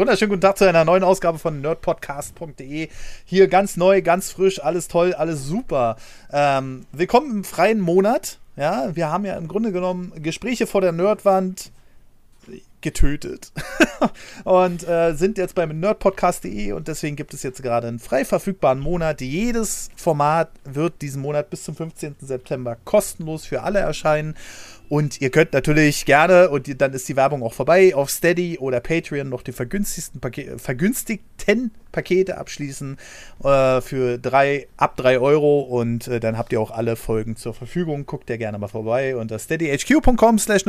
wunderschönen guten Tag zu einer neuen Ausgabe von nerdpodcast.de. Hier ganz neu, ganz frisch, alles toll, alles super. Ähm, willkommen im freien Monat. Ja, wir haben ja im Grunde genommen Gespräche vor der Nerdwand getötet und äh, sind jetzt beim nerdpodcast.de und deswegen gibt es jetzt gerade einen frei verfügbaren Monat. Jedes Format wird diesen Monat bis zum 15. September kostenlos für alle erscheinen und ihr könnt natürlich gerne, und dann ist die Werbung auch vorbei, auf Steady oder Patreon noch die vergünstigsten Pake vergünstigten Pakete abschließen äh, für drei, ab 3 Euro und äh, dann habt ihr auch alle Folgen zur Verfügung. Guckt ja gerne mal vorbei unter steadyhq.com slash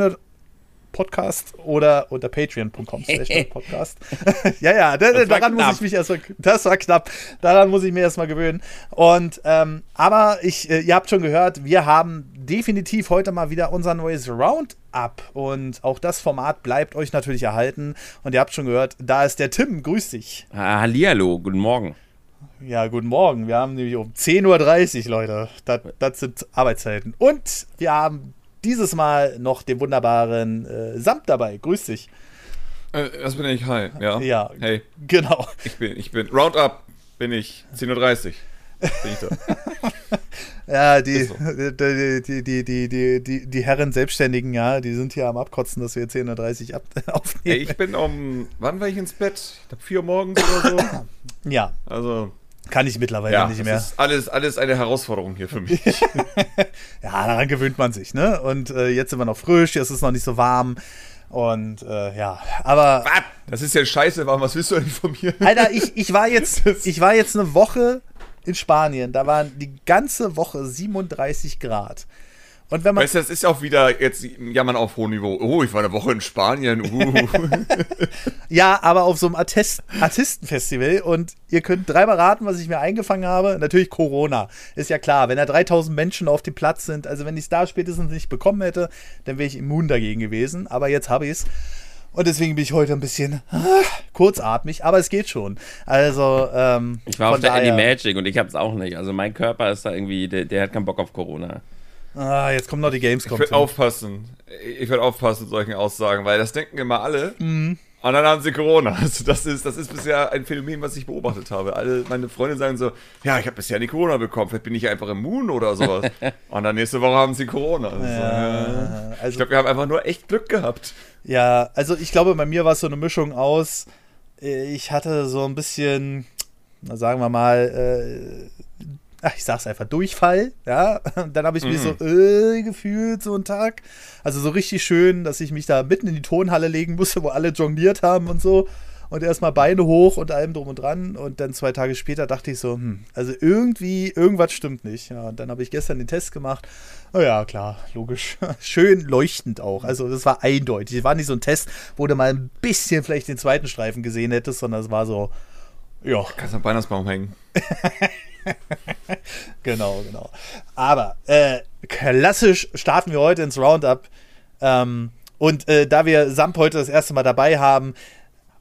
Podcast oder unter patreon.com Podcast. ja, ja, da, daran muss ich mich erstmal, das war knapp, daran muss ich mir erstmal gewöhnen. Und, ähm, aber ich, äh, ihr habt schon gehört, wir haben definitiv heute mal wieder unser neues Roundup und auch das Format bleibt euch natürlich erhalten. Und ihr habt schon gehört, da ist der Tim, grüß dich. Hallihallo, guten Morgen. Ja, guten Morgen. Wir haben nämlich um 10.30 Uhr, Leute. Das, das sind Arbeitszeiten. Und wir haben dieses Mal noch den wunderbaren äh, Samt dabei. Grüß dich. Äh, das bin ich, hi. Ja. ja. Hey. Genau. Ich bin, ich bin, Roundup bin ich, 10.30 Uhr. Bin ich da. ja, die, so. die, die, die, die, die, die, die Herren Selbstständigen, ja, die sind hier am Abkotzen, dass wir 10.30 Uhr ab aufnehmen. Hey, ich bin um, wann war ich ins Bett? Ich glaube, 4 Uhr morgens oder so. ja. Also, kann ich mittlerweile ja, nicht mehr. Das ist alles, alles eine Herausforderung hier für mich. ja, daran gewöhnt man sich, ne? Und äh, jetzt sind wir noch frisch, es ist noch nicht so warm. Und äh, ja, aber. Was? Das ist ja scheiße warm, was willst du eigentlich von mir? Alter, ich, ich war jetzt, ich war jetzt eine Woche in Spanien. Da waren die ganze Woche 37 Grad. Und wenn man weißt du, das ist auch wieder jetzt jammern auf hohem Niveau. Oh, ich war eine Woche in Spanien. Uh. ja, aber auf so einem Artist Artistenfestival und ihr könnt dreimal raten, was ich mir eingefangen habe. Natürlich Corona. Ist ja klar, wenn da 3000 Menschen auf dem Platz sind, also wenn ich es da spätestens nicht bekommen hätte, dann wäre ich immun dagegen gewesen. Aber jetzt habe ich es. Und deswegen bin ich heute ein bisschen ah, kurzatmig, aber es geht schon. Also, ähm, Ich war auf der Animagic und ich habe es auch nicht. Also mein Körper ist da irgendwie, der, der hat keinen Bock auf Corona. Ah, jetzt kommen noch die Gamescom. Ich werde aufpassen. Ich werde aufpassen mit solchen Aussagen, weil das denken immer alle. Mhm. Und dann haben sie Corona. Also das ist, das ist bisher ein Phänomen, was ich beobachtet habe. Alle meine Freunde sagen so, ja, ich habe bisher nie Corona bekommen, vielleicht bin ich einfach immun oder sowas. Und dann nächste Woche haben sie Corona. Also, ja, also, ich glaube, wir haben einfach nur echt Glück gehabt. Ja, also ich glaube, bei mir war es so eine Mischung aus, äh, ich hatte so ein bisschen, sagen wir mal, äh, ach, ich sag's einfach, Durchfall, ja. Dann habe ich mich so mhm. äh, gefühlt, so einen Tag. Also so richtig schön, dass ich mich da mitten in die Tonhalle legen musste, wo alle jongliert haben und so. Und erstmal Beine hoch und allem drum und dran. Und dann zwei Tage später dachte ich so, hm, also irgendwie, irgendwas stimmt nicht. Ja, und dann habe ich gestern den Test gemacht. Oh ja, klar, logisch. Schön leuchtend auch. Also das war eindeutig. Es war nicht so ein Test, wo du mal ein bisschen vielleicht den zweiten Streifen gesehen hättest, sondern es war so, ja. Kannst am Weihnachtsbaum hängen. genau, genau. Aber äh, klassisch starten wir heute ins Roundup. Ähm, und äh, da wir Samp heute das erste Mal dabei haben,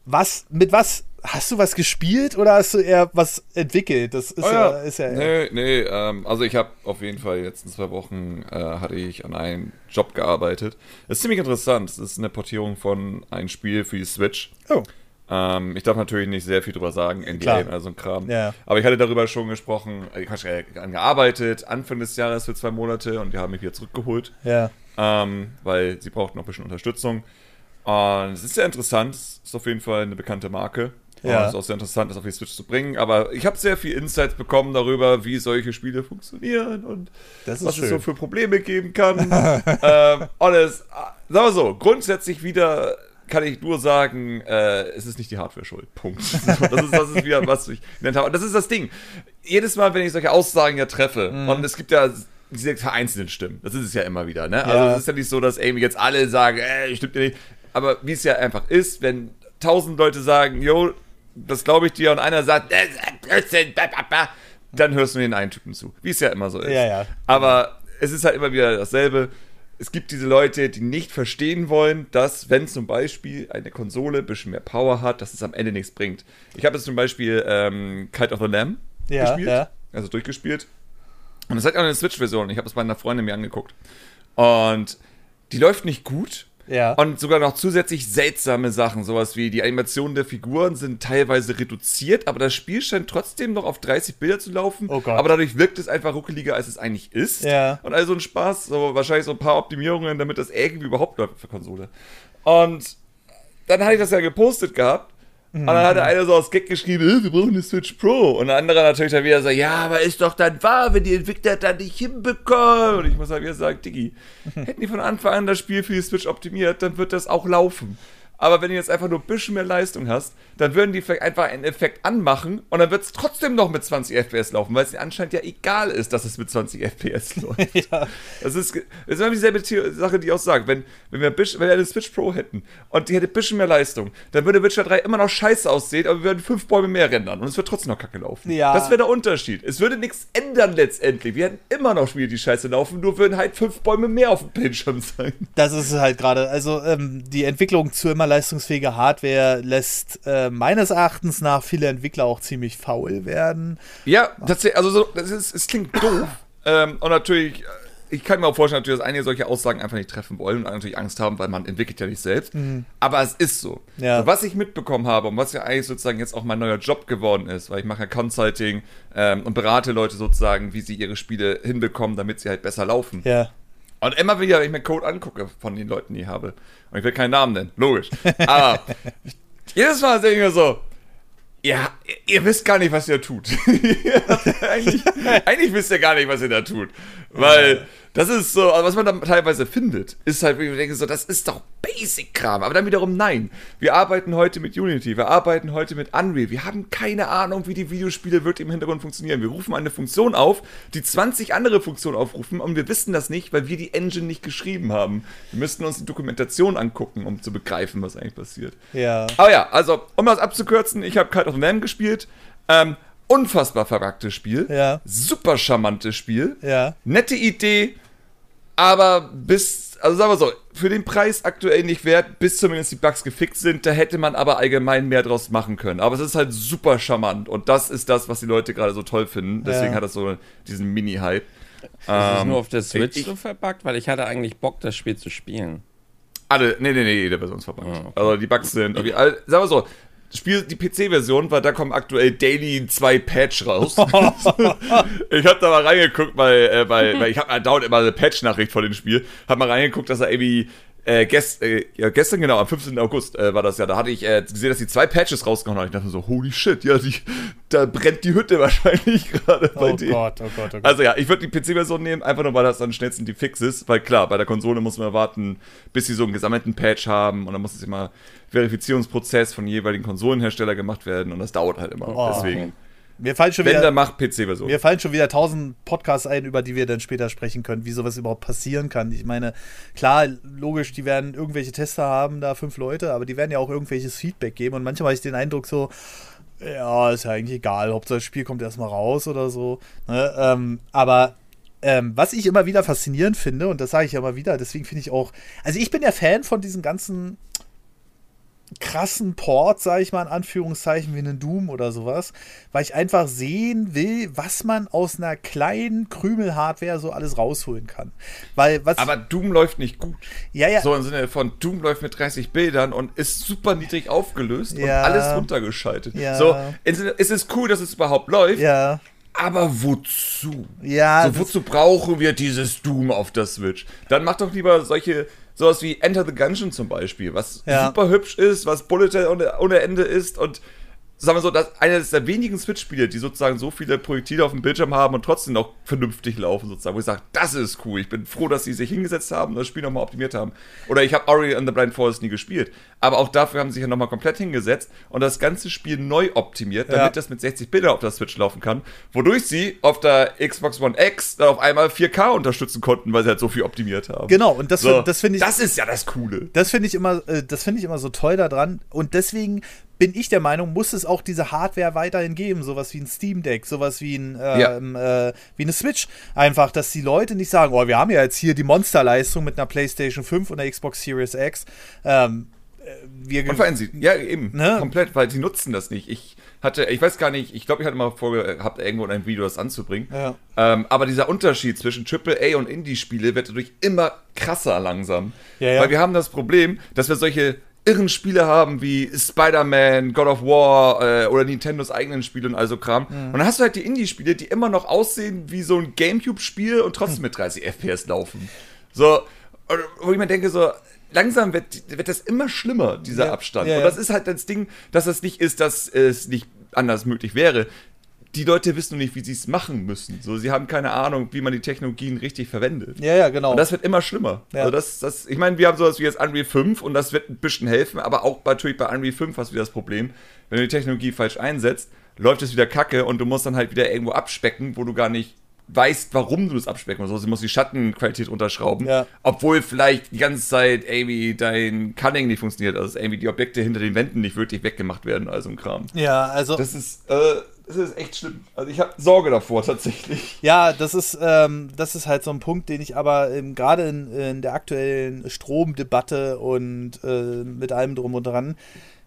was, mit was Hast du was gespielt oder hast du eher was entwickelt? Das ist, oh ja. ja, ist ja. Nee, nee, ähm, also ich habe auf jeden Fall jetzt in zwei Wochen äh, hatte ich an einem Job gearbeitet. Das ist ziemlich interessant. Es ist eine Portierung von einem Spiel für die Switch. Oh. Ähm, ich darf natürlich nicht sehr viel drüber sagen, NDA, also ein Kram. Ja. Aber ich hatte darüber schon gesprochen, ich habe gearbeitet, Anfang des Jahres für zwei Monate und die haben mich wieder zurückgeholt. Ja. Ähm, weil sie brauchten noch ein bisschen Unterstützung. Und es ist sehr interessant, es ist auf jeden Fall eine bekannte Marke. Ja. Es ist auch sehr interessant, das auf die Switch zu bringen. Aber ich habe sehr viel Insights bekommen darüber, wie solche Spiele funktionieren und was schön. es so für Probleme geben kann. ähm, alles, sagen wir so, grundsätzlich wieder kann ich nur sagen, äh, es ist nicht die Hardware schuld. Punkt. Das ist, das ist wieder, was ich genannt habe. Das ist das Ding. Jedes Mal, wenn ich solche Aussagen ja treffe, mhm. und es gibt ja diese vereinzelten Stimmen, das ist es ja immer wieder, ne? Also ja. es ist ja nicht so, dass Amy jetzt alle sagen, ey, stimmt dir nicht. Aber wie es ja einfach ist, wenn tausend Leute sagen, yo, das glaube ich dir, und einer sagt, dann hörst du den einen Typen zu. Wie es ja immer so ist. Ja, ja. Aber es ist halt immer wieder dasselbe es gibt diese Leute, die nicht verstehen wollen, dass, wenn zum Beispiel eine Konsole ein bisschen mehr Power hat, dass es am Ende nichts bringt. Ich habe jetzt zum Beispiel ähm, Kite of the Lamb ja, gespielt, ja. also durchgespielt. Und es hat auch eine Switch-Version. Ich habe es bei einer Freundin mir angeguckt. Und die läuft nicht gut, Ja. Und sogar noch zusätzlich seltsame Sachen, sowas wie die Animationen der Figuren sind teilweise reduziert, aber das Spiel scheint trotzdem noch auf 30 Bilder zu laufen. Oh Gott. Aber dadurch wirkt es einfach ruckeliger, als es eigentlich ist. Ja. Und also ein Spaß, so wahrscheinlich so ein paar Optimierungen, damit das irgendwie überhaupt läuft für Konsole. Und dann hatte ich das ja gepostet gehabt. Und dann hatte einer so aus Gag geschrieben, "Äh, wir brauchen eine Switch Pro. Und der andere natürlich dann wieder so, ja, aber ist doch dann wahr, wenn die Entwickler das nicht hinbekommen. Und ich muss halt wieder sagen, Diggi, hätten die von Anfang an das Spiel für die Switch optimiert, dann wird das auch laufen. Aber wenn du jetzt einfach nur ein bisschen mehr Leistung hast, dann würden die vielleicht einfach einen Effekt anmachen und dann wird es trotzdem noch mit 20 FPS laufen, weil es anscheinend ja egal ist, dass es mit 20 FPS läuft. Ja. Das ist, das ist immer dieselbe Sache, die ich auch sage. Wenn, wenn, wir wenn wir eine Switch Pro hätten und die hätte ein bisschen mehr Leistung, dann würde Witcher 3 immer noch scheiße aussehen, aber wir würden fünf Bäume mehr rendern und es wird trotzdem noch kacke laufen. Ja. Das wäre der Unterschied. Es würde nichts ändern letztendlich. Wir hätten immer noch Spiele, die scheiße laufen, nur würden halt fünf Bäume mehr auf dem Bildschirm sein. Das ist halt gerade. Also ähm, die Entwicklung zu immer leistungsfähiger Hardware lässt äh, meines Erachtens nach viele Entwickler auch ziemlich faul werden. Ja, tatsächlich, also so, das ist, es klingt doof. ähm, und natürlich, äh, ich kann mir auch vorstellen, natürlich, dass einige solche Aussagen einfach nicht treffen wollen und natürlich Angst haben, weil man entwickelt ja nicht selbst. Aber es ist so. Ja. Was ich mitbekommen habe und was ja eigentlich sozusagen jetzt auch mein neuer Job geworden ist, weil ich mache ja Consulting ähm, und berate Leute sozusagen, wie sie ihre Spiele hinbekommen, damit sie halt besser laufen. Ja. Und immer wieder, wenn ich mir Code angucke von den Leuten, die ich habe, und ich will keinen Namen nennen, logisch. Aber jedes Mal denke ich mir so, ja, ihr- wisst gar nicht, was ihr tut. eigentlich, eigentlich wisst ihr gar nicht, was ihr da tut. Weil das ist so, also was man dann teilweise findet, ist halt, wie ich denke, so, das ist doch Basic-Kram. Aber dann wiederum nein. Wir arbeiten heute mit Unity, wir arbeiten heute mit Unreal. Wir haben keine Ahnung, wie die Videospiele wirklich im Hintergrund funktionieren. Wir rufen eine Funktion auf, die 20 andere Funktionen aufrufen und wir wissen das nicht, weil wir die Engine nicht geschrieben haben. Wir müssten uns die Dokumentation angucken, um zu begreifen, was eigentlich passiert. Ja. Aber ja, also, um das abzukürzen, ich habe Cult of Lamb gespielt. Ähm, unfassbar verrücktes Spiel. Ja. Super charmantes Spiel. Ja. Nette Idee, aber bis, also sagen wir so, für den Preis aktuell nicht wert, bis zumindest die Bugs gefixt sind. Da hätte man aber allgemein mehr draus machen können. Aber es ist halt super charmant und das ist das, was die Leute gerade so toll finden. Deswegen Ja. hat das so diesen Mini-Hype. Ist es Ähm, nur auf der Switch ich- so verbuggt? Weil ich hatte eigentlich Bock, das Spiel zu spielen. Alle, nee, nee, nee, jede Version ist verbuggt. Ah, okay. Also die Bugs sind, irgendwie, all, sagen wir so, Spiel die PC-Version, weil da kommen aktuell daily zwei Patch raus. ich habe da mal reingeguckt, weil, äh, weil, weil ich habe dauernd immer eine Patch-Nachricht vor dem Spiel. Hab mal reingeguckt, dass er irgendwie äh, gest, äh, ja, gestern genau, am 15. August äh, war das ja, da hatte ich äh, gesehen, dass die zwei Patches rausgehauen haben. Ich dachte so, holy shit, ja, die, da brennt die Hütte wahrscheinlich gerade bei Oh denen. Gott, oh Gott, oh Gott. Also ja, ich würde die PC-Version nehmen, einfach nur, weil das am schnellsten die Fix ist. Weil klar, bei der Konsole muss man warten, bis sie so einen gesammelten Patch haben und dann muss es immer Verifizierungsprozess von jeweiligen Konsolenhersteller gemacht werden und das dauert halt immer. Oh. Deswegen, mir fallen schon wenn, wieder, dann macht PC-Version. Mir fallen schon wieder tausend Podcasts ein, über die wir dann später sprechen können, wie sowas überhaupt passieren kann. Ich meine, klar, logisch, die werden irgendwelche Tester haben, da fünf Leute, aber die werden ja auch irgendwelches Feedback geben. Und manchmal habe ich den Eindruck so, ja, ist ja eigentlich egal, Hauptsache das Spiel kommt erstmal raus oder so. Ne? Ähm, aber ähm, was ich immer wieder faszinierend finde, und das sage ich ja immer wieder, deswegen finde ich auch, also ich bin ja Fan von diesen ganzen krassen Port, sage ich mal in Anführungszeichen, wie einen Doom oder sowas, weil ich einfach sehen will, was man aus einer kleinen Krümel-Hardware so alles rausholen kann. Weil was Aber Doom läuft nicht gut. ja ja So im Sinne von Doom läuft mit 30 Bildern und ist super niedrig aufgelöst und Ja. alles runtergeschaltet. Ja. So, es ist cool, dass es überhaupt läuft, ja aber wozu? ja So, wozu brauchen wir dieses Doom auf der Switch? Dann mach doch lieber solche, sowas wie Enter the Gungeon zum Beispiel, was Ja. super hübsch ist, was Bullet ohne, ohne Ende ist und sagen wir so, das eines der wenigen Switch-Spiele, die sozusagen so viele Projektile auf dem Bildschirm haben und trotzdem noch vernünftig laufen, sozusagen, wo ich sage, das ist cool. Ich bin froh, dass sie sich hingesetzt haben und das Spiel nochmal optimiert haben. Oder ich habe Ori and the Blind Forest nie gespielt. Aber auch dafür haben sie sich ja nochmal komplett hingesetzt und das ganze Spiel neu optimiert, damit Ja. das mit 60 Bildern auf der Switch laufen kann, wodurch sie auf der Xbox One X dann auf einmal 4K unterstützen konnten, weil sie halt so viel optimiert haben. genau und das, So, das finde ich das ist ja das Coole. Das finde ich immer, äh, das finde ich immer so toll daran. Und deswegen bin ich der Meinung, muss es auch diese Hardware weiterhin geben, sowas wie ein Steam Deck, sowas wie ein Ja. ähm, äh, wie eine Switch. Einfach, dass die Leute nicht sagen, oh, wir haben ja jetzt hier die Monsterleistung mit einer PlayStation 5 und einer Xbox Series X. Ähm, äh, wir Und sie, ja eben, Ne? komplett, weil sie nutzen das nicht. Ich hatte, ich weiß gar nicht, ich glaube, ich hatte mal vorgehabt, irgendwo in einem Video das anzubringen. Ja. Ähm, aber dieser Unterschied zwischen AAA und Indie-Spiele wird dadurch immer krasser langsam. Ja, ja. Weil wir haben das Problem, dass wir solche irren Spiele haben wie Spider-Man, God of War äh, oder Nintendos eigenen Spiele und also Kram. Mhm. Und dann hast du halt die Indie-Spiele, die immer noch aussehen wie so ein Gamecube-Spiel und trotzdem mit 30 FPS laufen. So, wo ich mir denke, so, langsam wird, wird das immer schlimmer, dieser ja, Abstand. Ja, ja. Und das ist halt das Ding, dass es nicht ist, dass es nicht anders möglich wäre. Die Leute wissen nicht, wie sie es machen müssen. So, sie haben keine Ahnung, wie man die Technologien richtig verwendet. Ja, ja, genau. Und das wird immer schlimmer. Ja. Also das, das, ich meine, wir haben sowas wie jetzt Unreal 5 und das wird ein bisschen helfen, aber auch natürlich bei Unreal 5 hast du wieder das Problem, wenn du die Technologie falsch einsetzt, läuft es wieder kacke und du musst dann halt wieder irgendwo abspecken, wo du gar nicht weißt, warum du das abspecken musst. Also, du musst die Schattenqualität unterschrauben. Ja. Obwohl vielleicht die ganze Zeit irgendwie dein Cunning nicht funktioniert. Also irgendwie die Objekte hinter den Wänden nicht wirklich weggemacht werden, also ein Kram. Ja, also. Das ist, äh, das ist echt schlimm. Also ich habe Sorge davor tatsächlich. Ja, das ist, ähm, das ist halt so ein Punkt, den ich aber ähm, gerade in, in, der aktuellen Stromdebatte und äh, mit allem drum und dran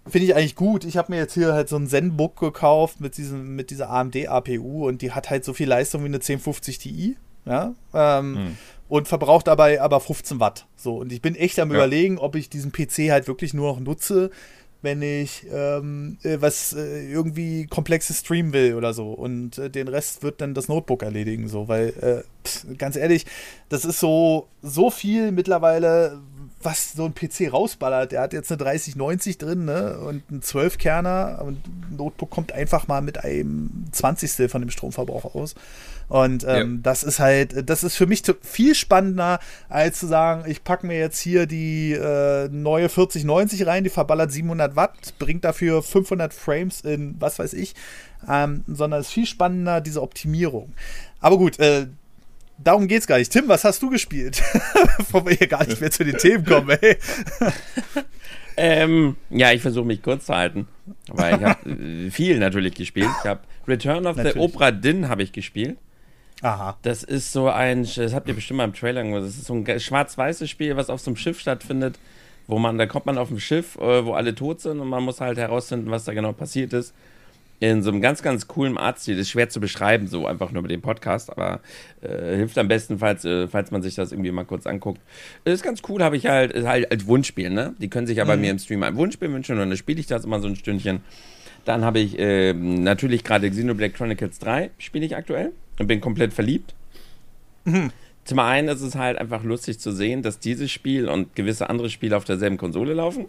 Finde ich eigentlich gut. Ich habe mir jetzt hier halt so ein Zenbook gekauft mit, diesem, mit dieser AMD APU und die hat halt so viel Leistung wie eine 1050 Ti. Ja. Ähm, hm. Und verbraucht dabei aber 15 Watt. So, und ich bin echt am ja. überlegen, ob ich diesen PC halt wirklich nur noch nutze, wenn ich ähm, äh, was äh, irgendwie komplexes streamen will oder so. Und äh, den Rest wird dann das Notebook erledigen, so, weil, äh, pff, ganz ehrlich, das ist so, so viel mittlerweile, was so ein PC rausballert. Der hat jetzt eine 3090 drin, ne? Und einen 12-Kerner und ein Notebook kommt einfach mal mit einem 20. von dem Stromverbrauch aus. Und ähm, ja. das ist halt, das ist für mich viel spannender, als zu sagen, ich packe mir jetzt hier die äh, neue 4090 rein, die verballert 700 Watt, bringt dafür 500 Frames in was weiß ich, ähm, sondern es ist viel spannender, diese Optimierung. Aber gut, äh, darum geht's gar nicht. Tim, was hast du gespielt? Bevor wir hier gar nicht mehr zu den Themen kommen, ey. ähm, ja, ich versuche mich kurz zu halten, weil ich habe viel natürlich gespielt. Ich habe Return of natürlich. the Obra Dinn habe ich gespielt. Aha. Das ist so ein, das habt ihr bestimmt mal im Trailer gesehen, das ist so ein schwarz-weißes Spiel, was auf so einem Schiff stattfindet, wo man, da kommt man auf ein Schiff, äh, wo alle tot sind und man muss halt herausfinden, was da genau passiert ist. In so einem ganz, ganz coolen Artstil. Das ist schwer zu beschreiben, so einfach nur mit dem Podcast, aber äh, hilft am besten, falls, äh, falls man sich das irgendwie mal kurz anguckt. Das ist ganz cool, habe ich halt, halt als Wunschspiel, ne? Die können sich ja mhm. bei mir im Stream ein Wunschspiel wünschen und dann spiele ich das immer so ein Stündchen. Dann habe ich äh, natürlich gerade Xenoblade Chronicles 3, spiele ich aktuell und bin komplett verliebt. Mhm. Zum einen ist es halt einfach lustig zu sehen, dass dieses Spiel und gewisse andere Spiele auf derselben Konsole laufen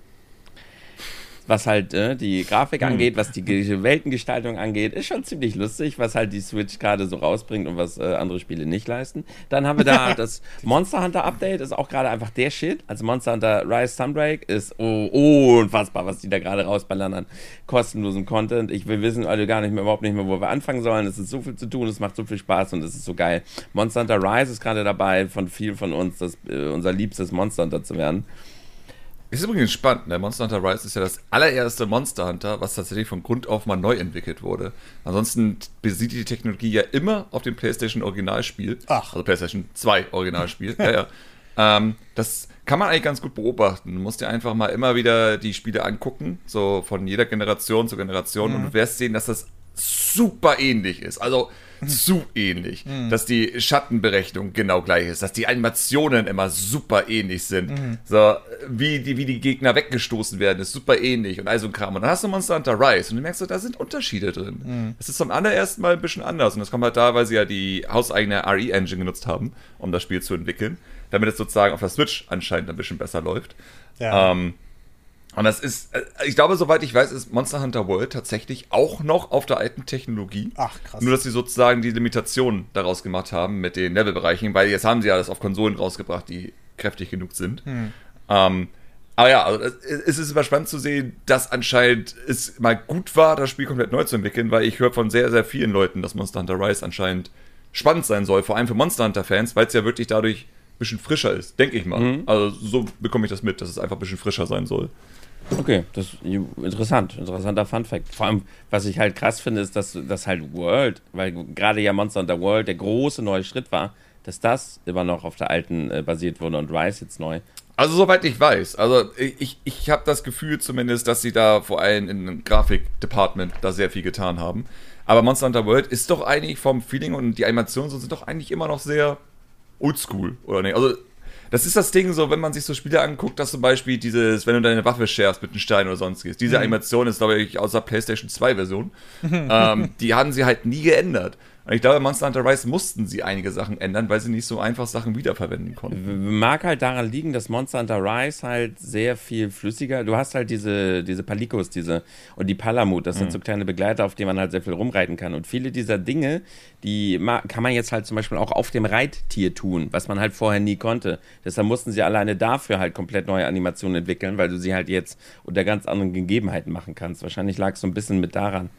was halt äh, die Grafik mhm. angeht, was die Weltengestaltung angeht, ist schon ziemlich lustig, was halt die Switch gerade so rausbringt und was äh, andere Spiele nicht leisten. Dann haben wir da das Monster Hunter Update, ist auch gerade einfach der Shit. Also Monster Hunter Rise Sunbreak ist oh, unfassbar, was die da gerade rausballern an kostenlosem Content. Ich will wissen, also gar nicht mehr, überhaupt nicht mehr, wo wir anfangen sollen. Es ist so viel zu tun, es macht so viel Spaß und es ist so geil. Monster Hunter Rise ist gerade dabei, von vielen von uns das, äh, unser liebstes Monster Hunter zu werden. Ist übrigens spannend, der ne? Monster Hunter Rise ist ja das allererste Monster Hunter, was tatsächlich von Grund auf mal neu entwickelt wurde. Ansonsten basiert die Technologie ja immer auf dem PlayStation Originalspiel. Ach. Also PlayStation 2 Originalspiel. ja, ja. Ähm, das kann man eigentlich ganz gut beobachten. Du musst dir einfach mal immer wieder die Spiele angucken, so von jeder Generation zu Generation, mhm. und du wirst sehen, dass das super ähnlich ist. Also zu ähnlich, mhm. dass die Schattenberechnung genau gleich ist, dass die Animationen immer super ähnlich sind. Mhm. So, wie die, wie die Gegner weggestoßen werden, ist super ähnlich und all so ein Kram. Und dann hast du Monster Hunter Rise und du merkst, da sind Unterschiede drin. Mhm. Es ist zum allerersten Mal ein bisschen anders und das kommt halt da, weil sie ja die hauseigene RE-Engine genutzt haben, um das Spiel zu entwickeln, damit es sozusagen auf der Switch anscheinend ein bisschen besser läuft. Ja. Ähm, und das ist, äh, ich glaube, soweit ich weiß, ist Monster Hunter World tatsächlich auch noch auf der alten Technologie. Ach, krass. Nur, dass sie sozusagen die Limitationen daraus gemacht haben mit den Levelbereichen, weil jetzt haben sie ja das auf Konsolen rausgebracht, die kräftig genug sind. Hm. Ähm, aber ja, also es ist immer spannend zu sehen, dass anscheinend es mal gut war, das Spiel komplett neu zu entwickeln, weil ich höre von sehr, sehr vielen Leuten, dass Monster Hunter Rise anscheinend spannend sein soll, vor allem für Monster Hunter-Fans, weil es ja wirklich dadurch ein bisschen frischer ist, denke ich mal. Mhm. Also so bekomme ich das mit, dass es einfach ein bisschen frischer sein soll. Okay, das ist interessant, interessanter Fun Fact. Vor allem, was ich halt krass finde, ist, dass das halt World, weil gerade ja Monster Hunter World der große neue Schritt war, dass das immer noch auf der alten äh, basiert wurde und Rise jetzt neu Also soweit ich weiß. Also ich, ich habe das Gefühl zumindest, dass sie da vor allem im Grafik-Department da sehr viel getan haben. Aber Monster Hunter World ist doch eigentlich vom Feeling und die Animationen sind doch eigentlich immer noch sehr oldschool, oder nicht? Also das ist das Ding so, wenn man sich so Spiele anguckt, dass zum Beispiel dieses, wenn du deine Waffe scherst mit einem Stein oder sonstiges, diese mhm. Animation ist, glaube ich, außer PlayStation 2 Version, ähm, die haben sie halt nie geändert. Und ich glaube, Monster Hunter Rise mussten sie einige Sachen ändern, weil sie nicht so einfach Sachen wiederverwenden konnten. Mag halt daran liegen, dass Monster Hunter Rise halt sehr viel flüssiger. Du hast halt diese, diese Palikos, diese und die Palamut, das mhm. sind so kleine Begleiter, auf denen man halt sehr viel rumreiten kann. Und viele dieser Dinge, die kann man jetzt halt zum Beispiel auch auf dem Reittier tun, was man halt vorher nie konnte. Deshalb mussten sie alleine dafür halt komplett neue Animationen entwickeln, weil du sie halt jetzt unter ganz anderen Gegebenheiten machen kannst. Wahrscheinlich lag es so ein bisschen mit daran.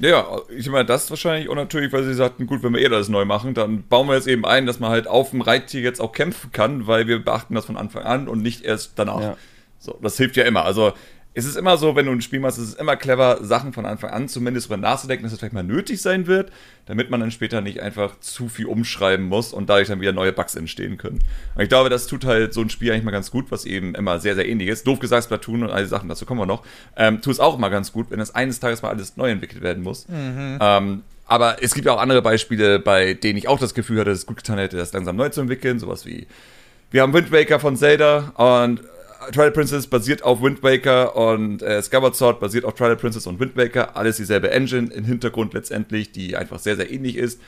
Ja, ich meine, das wahrscheinlich auch natürlich, weil sie sagten, gut, wenn wir eh das neu machen, dann bauen wir jetzt eben ein, dass man halt auf dem Reittier jetzt auch kämpfen kann, weil wir beachten das von Anfang an und nicht erst danach. Ja. So, das hilft ja immer. Also es ist immer so, wenn du ein Spiel machst, es ist immer clever, Sachen von Anfang an zumindest darüber nachzudenken, dass es vielleicht mal nötig sein wird, damit man dann später nicht einfach zu viel umschreiben muss und dadurch dann wieder neue Bugs entstehen können. Und ich glaube, das tut halt so ein Spiel eigentlich mal ganz gut, was eben immer sehr, sehr ähnlich ist. Doof gesagt, Splatoon und all die Sachen, dazu kommen wir noch. Ähm, tut es auch immer ganz gut, wenn es eines Tages mal alles neu entwickelt werden muss. Mhm. Ähm, aber es gibt auch andere Beispiele, bei denen ich auch das Gefühl hatte, dass es gut getan hätte, das langsam neu zu entwickeln. Sowas wie, wir haben Wind Waker von Zelda und Twilight Princess basiert auf Wind Waker und äh, Skyward Sword basiert auf Twilight Princess und Wind Waker. Alles dieselbe Engine im Hintergrund letztendlich, die einfach sehr, sehr ähnlich ist.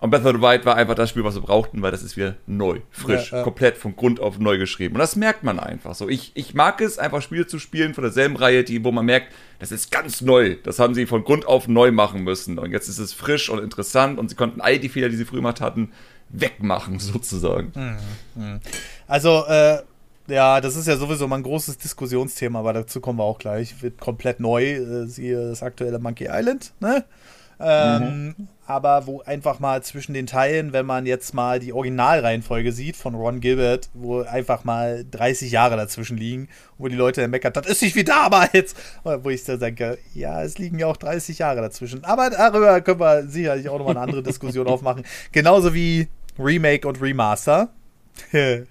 Und Breath of the Wild war einfach das Spiel, was wir brauchten, weil das ist wieder neu, frisch, ja, ja. komplett von Grund auf neu geschrieben. Und das merkt man einfach so. Ich, ich mag es, einfach Spiele zu spielen von derselben Reihe, die, wo man merkt, das ist ganz neu. Das haben sie von Grund auf neu machen müssen. Und jetzt ist es frisch und interessant und sie konnten all die Fehler, die sie früher gemacht hatten, wegmachen, sozusagen. Mhm. mhm. Also, äh, ja, das ist ja sowieso mal ein großes Diskussionsthema, aber dazu kommen wir auch gleich. Wird komplett neu, äh, siehe das aktuelle Monkey Island, ne? Ähm, mhm. Aber wo einfach mal zwischen den Teilen, wenn man jetzt mal die Originalreihenfolge sieht von Ron Gilbert, wo einfach mal 30 Jahre dazwischen liegen, wo die Leute dann meckert, das ist nicht wie damals. Wo ich dann denke, ja, es liegen ja auch 30 Jahre dazwischen. Aber darüber können wir sicherlich auch nochmal eine andere Diskussion aufmachen. Genauso wie Remake und Remaster.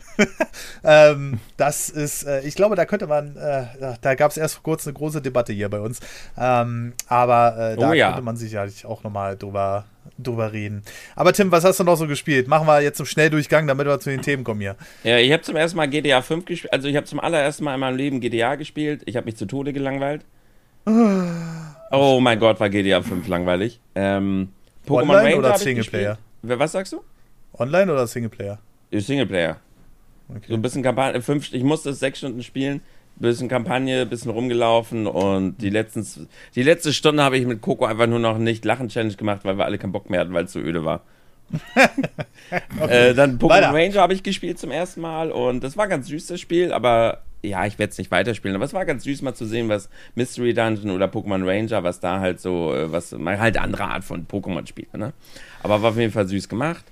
ähm, das ist, äh, ich glaube, da könnte man, äh, da gab es erst vor kurzem eine große Debatte hier bei uns. Ähm, aber äh, da oh, ja. könnte man sicherlich auch nochmal drüber, drüber reden. Aber Tim, was hast du noch so gespielt? Machen wir jetzt zum Schnelldurchgang, damit wir zu den Themen kommen hier. Ja, ich habe zum ersten Mal GTA 5 gespielt. Also, ich habe zum allerersten Mal in meinem Leben GTA gespielt. Ich habe mich zu Tode gelangweilt. oh mein Gott, war GTA 5 langweilig. Ähm, Pokémon Online Ranger oder Singleplayer? Was sagst du? Online oder Singleplayer? Singleplayer. Okay. So ein bisschen Kampagne, fünf, ich musste es sechs Stunden spielen, bisschen Kampagne, bisschen rumgelaufen und die, letzten, die letzte Stunde habe ich mit Coco einfach nur noch nicht Lachen-Challenge gemacht, weil wir alle keinen Bock mehr hatten, weil es so öde war. okay. äh, dann Pokémon Ranger habe ich gespielt zum ersten Mal und das war ganz süß, das Spiel, aber ja, ich werde es nicht weiterspielen, aber es war ganz süß mal zu sehen, was Mystery Dungeon oder Pokémon Ranger, was da halt so, äh, was man halt andere Art von Pokémon spielt, ne? Aber war auf jeden Fall süß gemacht.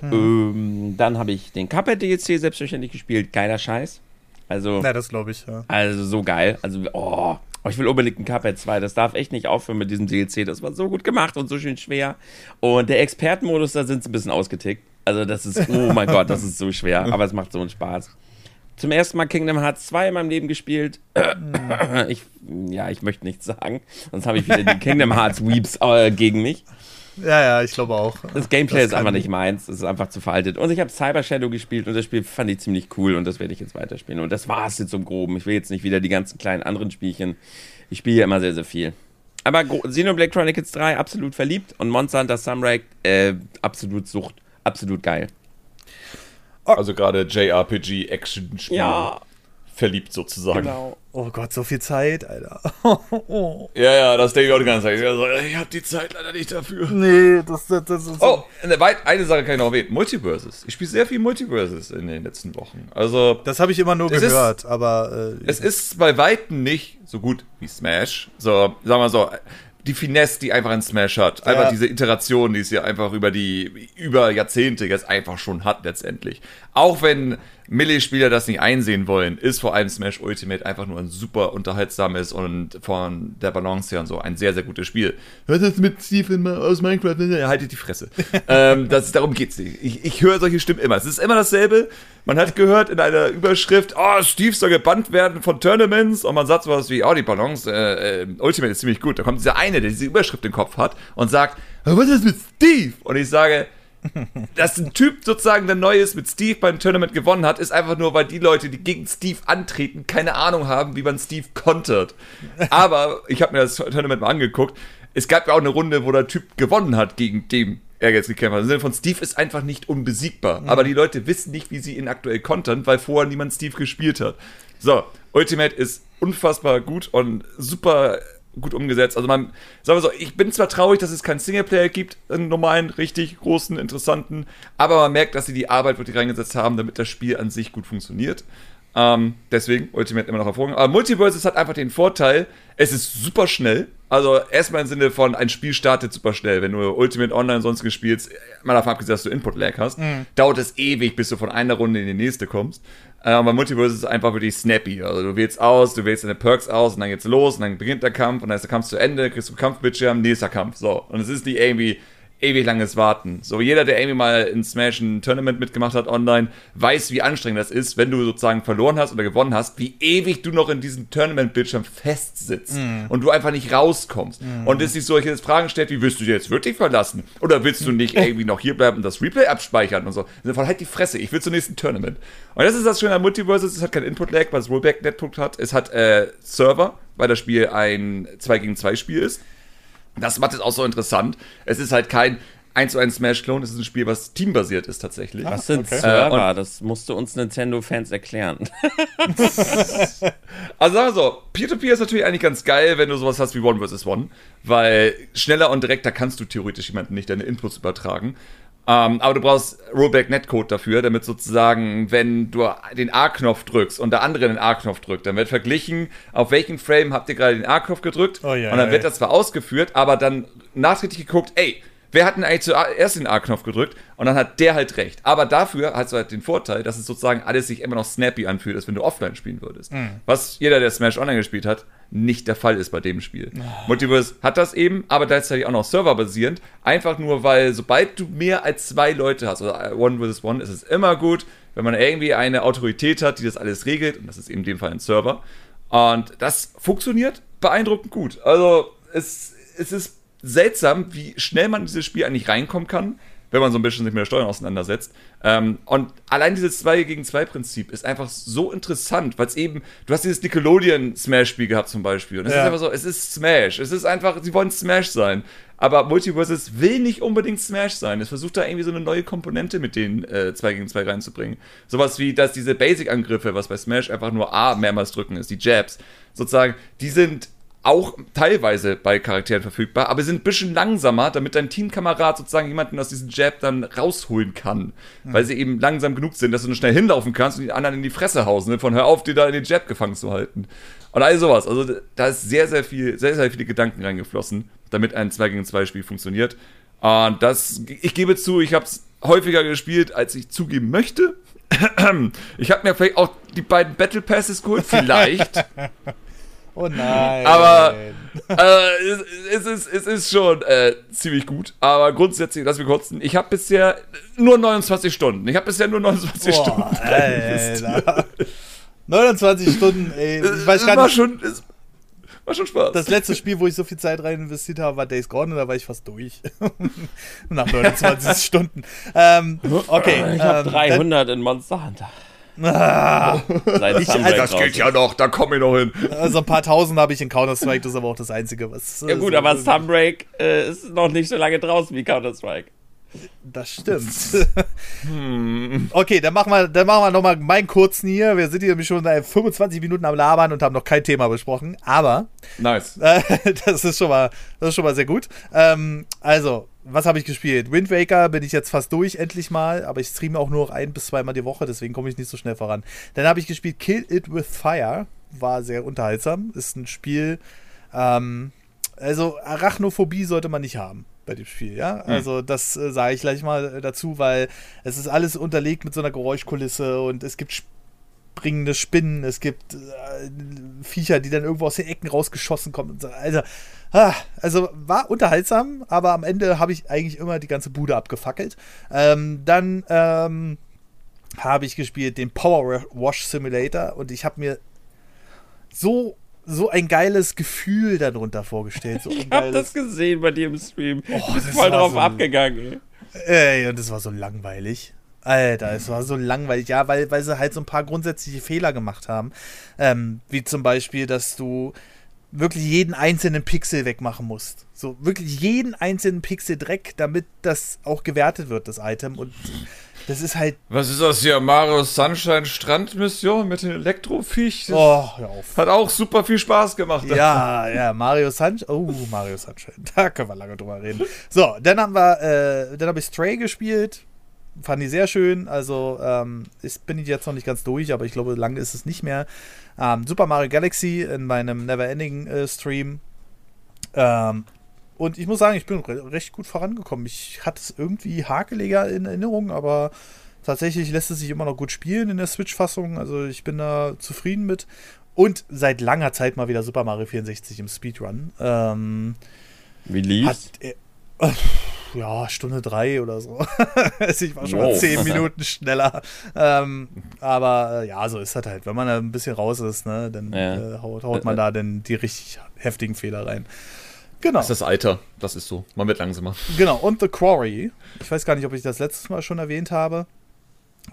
Hm. Ähm, dann habe ich den Cuphead DLC selbstverständlich gespielt. Geiler Scheiß. Also, ja, das glaube ich, ja. Also so geil. Also, oh, oh, ich will unbedingt ein Cuphead 2. Das darf echt nicht aufhören mit diesem DLC. Das war so gut gemacht und so schön schwer. Und der Expertenmodus, da sind sie ein bisschen ausgetickt. Also, das ist, oh mein Gott, das ist so schwer. Aber es macht so einen Spaß. Zum ersten Mal Kingdom Hearts 2 in meinem Leben gespielt. Hm. Ich, ja, ich möchte nichts sagen. Sonst habe ich wieder die Kingdom Hearts Weeps äh, gegen mich. Ja, ja, ich glaube auch. Das Gameplay das ist einfach nicht meins. Es ist einfach zu veraltet. Und ich habe Cyber Shadow gespielt und das Spiel fand ich ziemlich cool und das werde ich jetzt weiterspielen. Und das war es jetzt im Groben. Ich will jetzt nicht wieder die ganzen kleinen anderen Spielchen. Ich spiele ja immer sehr, sehr viel. Aber Xenoblade Chronicles 3 absolut verliebt und Monster Hunter Sunrise äh, absolut Sucht. Absolut geil. Also gerade JRPG Action Spiel. Ja, verliebt sozusagen. Genau. Oh Gott, so viel Zeit, Alter. ja, ja, das denke ich auch die ganze Zeit. Also, ich habe die Zeit leider nicht dafür. Nee, das, das, das ist. Oh, eine, eine Sache kann ich noch erwähnen: Multiverses. Ich spiele sehr viel Multiverses in den letzten Wochen. Also. Das habe ich immer nur gehört, ist, aber. Äh, es ist bei Weitem nicht so gut wie Smash. So, sagen wir so, die Finesse, die einfach ein Smash hat. Einfach ja. diese Iteration, die es ja einfach über die, über Jahrzehnte jetzt einfach schon hat letztendlich. Auch wenn Melee-Spieler das nicht einsehen wollen, ist vor allem Smash Ultimate einfach nur ein super unterhaltsames und von der Balance her und so ein sehr, sehr gutes Spiel. Hört das mit Steve aus Minecraft? Haltet die Fresse. ähm, das, darum geht's nicht. Ich, ich höre solche Stimmen immer. Es ist immer dasselbe. Man hat gehört in einer Überschrift, oh, Steve soll gebannt werden von Tournaments und man sagt sowas wie, oh, die Balance äh, äh, Ultimate ist ziemlich gut. Da kommt dieser eine, der diese Überschrift im Kopf hat und sagt, was ist mit Steve? Und ich sage, dass ein Typ sozusagen, der neu ist, mit Steve beim Tournament gewonnen hat, ist einfach nur, weil die Leute, die gegen Steve antreten, keine Ahnung haben, wie man Steve kontert. Aber ich habe mir das Tournament mal angeguckt. Es gab ja auch eine Runde, wo der Typ gewonnen hat gegen den er jetzt gekämpft hat. Im Sinne von Steve ist einfach nicht unbesiegbar. Mhm. Aber die Leute wissen nicht, wie sie ihn aktuell kontern, weil vorher niemand Steve gespielt hat. So, Ultimate ist unfassbar gut und super gut umgesetzt. Also man, sagen wir so, ich bin zwar traurig, dass es keinen Singleplayer gibt, einen normalen, richtig großen, interessanten, aber man merkt, dass sie die Arbeit wirklich reingesetzt haben, damit das Spiel an sich gut funktioniert. Ähm, deswegen Ultimate immer noch hervorragend. Aber Multiverse hat einfach den Vorteil, es ist super schnell. Also erstmal im Sinne von, ein Spiel startet super schnell. Wenn du Ultimate Online sonst gespielt, mal davon abgesehen, dass du Input-Lag hast, mhm. dauert es ewig, bis du von einer Runde in die nächste kommst. Äh, aber Multiverse ist einfach wirklich snappy. Also du wählst aus, du wählst deine Perks aus und dann geht's los und dann beginnt der Kampf und dann ist der Kampf zu Ende, kriegst du Kampfbildschirm, nächster Kampf. So. Und es ist nicht irgendwie ewig langes Warten. So jeder, der irgendwie mal in Smash ein Tournament mitgemacht hat online, weiß, wie anstrengend das ist, wenn du sozusagen verloren hast oder gewonnen hast, wie ewig du noch in diesem Tournament-Bildschirm festsitzt mm. und du einfach nicht rauskommst. Mm. Und es sich solche Fragen stellt, wie willst du dir jetzt wirklich verlassen? Oder willst du nicht irgendwie noch hier bleiben und das Replay abspeichern und so? In Fall halt die Fresse, ich will zum nächsten Tournament. Und das ist das Schöne an Multiverse, es hat kein Input-Lag, weil es Rollback-Netpunkt hat. Es hat äh, Server, weil das Spiel ein 2 gegen 2 Spiel ist. Das macht es auch so interessant. Es ist halt kein 1 zu 1 Smash-Clone, es ist ein Spiel, was teambasiert ist tatsächlich. Was sind okay. Server? Äh, das musste uns Nintendo-Fans erklären. also sagen wir so, Peer-to-Peer -Peer ist natürlich eigentlich ganz geil, wenn du sowas hast wie One vs. One, weil schneller und direkter kannst du theoretisch jemanden nicht deine Inputs übertragen. Ähm, aber du brauchst Rollback-Netcode dafür, damit sozusagen, wenn du den A-Knopf drückst und der andere den A-Knopf drückt, dann wird verglichen, auf welchen Frame habt ihr gerade den A-Knopf gedrückt. Oh, yeah, und dann wird das zwar ausgeführt, aber dann nachträglich geguckt, ey, wer hat denn eigentlich zuerst den A-Knopf gedrückt? Und dann hat der halt recht. Aber dafür hast du halt den Vorteil, dass es sozusagen alles sich immer noch snappy anfühlt, als wenn du offline spielen würdest. Mhm. Was jeder, der Smash Online gespielt hat, nicht der Fall ist bei dem Spiel. Oh. Multiverse hat das eben, aber gleichzeitig auch noch serverbasierend. Einfach nur, weil sobald du mehr als zwei Leute hast, oder also One vs. One, ist es immer gut, wenn man irgendwie eine Autorität hat, die das alles regelt. Und das ist eben in dem Fall ein Server. Und das funktioniert beeindruckend gut. Also es, es ist seltsam, wie schnell man in dieses Spiel eigentlich reinkommen kann wenn man so ein bisschen sich mit der Steuerung auseinandersetzt. Ähm, und allein dieses 2 gegen 2 Prinzip ist einfach so interessant, weil es eben, du hast dieses Nickelodeon-Smash-Spiel gehabt zum Beispiel. Und es ja. ist einfach so, es ist Smash. Es ist einfach, sie wollen Smash sein. Aber Multiverses will nicht unbedingt Smash sein. Es versucht da irgendwie so eine neue Komponente mit den äh, 2 gegen 2 reinzubringen. Sowas wie, dass diese Basic-Angriffe, was bei Smash einfach nur A mehrmals drücken ist, die Jabs, sozusagen, die sind auch teilweise bei Charakteren verfügbar, aber sind ein bisschen langsamer, damit dein Teamkamerad sozusagen jemanden aus diesem Jab dann rausholen kann. Mhm. Weil sie eben langsam genug sind, dass du nur schnell hinlaufen kannst und die anderen in die Fresse hausen, ne? von hör auf, dir da in den Jab gefangen zu halten. Und all sowas. Also da ist sehr, sehr viel, sehr, sehr viele Gedanken reingeflossen, damit ein 2 gegen 2 Spiel funktioniert. Und das, ich gebe zu, ich habe es häufiger gespielt, als ich zugeben möchte. Ich habe mir vielleicht auch die beiden Battle Passes geholt, vielleicht. Oh nein. Aber äh, es, es, ist, es ist schon äh, ziemlich gut. Aber grundsätzlich, lass mich kurz. Ich habe bisher nur 29 Stunden. Ich habe bisher nur 29 Boah, Stunden. Alter. 29 Stunden, ey. Ich weiß gar war nicht. Schon, es war schon Spaß. Das letzte Spiel, wo ich so viel Zeit rein investiert habe, war Days Gone und da war ich fast durch. Nach 29 Stunden. Ähm, okay. Ich habe ähm, 300 in Monster Hunter. Ah, ich, also, das geht ja noch, da komme ich noch hin. Also ein paar tausend habe ich in Counter-Strike, das ist aber auch das Einzige, was. Ja, gut, so aber Sunbreak äh, ist noch nicht so lange draußen wie Counter-Strike. Das stimmt. Hm. Okay, dann machen wir, dann machen wir nochmal meinen kurzen hier. Wir sind hier nämlich schon 25 Minuten am Labern und haben noch kein Thema besprochen. Aber. Nice. Äh, das, ist schon mal, das ist schon mal sehr gut. Ähm, also, was habe ich gespielt? Wind Waker bin ich jetzt fast durch, endlich mal, aber ich streame auch nur noch ein bis zweimal die Woche, deswegen komme ich nicht so schnell voran. Dann habe ich gespielt Kill It With Fire, war sehr unterhaltsam, ist ein Spiel, ähm, also Arachnophobie sollte man nicht haben. bei dem Spiel, ja. Hm. Also das äh, sage ich gleich mal dazu, weil es ist alles unterlegt mit so einer Geräuschkulisse und es gibt springende Spinnen, es gibt äh, Viecher, die dann irgendwo aus den Ecken rausgeschossen kommen. So. Also, ah, also war unterhaltsam, aber am Ende habe ich eigentlich immer die ganze Bude abgefackelt. Ähm, dann ähm, habe ich gespielt den Power Wash Simulator und ich habe mir so so ein geiles Gefühl darunter vorgestellt. So ich habe das gesehen bei dir im Stream. Oh, du bist voll drauf so, abgegangen. Ey, und das war so langweilig. Alter, es war so langweilig. Ja, weil, weil sie halt so ein paar grundsätzliche Fehler gemacht haben. Ähm, wie zum Beispiel, dass du wirklich jeden einzelnen Pixel wegmachen musst. So wirklich jeden einzelnen Pixel Dreck, damit das auch gewertet wird, das Item. Und das ist halt. Was ist das hier? Mario Sunshine Strandmission mit den Elektroviech? Oh, hör auf. Hat auch super viel Spaß gemacht. Ja, ja, Mario Sunshine. Oh, Mario Sunshine. Da können wir lange drüber reden. So, dann haben wir, äh, dann habe ich Stray gespielt. Fand ich sehr schön. Also, ähm, ich bin jetzt noch nicht ganz durch, aber ich glaube, lange ist es nicht mehr. Ähm, Super Mario Galaxy in meinem Neverending äh, Stream. Ähm, und ich muss sagen, ich bin re recht gut vorangekommen. Ich hatte es irgendwie hakeliger in Erinnerung, aber tatsächlich lässt es sich immer noch gut spielen in der Switch-Fassung. Also ich bin da zufrieden mit. Und seit langer Zeit mal wieder Super Mario 64 im Speedrun. Ähm, Wie lief's? Hat, äh, ja, Stunde drei oder so. also ich war schon wow. mal zehn Minuten schneller. Ähm, aber äh, ja, so ist das halt. Wenn man da ein bisschen raus ist, ne, dann ja. äh, haut, haut, man äh, äh. da dann die richtig heftigen Fehler rein. Genau. Das ist das Alter, das ist so. Man wird langsamer. Genau, und The Quarry. Ich weiß gar nicht, ob ich das letztes Mal schon erwähnt habe,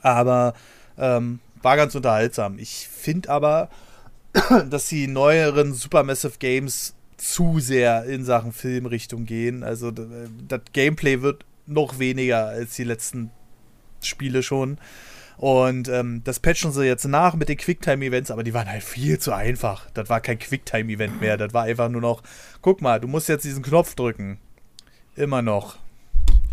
aber ähm, war ganz unterhaltsam. Ich finde aber, dass die neueren Supermassive Games zu sehr in Sachen Filmrichtung gehen. Also das Gameplay wird noch weniger als die letzten Spiele schon. Und ähm, das patchen sie jetzt nach mit den Quicktime-Events, aber die waren halt viel zu einfach. Das war kein Quicktime-Event mehr. Das war einfach nur noch, guck mal, du musst jetzt diesen Knopf drücken. Immer noch.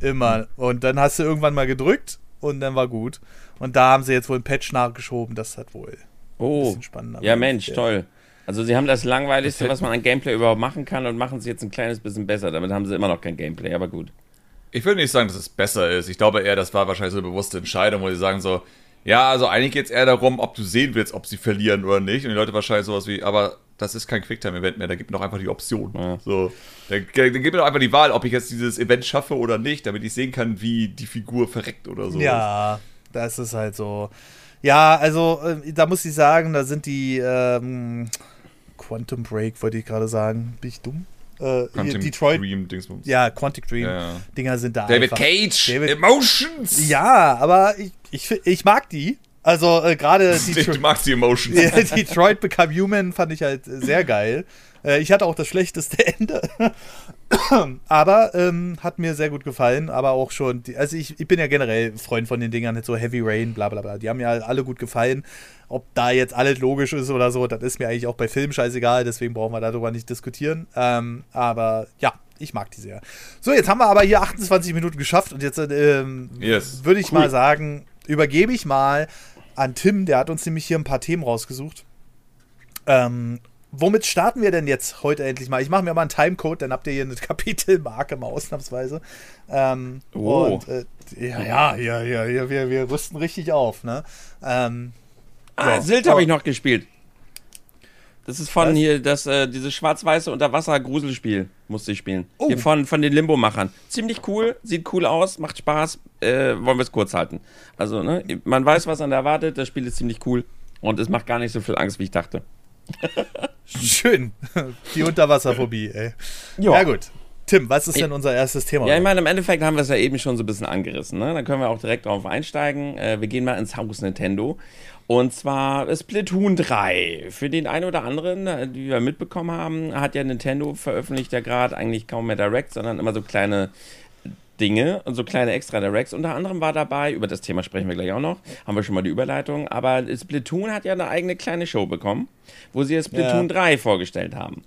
Immer. Und dann hast du irgendwann mal gedrückt und dann war gut. Und da haben sie jetzt wohl ein Patch nachgeschoben. Das hat wohl oh. ein bisschen spannender. Ja, Mensch, toll. Also sie haben das langweiligste, was man an Gameplay überhaupt machen kann und machen es jetzt ein kleines bisschen besser. Damit haben sie immer noch kein Gameplay, aber gut. Ich würde nicht sagen, dass es besser ist. Ich glaube eher, das war wahrscheinlich so eine bewusste Entscheidung, wo sie sagen so, ja, also eigentlich geht es eher darum, ob du sehen willst, ob sie verlieren oder nicht. Und die Leute wahrscheinlich sowas wie, aber das ist kein Quicktime-Event mehr, da gibt mir doch einfach die Option. Ja. So, dann, dann gibt mir doch einfach die Wahl, ob ich jetzt dieses Event schaffe oder nicht, damit ich sehen kann, wie die Figur verreckt oder so. Ja, das ist halt so. Ja, also äh, da muss ich sagen, da sind die ähm, Quantum Break, wollte ich gerade sagen. Bin ich dumm? Äh, Quantum Detroit. Dream Dingsbums. Ja, Quantic Dream ja. Dinger sind da. David einfach. Cage, David, Emotions. Ja, aber ich, ich, ich mag die. Also äh, gerade Detroit. Du magst die Emotions. Detroit Become Human fand ich halt sehr geil. Äh, ich hatte auch das schlechteste Ende. aber ähm, hat mir sehr gut gefallen. Aber auch schon, die, also ich, ich bin ja generell Freund von den Dingern, so Heavy Rain, bla bla bla. Die haben mir alle gut gefallen. Ob da jetzt alles logisch ist oder so, das ist mir eigentlich auch bei Filmen scheißegal. Deswegen brauchen wir darüber nicht diskutieren. Ähm, aber ja, ich mag die sehr. So, jetzt haben wir aber hier 28 Minuten geschafft und jetzt ähm, yes. würde ich cool. mal sagen, übergebe ich mal an Tim, der hat uns nämlich hier ein paar Themen rausgesucht. Ähm, womit starten wir denn jetzt heute endlich mal? Ich mache mir mal einen Timecode, dann habt ihr hier eine Kapitelmarke mal ausnahmsweise. Ähm, oh. Und, äh, ja, ja, ja, ja, ja, wir, wir rüsten richtig auf, ne? Ähm, ah, so. Sylt habe ich noch gespielt. Das ist von Was? hier, das, äh, dieses schwarz-weiße Unterwasser-Gruselspiel musste ich spielen. Oh. Hier von, von den Limbo-Machern. Ziemlich cool, sieht cool aus, macht Spaß. Äh, wollen wir es kurz halten. Also, ne, man weiß, was man erwartet, das Spiel ist ziemlich cool und es macht gar nicht so viel Angst, wie ich dachte. Schön. Die Unterwasserphobie, ey. Jo. Ja, gut. Tim, was ist denn unser erstes Thema? Ja, ich meine, im Endeffekt haben wir es ja eben schon so ein bisschen angerissen. Ne? Dann können wir auch direkt drauf einsteigen. Äh, wir gehen mal ins Haus Nintendo. Und zwar Splatoon 3. Für den einen oder anderen, äh, die wir mitbekommen haben, hat ja Nintendo veröffentlicht ja gerade eigentlich kaum mehr Direct, sondern immer so kleine Dinge und so kleine extra Directs. Unter anderem war dabei, über das Thema sprechen wir gleich auch noch, haben wir schon mal die Überleitung, aber Splatoon hat ja eine eigene kleine Show bekommen, wo sie Splatoon ja. 3 vorgestellt haben.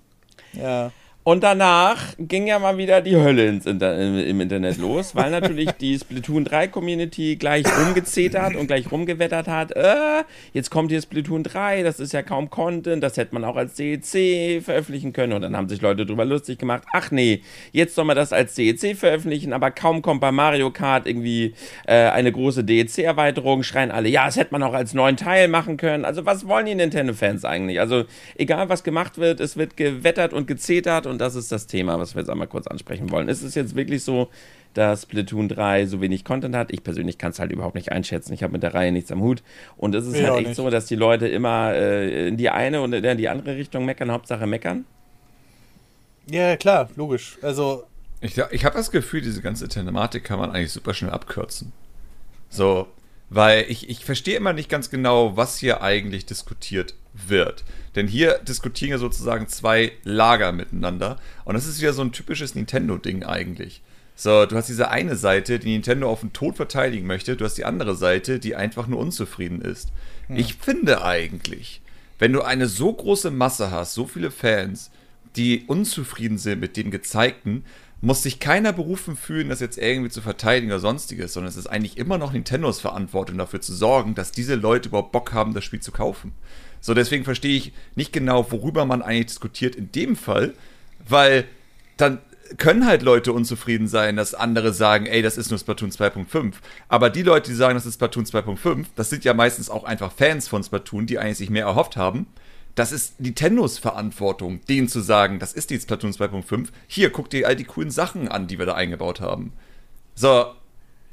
Ja. Und danach ging ja mal wieder die Hölle ins Inter im Internet los, weil natürlich die Splatoon 3 Community gleich rumgezetert und gleich rumgewettert hat. Äh, jetzt kommt hier Splatoon 3, das ist ja kaum Content, das hätte man auch als CEC veröffentlichen können. Und dann haben sich Leute drüber lustig gemacht. Ach nee, jetzt soll man das als CEC veröffentlichen, aber kaum kommt bei Mario Kart irgendwie äh, eine große DEC-Erweiterung, schreien alle, ja, das hätte man auch als neuen Teil machen können. Also was wollen die Nintendo-Fans eigentlich? Also egal was gemacht wird, es wird gewettert und gezetert und das ist das Thema, was wir jetzt einmal kurz ansprechen wollen. Ist es jetzt wirklich so, dass Splatoon 3 so wenig Content hat? Ich persönlich kann es halt überhaupt nicht einschätzen. Ich habe mit der Reihe nichts am Hut. Und es ist ja, halt echt nicht. so, dass die Leute immer äh, in die eine und in die andere Richtung meckern, Hauptsache meckern. Ja, klar, logisch. Also. Ich, ich habe das Gefühl, diese ganze Thematik kann man eigentlich super schnell abkürzen. So, weil ich, ich verstehe immer nicht ganz genau, was hier eigentlich diskutiert wird. Denn hier diskutieren ja sozusagen zwei Lager miteinander. Und das ist ja so ein typisches Nintendo-Ding eigentlich. So, du hast diese eine Seite, die Nintendo auf den Tod verteidigen möchte. Du hast die andere Seite, die einfach nur unzufrieden ist. Hm. Ich finde eigentlich, wenn du eine so große Masse hast, so viele Fans, die unzufrieden sind mit dem Gezeigten, muss sich keiner berufen fühlen, das jetzt irgendwie zu verteidigen oder sonstiges, sondern es ist eigentlich immer noch Nintendos Verantwortung dafür zu sorgen, dass diese Leute überhaupt Bock haben, das Spiel zu kaufen. So, deswegen verstehe ich nicht genau, worüber man eigentlich diskutiert in dem Fall, weil dann können halt Leute unzufrieden sein, dass andere sagen, ey, das ist nur Splatoon 2.5. Aber die Leute, die sagen, das ist Splatoon 2.5, das sind ja meistens auch einfach Fans von Splatoon, die eigentlich sich mehr erhofft haben. Das ist Nintendos Verantwortung, denen zu sagen, das ist die Splatoon 2.5. Hier, guck dir all die coolen Sachen an, die wir da eingebaut haben. So,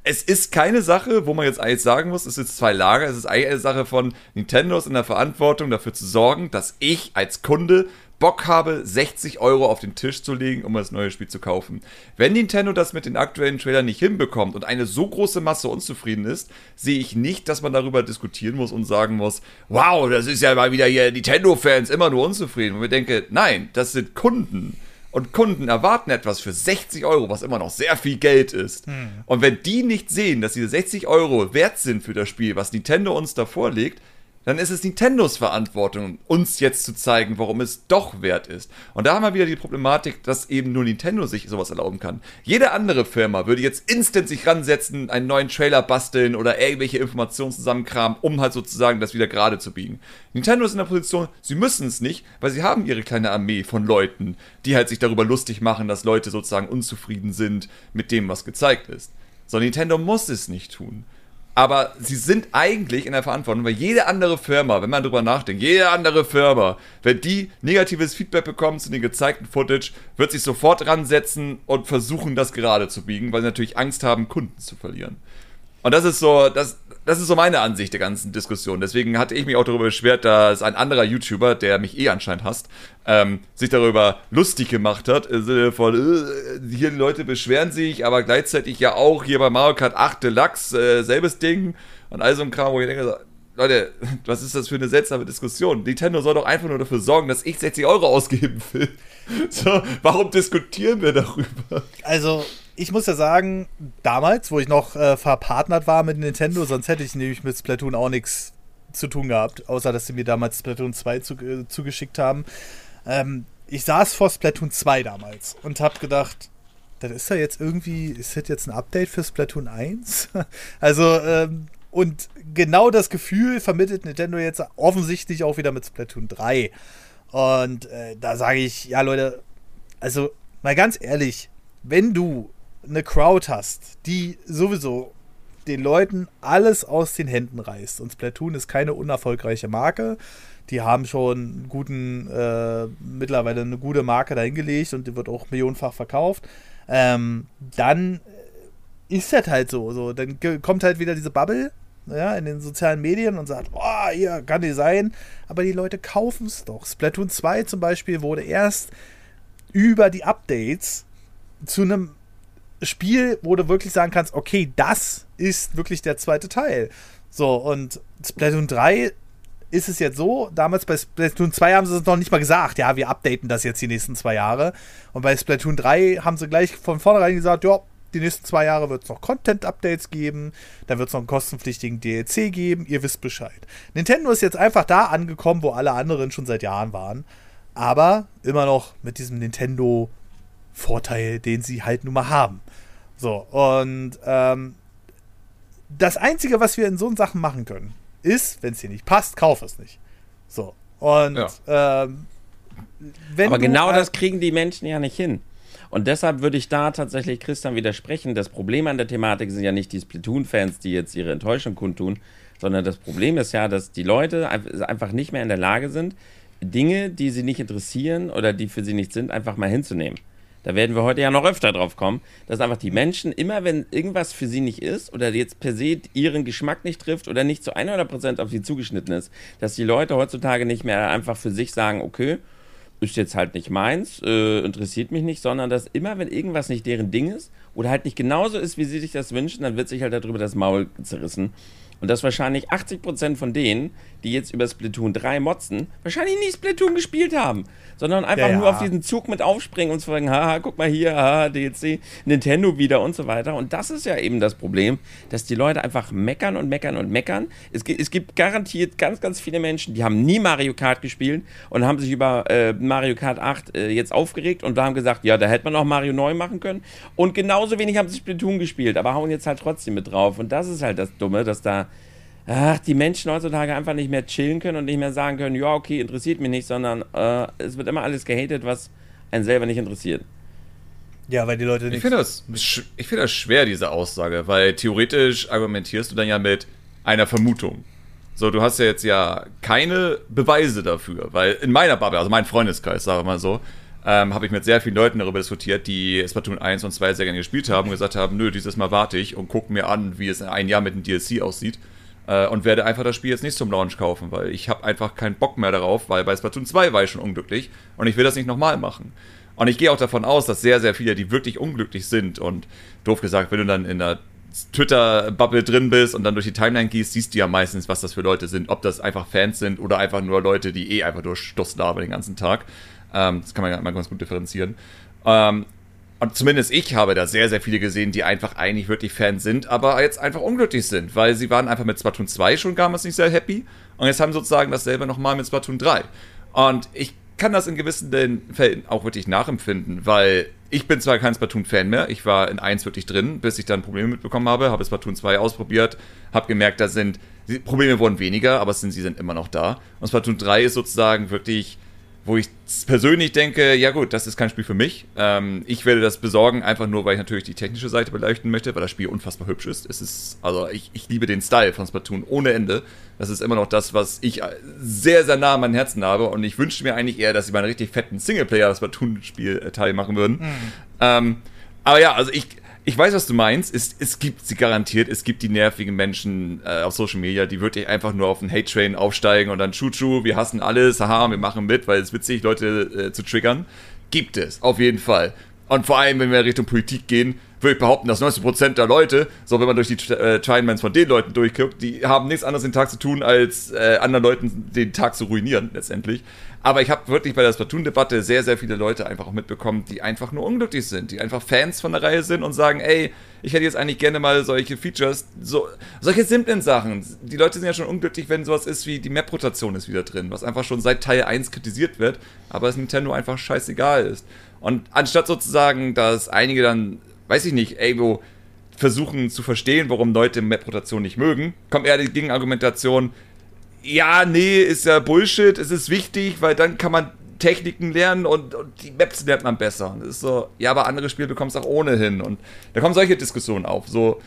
es ist keine Sache, wo man jetzt eigentlich sagen muss, es ist zwei Lager. Es ist eine Sache von Nintendos in der Verantwortung, dafür zu sorgen, dass ich als Kunde Bock habe, 60 Euro auf den Tisch zu legen, um das neue Spiel zu kaufen. Wenn Nintendo das mit den aktuellen Trailern nicht hinbekommt und eine so große Masse unzufrieden ist, sehe ich nicht, dass man darüber diskutieren muss und sagen muss, wow, das ist ja mal wieder hier Nintendo-Fans immer nur unzufrieden. Und wir denken, nein, das sind Kunden und Kunden erwarten etwas für 60 Euro, was immer noch sehr viel Geld ist. Hm. Und wenn die nicht sehen, dass diese 60 Euro wert sind für das Spiel, was Nintendo uns da vorlegt, dann ist es Nintendos Verantwortung, uns jetzt zu zeigen, warum es doch wert ist. Und da haben wir wieder die Problematik, dass eben nur Nintendo sich sowas erlauben kann. Jede andere Firma würde jetzt instant sich ransetzen, einen neuen Trailer basteln oder irgendwelche Informationen zusammenkramen, um halt sozusagen das wieder gerade zu biegen. Nintendo ist in der Position, sie müssen es nicht, weil sie haben ihre kleine Armee von Leuten, die halt sich darüber lustig machen, dass Leute sozusagen unzufrieden sind mit dem, was gezeigt ist. So, Nintendo muss es nicht tun aber sie sind eigentlich in der Verantwortung, weil jede andere Firma, wenn man drüber nachdenkt, jede andere Firma, wenn die negatives Feedback bekommt zu den gezeigten Footage, wird sich sofort ransetzen und versuchen, das gerade zu biegen, weil sie natürlich Angst haben, Kunden zu verlieren. Und das ist so, das, das ist so meine Ansicht der ganzen Diskussion. Deswegen hatte ich mich auch darüber beschwert, dass ein anderer YouTuber, der mich eh anscheinend hasst, ähm, sich darüber lustig gemacht hat. Im Sinne von, äh, hier die Leute beschweren sich, aber gleichzeitig ja auch hier bei Mario Kart 8 Deluxe, äh, selbes Ding und all so ein Kram, wo ich denke, Leute, was ist das für eine seltsame Diskussion? Nintendo soll doch einfach nur dafür sorgen, dass ich 60 Euro ausgeben will. So, warum diskutieren wir darüber? Also, ich muss ja sagen, damals, wo ich noch äh, verpartnert war mit Nintendo, sonst hätte ich nämlich mit Splatoon auch nichts zu tun gehabt, außer dass sie mir damals Splatoon 2 zu, äh, zugeschickt haben. Ähm, ich saß vor Splatoon 2 damals und habe gedacht, das ist ja jetzt irgendwie, ist das jetzt ein Update für Splatoon 1? also, ähm, und genau das Gefühl vermittelt Nintendo jetzt offensichtlich auch wieder mit Splatoon 3. Und äh, da sage ich, ja Leute, also mal ganz ehrlich, wenn du eine Crowd hast, die sowieso den Leuten alles aus den Händen reißt. Und Splatoon ist keine unerfolgreiche Marke. Die haben schon guten, äh, mittlerweile eine gute Marke dahingelegt und die wird auch millionenfach verkauft. Ähm, dann ist das halt so, so. Dann kommt halt wieder diese Bubble ja, in den sozialen Medien und sagt, oh, hier kann die sein. Aber die Leute kaufen es doch. Splatoon 2 zum Beispiel wurde erst über die Updates zu einem Spiel, wo du wirklich sagen kannst, okay, das ist wirklich der zweite Teil. So, und Splatoon 3 ist es jetzt so, damals bei Splatoon 2 haben sie es noch nicht mal gesagt, ja, wir updaten das jetzt die nächsten zwei Jahre. Und bei Splatoon 3 haben sie gleich von vornherein gesagt, ja, die nächsten zwei Jahre wird es noch Content-Updates geben, dann wird es noch einen kostenpflichtigen DLC geben, ihr wisst Bescheid. Nintendo ist jetzt einfach da angekommen, wo alle anderen schon seit Jahren waren. aber immer noch mit diesem Nintendo-Vorteil, den sie halt nun mal haben. So, und ähm, das Einzige, was wir in so Sachen machen können, ist, wenn es dir nicht passt, kauf es nicht. So, und ja. ähm, aber genau das kriegen die Menschen ja nicht hin. Und deshalb würde ich da tatsächlich Christian widersprechen. Das Problem an der Thematik sind ja nicht die Splatoon-Fans, die jetzt ihre Enttäuschung kundtun, sondern das Problem ist ja, dass die Leute einfach nicht mehr in der Lage sind, Dinge, die sie nicht interessieren oder die für sie nicht sind, einfach mal hinzunehmen. Da werden wir heute ja noch öfter drauf kommen, dass einfach die Menschen immer, wenn irgendwas für sie nicht ist oder jetzt per se ihren Geschmack nicht trifft oder nicht zu 100% auf sie zugeschnitten ist, dass die Leute heutzutage nicht mehr einfach für sich sagen, okay, ist jetzt halt nicht meins, äh, interessiert mich nicht, sondern dass immer, wenn irgendwas nicht deren Ding ist oder halt nicht genauso ist, wie sie sich das wünschen, dann wird sich halt darüber das Maul zerrissen. Und dass wahrscheinlich 80% von denen, die jetzt über Splatoon 3 motzen, wahrscheinlich nie Splatoon gespielt haben, sondern einfach ja, ja. nur auf diesen Zug mit aufspringen und sagen, haha, guck mal hier, haha, DLC, Nintendo wieder und so weiter. Und das ist ja eben das Problem, dass die Leute einfach meckern und meckern und meckern. Es, es gibt garantiert ganz, ganz viele Menschen, die haben nie Mario Kart gespielt und haben sich über äh, Mario Kart 8 äh, jetzt aufgeregt und da haben gesagt, ja, da hätte man auch Mario neu machen können. Und genauso wenig haben sie Splatoon gespielt, aber hauen jetzt halt trotzdem mit drauf. Und das ist halt das Dumme, dass da ach, die Menschen heutzutage einfach nicht mehr chillen können und nicht mehr sagen können, ja, okay, interessiert mich nicht, sondern äh, es wird immer alles gehatet, was einen selber nicht interessiert. Ja, weil die Leute nicht. Ich finde das, find das schwer, diese Aussage, weil theoretisch argumentierst du dann ja mit einer Vermutung. So, du hast ja jetzt ja keine Beweise dafür, weil in meiner Bubble, also mein Freundeskreis, sagen wir mal so, ähm, habe ich mit sehr vielen Leuten darüber diskutiert, die Splatoon 1 und 2 sehr gerne gespielt haben und gesagt haben, nö, dieses Mal warte ich und gucke mir an, wie es in einem Jahr mit dem DLC aussieht äh, und werde einfach das Spiel jetzt nicht zum Launch kaufen, weil ich habe einfach keinen Bock mehr darauf, weil bei Splatoon 2 war ich schon unglücklich und ich will das nicht nochmal machen. Und ich gehe auch davon aus, dass sehr, sehr viele, die wirklich unglücklich sind und doof gesagt, wenn du dann in der Twitter-Bubble drin bist und dann durch die Timeline gehst, siehst du ja meistens, was das für Leute sind. Ob das einfach Fans sind oder einfach nur Leute, die eh einfach nur Stuss labern den ganzen Tag. Ähm, das kann man ja mal ganz gut differenzieren. Ähm, und zumindest ich habe da sehr, sehr viele gesehen, die einfach eigentlich wirklich Fans sind, aber jetzt einfach unglücklich sind, weil sie waren einfach mit Splatoon 2 schon damals nicht sehr happy und jetzt haben sozusagen dasselbe nochmal mit Splatoon 3. Und ich kann das in gewissen Fällen auch wirklich nachempfinden, weil ich bin zwar kein Splatoon-Fan mehr, ich war in 1 wirklich drin, bis ich dann Probleme mitbekommen habe, habe Splatoon 2 ausprobiert, habe gemerkt, da sind, Probleme wurden weniger, aber sie sind immer noch da. Und Splatoon 3 ist sozusagen wirklich wo ich persönlich denke, ja gut, das ist kein Spiel für mich. Ähm, ich werde das besorgen, einfach nur, weil ich natürlich die technische Seite beleuchten möchte, weil das Spiel unfassbar hübsch ist. Es ist, also ich, ich liebe den Style von Splatoon ohne Ende. Das ist immer noch das, was ich sehr, sehr nah an meinem Herzen habe. Und ich wünschte mir eigentlich eher, dass sie mal einen richtig fetten Singleplayer-Splatoon-Spiel-Teil machen würden. Mhm. Ähm, aber ja, also ich, ich weiß, was du meinst. Es, es gibt sie garantiert. Es gibt die nervigen Menschen äh, auf Social Media, die wirklich einfach nur auf den Hate-Train aufsteigen und dann Chuchu, wir hassen alles, haha, wir machen mit, weil es witzig, Leute äh, zu triggern. Gibt es, auf jeden Fall. Und vor allem, wenn wir Richtung Politik gehen, würde ich behaupten, dass 90% der Leute, so wenn man durch die äh, Chinaman's von den Leuten durchguckt, die haben nichts anderes den Tag zu tun, als äh, anderen Leuten den Tag zu ruinieren, letztendlich. Aber ich habe wirklich bei der Splatoon-Debatte sehr, sehr viele Leute einfach auch mitbekommen, die einfach nur unglücklich sind, die einfach Fans von der Reihe sind und sagen, ey, ich hätte jetzt eigentlich gerne mal solche Features, so, solche simplen Sachen. Die Leute sind ja schon unglücklich, wenn sowas ist wie die Map-Rotation ist wieder drin, was einfach schon seit Teil 1 kritisiert wird, aber es Nintendo einfach scheißegal ist. Und anstatt sozusagen, dass einige dann, weiß ich nicht, ey, wo versuchen zu verstehen, warum Leute Map-Rotation nicht mögen, kommt eher die Gegenargumentation, ja, nee, ist ja Bullshit, es ist wichtig, weil dann kann man Techniken lernen und, und die Maps lernt man besser. Und das ist so, ja, aber andere Spiele bekommst du auch ohnehin. Und da kommen solche Diskussionen auf. So,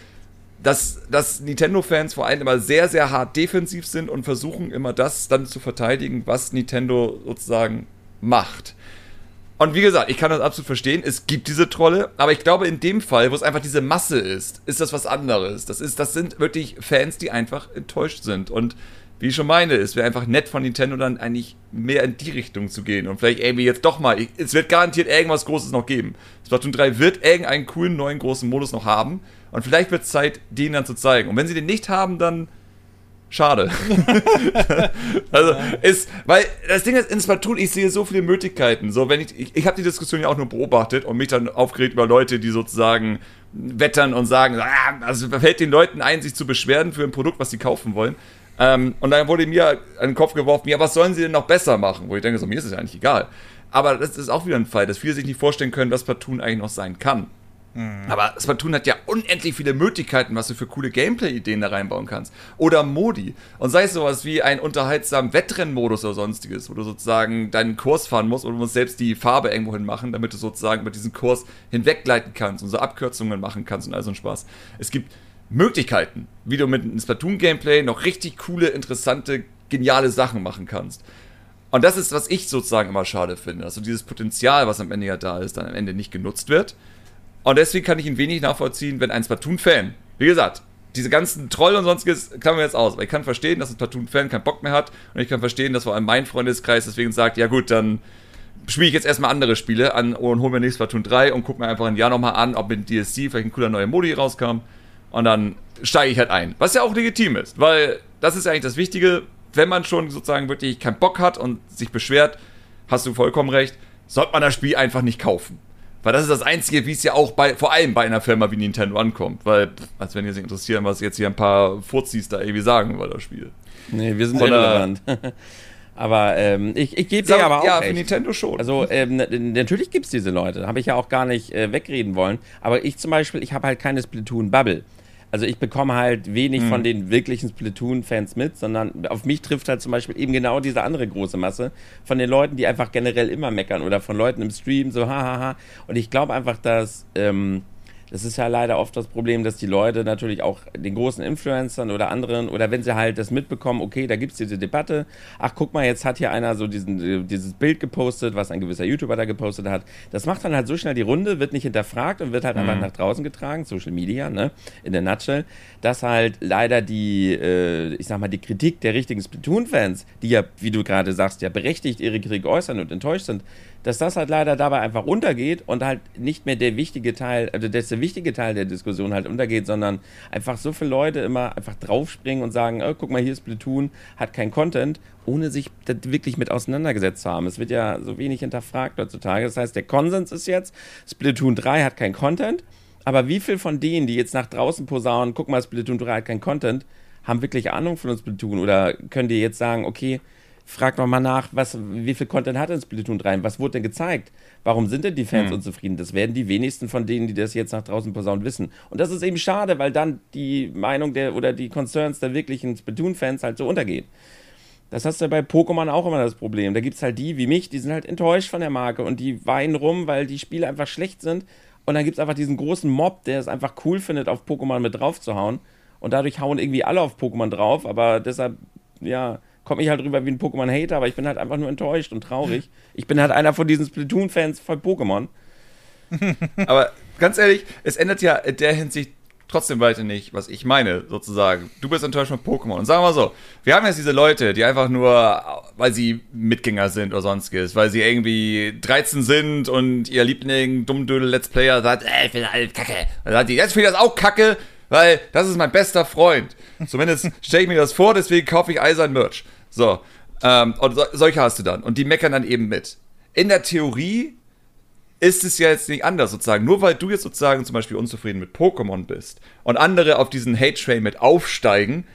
dass, dass Nintendo-Fans vor allem immer sehr, sehr hart defensiv sind und versuchen immer das dann zu verteidigen, was Nintendo sozusagen macht. Und wie gesagt, ich kann das absolut verstehen. Es gibt diese Trolle, aber ich glaube, in dem Fall, wo es einfach diese Masse ist, ist das was anderes. Das, ist, das sind wirklich Fans, die einfach enttäuscht sind. Und wie ich schon meine, es wäre einfach nett von Nintendo dann eigentlich mehr in die Richtung zu gehen und vielleicht irgendwie jetzt doch mal, es wird garantiert irgendwas Großes noch geben. Splatoon 3 wird irgendeinen coolen neuen großen Modus noch haben und vielleicht wird es Zeit, den dann zu zeigen. Und wenn sie den nicht haben, dann schade. also ist, weil das Ding ist, in Splatoon, ich sehe so viele Möglichkeiten. So, wenn ich, ich, ich habe die Diskussion ja auch nur beobachtet und mich dann aufgeregt über Leute, die sozusagen wettern und sagen, ah, also fällt den Leuten ein, sich zu beschweren für ein Produkt, was sie kaufen wollen. Ähm, und dann wurde mir an den Kopf geworfen, ja, was sollen sie denn noch besser machen? Wo ich denke, so, mir ist es ja eigentlich egal. Aber das ist auch wieder ein Fall, dass viele sich nicht vorstellen können, was Platoon eigentlich noch sein kann. Mhm. Aber Splatoon hat ja unendlich viele Möglichkeiten, was du für coole Gameplay-Ideen da reinbauen kannst. Oder Modi. Und sei es sowas wie ein unterhaltsamen Wettrennmodus oder sonstiges, wo du sozusagen deinen Kurs fahren musst und du musst selbst die Farbe irgendwo hin machen, damit du sozusagen über diesen Kurs hinweggleiten kannst und so Abkürzungen machen kannst und all so ein Spaß. Es gibt Möglichkeiten, wie du mit einem Splatoon-Gameplay noch richtig coole, interessante, geniale Sachen machen kannst. Und das ist, was ich sozusagen immer schade finde. Also dieses Potenzial, was am Ende ja da ist, dann am Ende nicht genutzt wird. Und deswegen kann ich ihn wenig nachvollziehen, wenn ein Splatoon-Fan, wie gesagt, diese ganzen Troll und sonstiges klammern wir jetzt aus. Aber ich kann verstehen, dass ein Splatoon-Fan keinen Bock mehr hat. Und ich kann verstehen, dass vor allem mein Freundeskreis deswegen sagt, ja gut, dann spiele ich jetzt erstmal andere Spiele an und hole mir nicht Splatoon 3 und gucke mir einfach ein Jahr nochmal an, ob mit DLC vielleicht ein cooler neuer Modi rauskam. Und dann steige ich halt ein. Was ja auch legitim ist, weil das ist eigentlich das Wichtige. Wenn man schon sozusagen wirklich keinen Bock hat und sich beschwert, hast du vollkommen recht, sollte man das Spiel einfach nicht kaufen. Weil das ist das Einzige, wie es ja auch bei, vor allem bei einer Firma wie Nintendo ankommt. Weil, als wenn ihr sich interessieren, was jetzt hier ein paar Fuzis da irgendwie sagen über das Spiel. Nee, wir sind Von irrelevant. aber ähm, ich, ich gebe dir aber auch Ja, recht. für Nintendo schon. Also ähm, natürlich gibt es diese Leute. Habe ich ja auch gar nicht äh, wegreden wollen. Aber ich zum Beispiel, ich habe halt keine Splatoon-Bubble also ich bekomme halt wenig mhm. von den wirklichen Splatoon-Fans mit, sondern auf mich trifft halt zum Beispiel eben genau diese andere große Masse von den Leuten, die einfach generell immer meckern oder von Leuten im Stream so hahaha. Und ich glaube einfach, dass ähm, das ist ja leider oft das Problem, dass die Leute natürlich auch den großen Influencern oder anderen, oder wenn sie halt das mitbekommen, okay, da gibt es diese Debatte, ach guck mal, jetzt hat hier einer so diesen, dieses Bild gepostet, was ein gewisser YouTuber da gepostet hat. Das macht dann halt so schnell die Runde, wird nicht hinterfragt und wird halt mhm. einfach nach draußen getragen, Social Media, ne, in der Nutshell, dass halt leider die, äh, ich sag mal, die Kritik der richtigen Splatoon-Fans, die ja, wie du gerade sagst, ja berechtigt ihre Kritik äußern und enttäuscht sind, dass das halt leider dabei einfach untergeht und halt nicht mehr der wichtige Teil, also dass der wichtige Teil der Diskussion halt untergeht, sondern einfach so viele Leute immer einfach draufspringen und sagen, oh, guck mal, hier ist Platoon, hat kein Content, ohne sich wirklich mit auseinandergesetzt zu haben. Es wird ja so wenig hinterfragt heutzutage. Das heißt, der Konsens ist jetzt, Splatoon 3 hat kein Content, aber wie viel von denen, die jetzt nach draußen posaunen, guck mal, Splatoon 3 hat kein Content, haben wirklich Ahnung von uns Splatoon oder können die jetzt sagen, okay, frag noch mal nach, was, wie viel Content hat denn Splatoon 3? Was wurde denn gezeigt? Warum sind denn die Fans hm. unzufrieden? Das werden die wenigsten von denen, die das jetzt nach draußen posaunen, wissen. Und das ist eben schade, weil dann die Meinung der oder die Concerns der wirklichen Splatoon-Fans halt so untergeht. Das hast du ja bei Pokémon auch immer das Problem. Da gibt es halt die wie mich, die sind halt enttäuscht von der Marke und die weinen rum, weil die Spiele einfach schlecht sind. Und dann gibt es einfach diesen großen Mob, der es einfach cool findet, auf Pokémon mit drauf zu hauen. Und dadurch hauen irgendwie alle auf Pokémon drauf, aber deshalb, ja, komme ich halt rüber wie ein Pokémon-Hater, aber ich bin halt einfach nur enttäuscht und traurig. Ich bin halt einer von diesen Splatoon-Fans von Pokémon. aber ganz ehrlich, es ändert ja in der Hinsicht trotzdem weiter nicht, was ich meine, sozusagen. Du bist enttäuscht von Pokémon. Und sagen wir mal so, wir haben jetzt diese Leute, die einfach nur, weil sie Mitgänger sind oder sonstiges, weil sie irgendwie 13 sind und ihr Liebling, Dummdödel, Let's Player sagt, ey, ich finde alles kacke. Dann sagt die, jetzt finde ich das auch kacke, weil das ist mein bester Freund. Zumindest stelle ich mir das vor, deswegen kaufe ich sein Merch. So, ähm, und so, solche hast du dann. Und die meckern dann eben mit. In der Theorie ist es ja jetzt nicht anders sozusagen. Nur weil du jetzt sozusagen zum Beispiel unzufrieden mit Pokémon bist und andere auf diesen Hate-Train mit aufsteigen,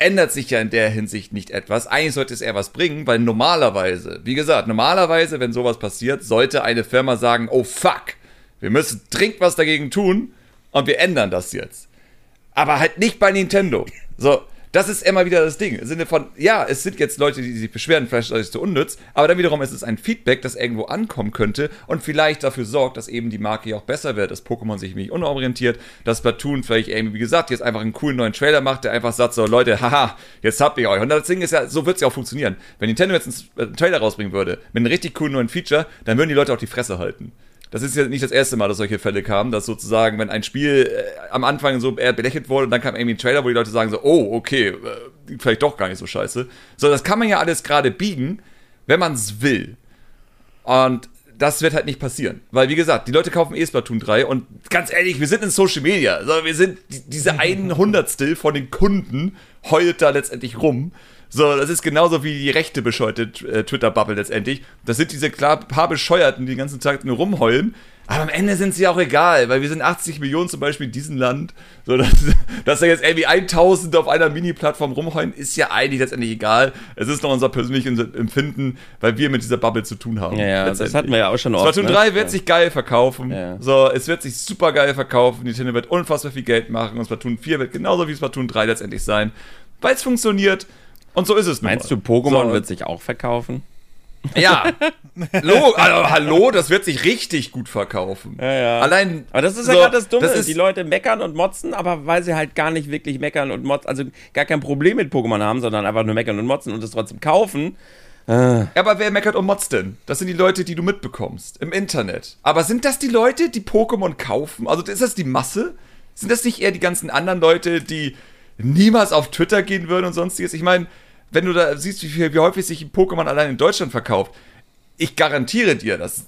ändert sich ja in der Hinsicht nicht etwas. Eigentlich sollte es eher was bringen, weil normalerweise, wie gesagt, normalerweise, wenn sowas passiert, sollte eine Firma sagen, oh fuck, wir müssen dringend was dagegen tun und wir ändern das jetzt aber halt nicht bei Nintendo. So, das ist immer wieder das Ding. Im Sinne von, ja, es sind jetzt Leute, die sich beschweren, vielleicht ist es zu unnütz, aber dann wiederum ist es ein Feedback, das irgendwo ankommen könnte und vielleicht dafür sorgt, dass eben die Marke ja auch besser wird, dass Pokémon sich nämlich unorientiert, dass Platoon vielleicht irgendwie, wie gesagt, jetzt einfach einen coolen neuen Trailer macht, der einfach sagt so, Leute, haha, jetzt habt ihr euch. Und das Ding ist ja, so wird es ja auch funktionieren. Wenn Nintendo jetzt einen Trailer rausbringen würde, mit einem richtig coolen neuen Feature, dann würden die Leute auch die Fresse halten das ist ja nicht das erste Mal, dass solche Fälle kamen, dass sozusagen, wenn ein Spiel äh, am Anfang so eher belächelt wurde und dann kam irgendwie ein Trailer, wo die Leute sagen so, oh, okay, äh, vielleicht doch gar nicht so scheiße. So, das kann man ja alles gerade biegen, wenn man es will. Und das wird halt nicht passieren. Weil, wie gesagt, die Leute kaufen eh Splatoon 3 und ganz ehrlich, wir sind in Social Media. Also wir sind diese ein Hundertstel von den Kunden heult da letztendlich rum. So, das ist genauso wie die rechte bescheuerte äh, Twitter-Bubble letztendlich. Das sind diese klar paar Bescheuerten, die den ganzen Tag nur rumheulen. Aber am Ende sind sie auch egal, weil wir sind 80 Millionen zum Beispiel in diesem Land. So, dass, dass da jetzt irgendwie 1000 auf einer Mini-Plattform rumheulen, ist ja eigentlich letztendlich egal. Es ist noch unser persönliches Empfinden, weil wir mit dieser Bubble zu tun haben. Ja, ja das hatten wir ja auch schon oft. Splatoon ne? 3 wird ja. sich geil verkaufen. Ja. So, es wird sich super geil verkaufen. Nintendo wird unfassbar viel Geld machen und Splatoon 4 wird genauso wie Splatoon 3 letztendlich sein, weil es funktioniert. Und so ist es. Meinst du, Pokémon so. wird sich auch verkaufen? Ja. Hallo, also, hallo, das wird sich richtig gut verkaufen. Ja, ja. Allein. Aber das ist ja gerade das Dumme. Das ist, die Leute meckern und motzen, aber weil sie halt gar nicht wirklich meckern und motzen, also gar kein Problem mit Pokémon haben, sondern einfach nur meckern und motzen und es trotzdem kaufen. Äh. Aber wer meckert und motzt denn? Das sind die Leute, die du mitbekommst im Internet. Aber sind das die Leute, die Pokémon kaufen? Also ist das die Masse? Sind das nicht eher die ganzen anderen Leute, die niemals auf Twitter gehen würden und sonstiges? Ich meine, wenn du da siehst, wie, viel, wie häufig sich ein Pokémon allein in Deutschland verkauft, ich garantiere dir, dass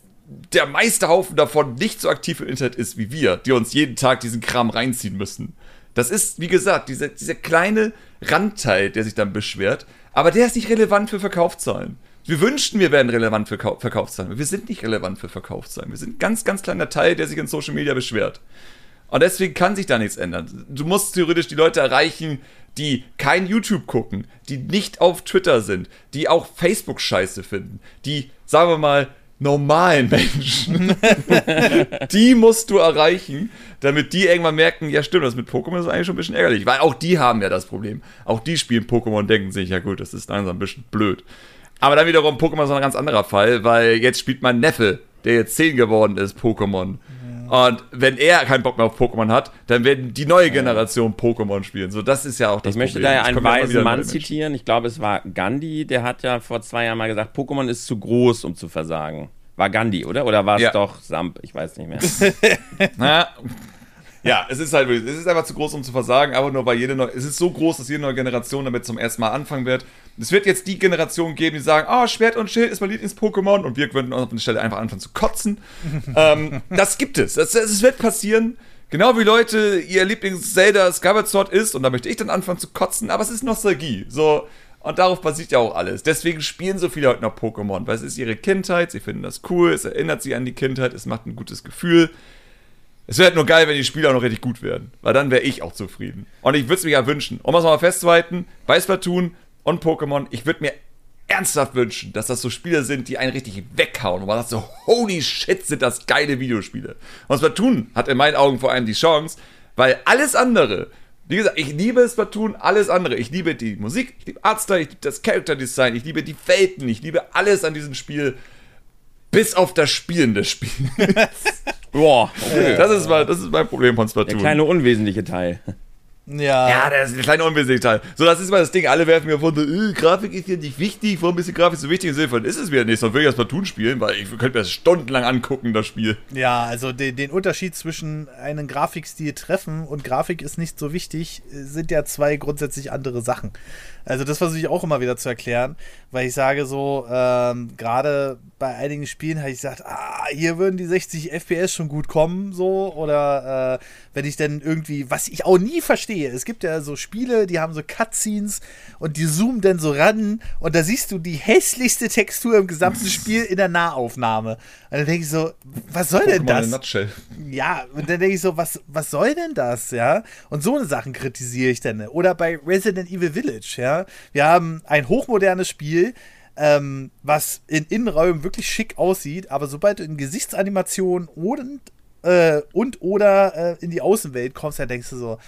der meiste Haufen davon nicht so aktiv im Internet ist wie wir, die uns jeden Tag diesen Kram reinziehen müssen. Das ist, wie gesagt, dieser, dieser kleine Randteil, der sich dann beschwert, aber der ist nicht relevant für Verkaufszahlen. Wir wünschten, wir wären relevant für Verkaufszahlen. Wir sind nicht relevant für Verkaufszahlen. Wir sind ein ganz, ganz kleiner Teil, der sich in Social Media beschwert. Und deswegen kann sich da nichts ändern. Du musst theoretisch die Leute erreichen, die kein YouTube gucken, die nicht auf Twitter sind, die auch Facebook scheiße finden, die, sagen wir mal, normalen Menschen, die musst du erreichen, damit die irgendwann merken, ja stimmt, das mit Pokémon ist eigentlich schon ein bisschen ärgerlich, weil auch die haben ja das Problem. Auch die spielen Pokémon und denken sich, ja gut, das ist langsam ein bisschen blöd. Aber dann wiederum, Pokémon ist ein ganz anderer Fall, weil jetzt spielt mein Neffe, der jetzt 10 geworden ist, Pokémon. Und wenn er keinen Bock mehr auf Pokémon hat, dann werden die neue Generation Pokémon spielen. So, das ist ja auch das Ich möchte Problem. da ja einen weisen Mann zitieren. Ich glaube, es war Gandhi, der hat ja vor zwei Jahren mal gesagt, Pokémon ist zu groß, um zu versagen. War Gandhi, oder? Oder war es ja. doch Samp? Ich weiß nicht mehr. Ja, es ist halt, es ist einfach zu groß, um zu versagen, aber nur weil jede neue, es ist so groß, dass jede neue Generation damit zum ersten Mal anfangen wird. Es wird jetzt die Generation geben, die sagen, ah, oh, Schwert und Schild ist mein Lieblings-Pokémon und wir würden auf der Stelle einfach anfangen zu kotzen. ähm, das gibt es. Das, das wird passieren. Genau wie Leute ihr Lieblings-Zelda Skyward Sword ist und da möchte ich dann anfangen zu kotzen, aber es ist Nostalgie. So, und darauf basiert ja auch alles. Deswegen spielen so viele heute noch Pokémon, weil es ist ihre Kindheit, sie finden das cool, es erinnert sie an die Kindheit, es macht ein gutes Gefühl. Es wäre halt nur geil, wenn die Spiele auch noch richtig gut werden. Weil dann wäre ich auch zufrieden. Und ich würde es mir ja wünschen. Um es mal festzuhalten, bei Und Pokémon, ich würde mir ernsthaft wünschen, dass das so Spiele sind, die einen richtig weghauen. Und man sagt so, holy shit, sind das geile Videospiele. Und Splatoon hat in meinen Augen vor allem die Chance, weil alles andere, wie gesagt, ich liebe Splatoon, alles andere. Ich liebe die Musik, ich liebe Artstyle, ich liebe das Character Design, ich liebe die Welten, ich liebe alles an diesem Spiel. Bis auf das Spielen des Spiels. Boah, okay. das, ist mein, das ist mein Problem von Splatoon. Der kleine unwesentliche Teil. Ja. Ja, das ist ein kleiner unwesentlicher Teil. So, das ist mal das Ding. Alle werfen mir vor, äh, Grafik ist ja nicht wichtig. Warum ist die Grafik so wichtig? Und ist es wieder nicht. Sonst würde ich das Platoon spielen, weil ich könnte mir das stundenlang angucken, das Spiel. Ja, also den, den Unterschied zwischen einem Grafikstil treffen und Grafik ist nicht so wichtig, sind ja zwei grundsätzlich andere Sachen. Also das versuche ich auch immer wieder zu erklären, weil ich sage so, ähm, gerade bei einigen Spielen habe ich gesagt, ah, hier würden die 60 FPS schon gut kommen, so, oder äh, wenn ich dann irgendwie, was ich auch nie verstehe, es gibt ja so Spiele, die haben so Cutscenes und die zoomen dann so ran und da siehst du die hässlichste Textur im gesamten Spiel in der Nahaufnahme. Und dann denke ich so, was soll denn das? Ja, und dann denke ich so, was, was soll denn das, ja? Und so eine Sachen kritisiere ich dann. Oder bei Resident Evil Village, ja. Wir haben ein hochmodernes Spiel, ähm, was in Innenräumen wirklich schick aussieht, aber sobald du in Gesichtsanimationen und, äh, und oder äh, in die Außenwelt kommst, dann denkst du so,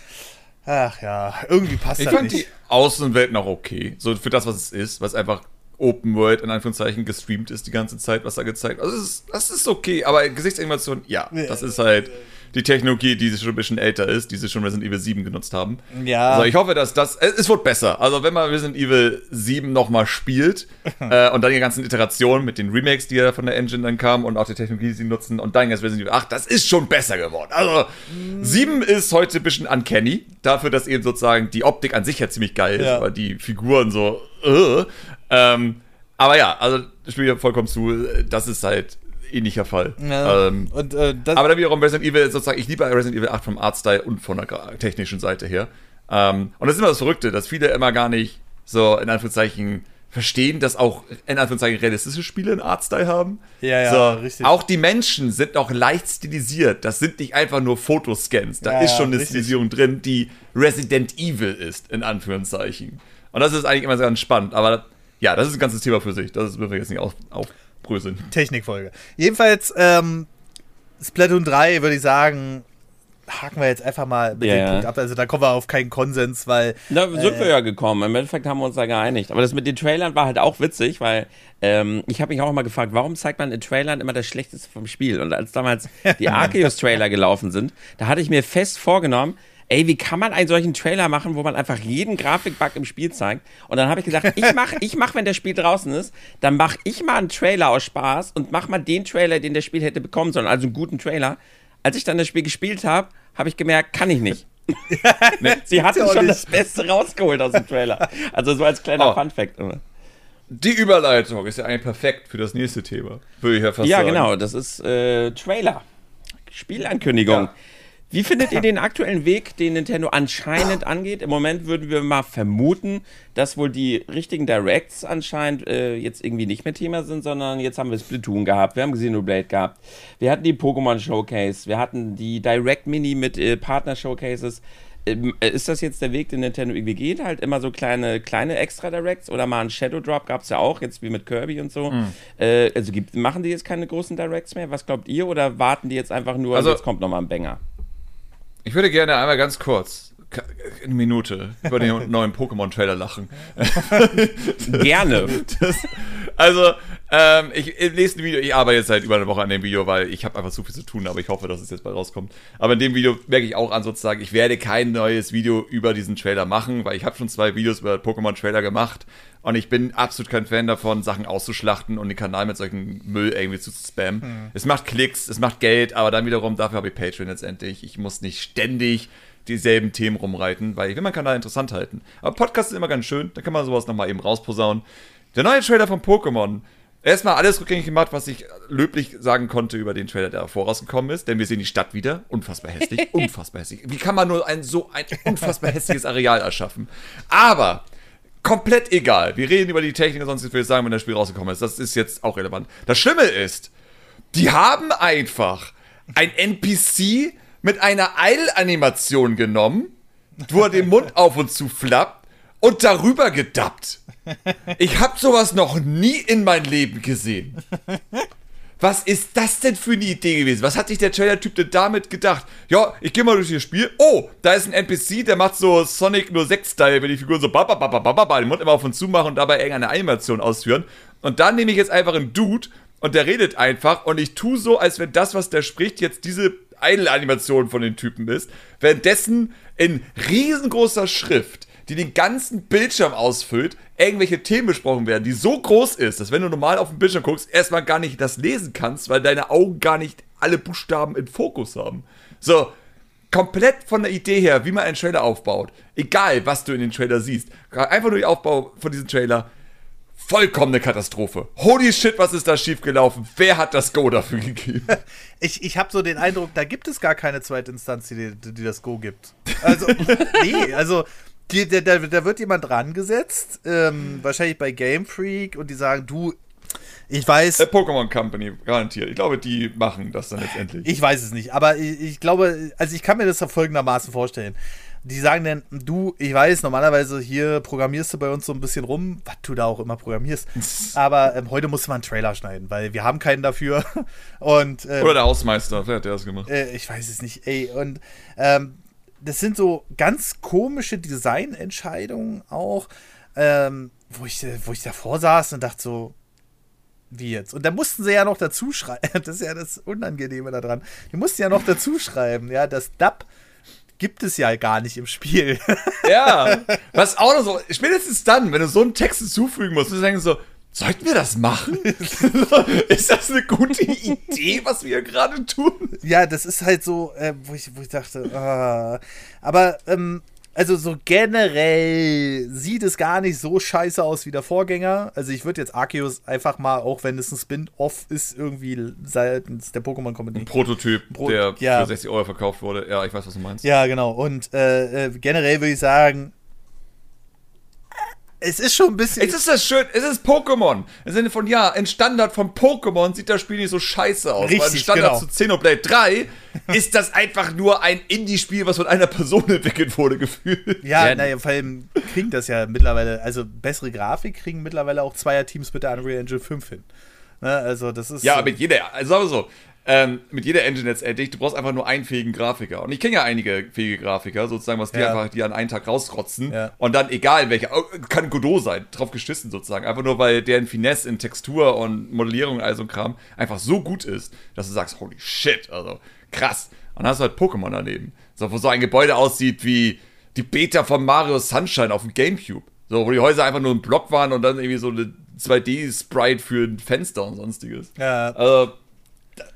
ach ja, irgendwie passt ich das nicht. Ich fand die Außenwelt noch okay, so für das, was es ist, was einfach Open World in Anführungszeichen gestreamt ist die ganze Zeit, was da gezeigt. Also das ist, das ist okay, aber Gesichtsanimation, ja, das ist halt die Technologie, die schon ein bisschen älter ist, die sie schon Resident Evil 7 genutzt haben. Ja. Also ich hoffe, dass das. Es wird besser. Also wenn man Resident Evil 7 nochmal spielt äh, und dann die ganzen Iterationen mit den Remakes, die ja von der Engine dann kamen und auch die Technologie, die sie nutzen und dann jetzt Resident Evil 8, das ist schon besser geworden. Also mhm. 7 ist heute ein bisschen uncanny, dafür, dass eben sozusagen die Optik an sich ja ziemlich geil ist, ja. aber die Figuren so. Uh, ähm, aber ja, also ich spiele vollkommen zu, das ist halt ähnlicher Fall. Ja, ähm, und, äh, aber dann wiederum Resident Evil sozusagen, ich liebe Resident Evil 8 vom Artstyle und von der technischen Seite her. Ähm, und das ist immer das Verrückte, dass viele immer gar nicht so in Anführungszeichen verstehen, dass auch in Anführungszeichen realistische Spiele einen Artstyle haben. Ja, ja, so, richtig. Auch die Menschen sind noch leicht stilisiert. Das sind nicht einfach nur Fotoscans. Da ja, ist schon eine richtig. Stilisierung drin, die Resident Evil ist, in Anführungszeichen. Und das ist eigentlich immer ganz spannend. Aber ja, das ist ein ganzes Thema für sich. Das müssen wir jetzt nicht auf, aufbröseln. Technikfolge. Jedenfalls, ähm, Splatoon 3 würde ich sagen, haken wir jetzt einfach mal mit ja, dem Punkt ab. Also da kommen wir auf keinen Konsens, weil. Da sind äh, wir ja gekommen. Im Endeffekt haben wir uns da geeinigt. Aber das mit den Trailern war halt auch witzig, weil ähm, ich habe mich auch mal gefragt, warum zeigt man in Trailern immer das Schlechteste vom Spiel? Und als damals die Arceus-Trailer gelaufen sind, da hatte ich mir fest vorgenommen, ey, wie kann man einen solchen Trailer machen, wo man einfach jeden Grafikbug im Spiel zeigt? Und dann habe ich gesagt, ich mache, ich mach, wenn das Spiel draußen ist, dann mache ich mal einen Trailer aus Spaß und mach mal den Trailer, den das Spiel hätte bekommen sollen, also einen guten Trailer. Als ich dann das Spiel gespielt habe, habe ich gemerkt, kann ich nicht. nee, sie hatten schon nicht. das Beste rausgeholt aus dem Trailer. Also so als kleiner oh. Fun-Fact. Die Überleitung ist ja eigentlich perfekt für das nächste Thema, würde ich ja fast ja, sagen. Ja, genau, das ist äh, Trailer. Spielankündigung. Ja. Wie findet ihr den aktuellen Weg, den Nintendo anscheinend angeht? Im Moment würden wir mal vermuten, dass wohl die richtigen Directs anscheinend äh, jetzt irgendwie nicht mehr Thema sind, sondern jetzt haben wir Splatoon gehabt, wir haben Xenoblade gehabt, wir hatten die Pokémon Showcase, wir hatten die Direct Mini mit äh, Partner Showcases. Ähm, äh, ist das jetzt der Weg, den Nintendo irgendwie geht? Halt immer so kleine, kleine extra Directs oder mal ein Shadow Drop gab es ja auch, jetzt wie mit Kirby und so. Mhm. Äh, also gibt, machen die jetzt keine großen Directs mehr? Was glaubt ihr? Oder warten die jetzt einfach nur, also, jetzt kommt nochmal ein Banger? Ich würde gerne einmal ganz kurz, eine Minute, über den neuen Pokémon-Trailer lachen. gerne. Das, also, ähm, ich im nächsten Video, ich arbeite jetzt seit über einer Woche an dem Video, weil ich habe einfach zu viel zu tun, aber ich hoffe, dass es jetzt bald rauskommt. Aber in dem Video merke ich auch an sozusagen, ich werde kein neues Video über diesen Trailer machen, weil ich habe schon zwei Videos über Pokémon-Trailer gemacht und ich bin absolut kein Fan davon, Sachen auszuschlachten und den Kanal mit solchen Müll irgendwie zu spammen. Hm. Es macht Klicks, es macht Geld, aber dann wiederum, dafür habe ich Patreon letztendlich. Ich muss nicht ständig dieselben Themen rumreiten, weil ich will meinen Kanal interessant halten. Aber Podcast ist immer ganz schön, da kann man sowas nochmal eben rausposaunen. Der neue Trailer von Pokémon. Erstmal alles rückgängig gemacht, was ich löblich sagen konnte über den Trailer, der vorausgekommen ist, denn wir sehen die Stadt wieder. Unfassbar hässlich, unfassbar hässlich. Wie kann man nur ein so ein unfassbar hässliches Areal erschaffen? Aber komplett egal. Wir reden über die Technik, sonst würde ich sagen, wenn das Spiel rausgekommen ist. Das ist jetzt auch relevant. Das Schlimme ist, die haben einfach ein NPC mit einer Eilanimation genommen, wo er den Mund auf und zu flappt und darüber gedappt. Ich habe sowas noch nie in meinem Leben gesehen. Was ist das denn für eine Idee gewesen? Was hat sich der Trailer-Typ denn damit gedacht? Ja, ich gehe mal durch das Spiel. Oh, da ist ein NPC, der macht so Sonic 06-Style, wenn die Figuren so babababababa den Mund immer auf und zu machen und dabei irgendeine Animation ausführen. Und dann nehme ich jetzt einfach einen Dude und der redet einfach und ich tue so, als wenn das, was der spricht, jetzt diese Idle-Animation von den Typen ist. Währenddessen in riesengroßer Schrift die den ganzen Bildschirm ausfüllt, irgendwelche Themen besprochen werden, die so groß ist, dass wenn du normal auf den Bildschirm guckst, erstmal gar nicht das lesen kannst, weil deine Augen gar nicht alle Buchstaben im Fokus haben. So, komplett von der Idee her, wie man einen Trailer aufbaut, egal was du in den Trailer siehst, einfach nur der Aufbau von diesem Trailer, vollkommene Katastrophe. Holy shit, was ist da schiefgelaufen? Wer hat das Go dafür gegeben? Ich, ich habe so den Eindruck, da gibt es gar keine zweite Instanz, die, die das Go gibt. Also, nee, also die, da, da, wird jemand dran gesetzt, ähm, wahrscheinlich bei Game Freak, und die sagen, du, ich weiß. Der Pokémon Company, garantiert. Ich glaube, die machen das dann letztendlich. Ich weiß es nicht, aber ich, ich glaube, also ich kann mir das folgendermaßen vorstellen. Die sagen dann, du, ich weiß, normalerweise hier programmierst du bei uns so ein bisschen rum, was du da auch immer programmierst. aber ähm, heute musst du mal einen Trailer schneiden, weil wir haben keinen dafür. Und, ähm, Oder der Hausmeister, wer hat der das gemacht? Äh, ich weiß es nicht, ey. Und ähm, das sind so ganz komische Designentscheidungen auch, ähm, wo, ich, wo ich davor saß und dachte so, wie jetzt? Und da mussten sie ja noch dazu schreiben, das ist ja das Unangenehme daran, die mussten ja noch dazu schreiben, ja, das Dub gibt es ja gar nicht im Spiel. Ja, was auch noch so, spätestens dann, wenn du so einen Text hinzufügen musst, du denkst so, Sollten wir das machen? ist das eine gute Idee, was wir gerade tun? Ja, das ist halt so, äh, wo, ich, wo ich dachte, äh, aber ähm, also so generell sieht es gar nicht so scheiße aus wie der Vorgänger. Also ich würde jetzt Arceus einfach mal, auch wenn es ein Spin-off ist, irgendwie seitens der Pokémon Company. Ein Prototyp, Pro der ja. für 60 Euro verkauft wurde. Ja, ich weiß, was du meinst. Ja, genau. Und äh, äh, generell würde ich sagen, es ist schon ein bisschen. Es ist das schön, es ist Pokémon. Im Sinne von, ja, ein Standard von Pokémon sieht das Spiel nicht so scheiße aus. Richtig, weil ein Standard genau. zu Xenoblade 3 ist das einfach nur ein Indie-Spiel, was von einer Person entwickelt wurde, gefühlt. Ja, ja. naja, vor allem kriegen das ja mittlerweile, also bessere Grafik kriegen mittlerweile auch Zweier-Teams mit der Unreal Engine 5 hin. Ne, also das ist. Ja, mit jeder, also sagen wir so, ähm, mit jeder Engine letztendlich, du brauchst einfach nur einen fähigen Grafiker. Und ich kenne ja einige fähige Grafiker, sozusagen, was die ja. einfach die an einen Tag rausrotzen. Ja. Und dann, egal welcher, oh, kann Godot sein, drauf geschissen sozusagen. Einfach nur, weil deren Finesse in Textur und Modellierung und all so ein Kram einfach so gut ist, dass du sagst, holy shit, also krass. Und dann hast du halt Pokémon daneben. So, wo so ein Gebäude aussieht wie die Beta von Mario Sunshine auf dem Gamecube. So, wo die Häuser einfach nur ein Block waren und dann irgendwie so eine 2D-Sprite für ein Fenster und sonstiges. Ja. Also,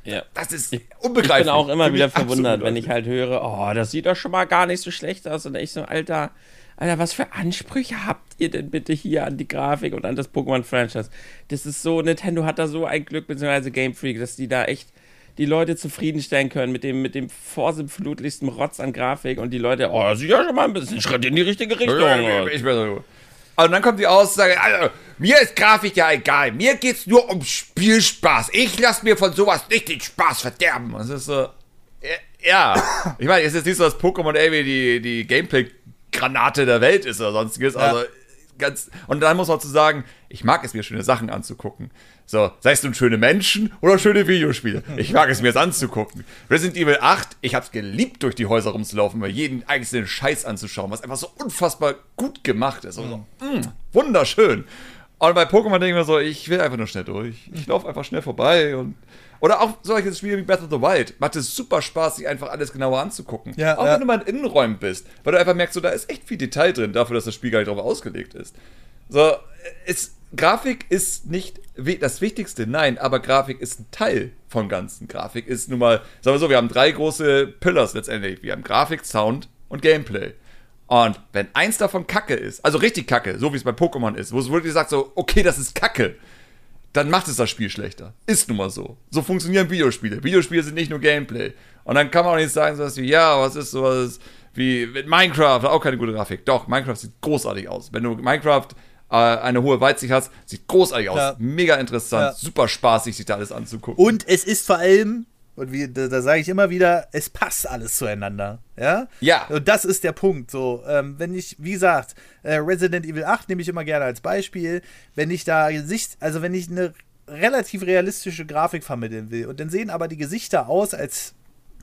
ja. Das ist unbegreiflich. Ich bin auch immer wieder verwundert, wenn ich halt höre, oh, das sieht doch schon mal gar nicht so schlecht aus. Und ich so, Alter, Alter, was für Ansprüche habt ihr denn bitte hier an die Grafik und an das Pokémon-Franchise? Das ist so, Nintendo hat da so ein Glück, beziehungsweise Game Freak, dass die da echt die Leute zufriedenstellen können mit dem, mit dem vorsinnflutlichsten Rotz an Grafik und die Leute, oh, das ist ja schon mal ein bisschen Schritt in die richtige Richtung. Ich bin so. Und dann kommt die Aussage, also, mir ist Grafik ja egal, mir geht's nur um Spielspaß. Ich lass mir von sowas nicht den Spaß verderben. Das ist so, ja. Ich meine, es ist jetzt nicht so, dass Pokémon irgendwie die, die Gameplay-Granate der Welt ist oder sonstiges. Also, ja. Ganz, und dann muss man zu sagen, ich mag es mir, schöne Sachen anzugucken. So, sei es nun schöne Menschen oder schöne Videospiele. Ich mag es mir es anzugucken. Resident Evil 8, ich hab's geliebt, durch die Häuser rumzulaufen, mir jeden einzelnen Scheiß anzuschauen, was einfach so unfassbar gut gemacht ist. Und so, mm, wunderschön. Und bei Pokémon denke ich mir so, ich will einfach nur schnell durch. Ich laufe einfach schnell vorbei und. Oder auch solche Spiele wie Breath of the Wild. Macht es super Spaß, sich einfach alles genauer anzugucken. Ja, auch ja. wenn du mal in Innenräumen bist. Weil du einfach merkst, so, da ist echt viel Detail drin, dafür, dass das Spiel gar nicht darauf ausgelegt ist. So, es, Grafik ist nicht das Wichtigste, nein, aber Grafik ist ein Teil vom Ganzen. Grafik ist nun mal, sagen wir so, wir haben drei große Pillars letztendlich. Wir haben Grafik, Sound und Gameplay. Und wenn eins davon Kacke ist, also richtig Kacke, so wie es bei Pokémon ist, wo es wirklich sagt so, okay, das ist Kacke, dann macht es das Spiel schlechter. Ist nun mal so. So funktionieren Videospiele. Videospiele sind nicht nur Gameplay. Und dann kann man auch nicht sagen, so was wie, ja, was ist sowas wie mit Minecraft, auch keine gute Grafik. Doch, Minecraft sieht großartig aus. Wenn du Minecraft äh, eine hohe Weitsicht hast, sieht großartig aus. Ja. Mega interessant, ja. super spaßig, sich da alles anzugucken. Und es ist vor allem, und wie, da, da sage ich immer wieder, es passt alles zueinander. Ja? Ja. Und das ist der Punkt. So, ähm, wenn ich, wie gesagt, äh, Resident Evil 8 nehme ich immer gerne als Beispiel, wenn ich da Gesicht, also wenn ich eine relativ realistische Grafik vermitteln will und dann sehen aber die Gesichter aus als,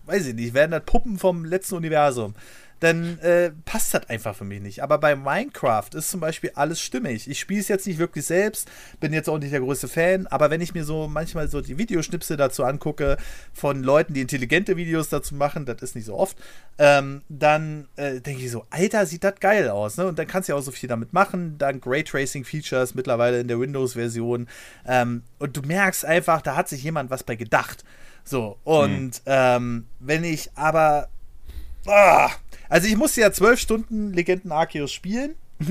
weiß ich nicht, werden das Puppen vom letzten Universum dann äh, passt das einfach für mich nicht. Aber bei Minecraft ist zum Beispiel alles stimmig. Ich spiele es jetzt nicht wirklich selbst, bin jetzt auch nicht der größte Fan, aber wenn ich mir so manchmal so die Videoschnipsel dazu angucke von Leuten, die intelligente Videos dazu machen, das ist nicht so oft, ähm, dann äh, denke ich so, Alter, sieht das geil aus. Ne? Und dann kannst du ja auch so viel damit machen, dank Raytracing-Features mittlerweile in der Windows-Version. Ähm, und du merkst einfach, da hat sich jemand was bei gedacht. So, und hm. ähm, wenn ich aber. Ah, also ich musste ja zwölf Stunden Legenden Arceus spielen.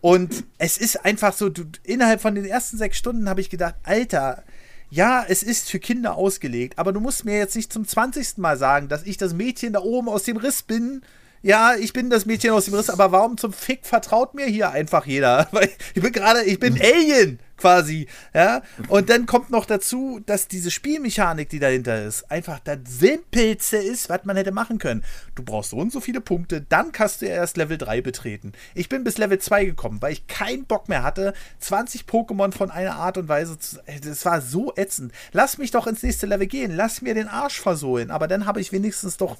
und es ist einfach so, du, innerhalb von den ersten sechs Stunden habe ich gedacht, Alter, ja, es ist für Kinder ausgelegt, aber du musst mir jetzt nicht zum 20. Mal sagen, dass ich das Mädchen da oben aus dem Riss bin, ja, ich bin das Mädchen aus dem Riss, aber warum zum Fick vertraut mir hier einfach jeder? Weil ich bin gerade, ich bin Alien quasi, ja. Und dann kommt noch dazu, dass diese Spielmechanik, die dahinter ist, einfach das Simpelste ist, was man hätte machen können. Du brauchst so und so viele Punkte, dann kannst du erst Level 3 betreten. Ich bin bis Level 2 gekommen, weil ich keinen Bock mehr hatte, 20 Pokémon von einer Art und Weise zu. Das war so ätzend. Lass mich doch ins nächste Level gehen, lass mir den Arsch versohlen, aber dann habe ich wenigstens doch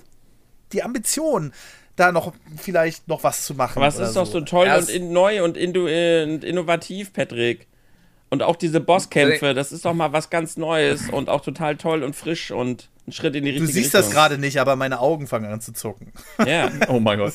die Ambition, da noch vielleicht noch was zu machen. Was ist so. doch so toll Erst und in, neu und, äh, und innovativ, Patrick. Und auch diese Bosskämpfe, das ist doch mal was ganz Neues und auch total toll und frisch und ein Schritt in die richtige Richtung. Du siehst Richtung. das gerade nicht, aber meine Augen fangen an zu zucken. Ja. oh mein Gott.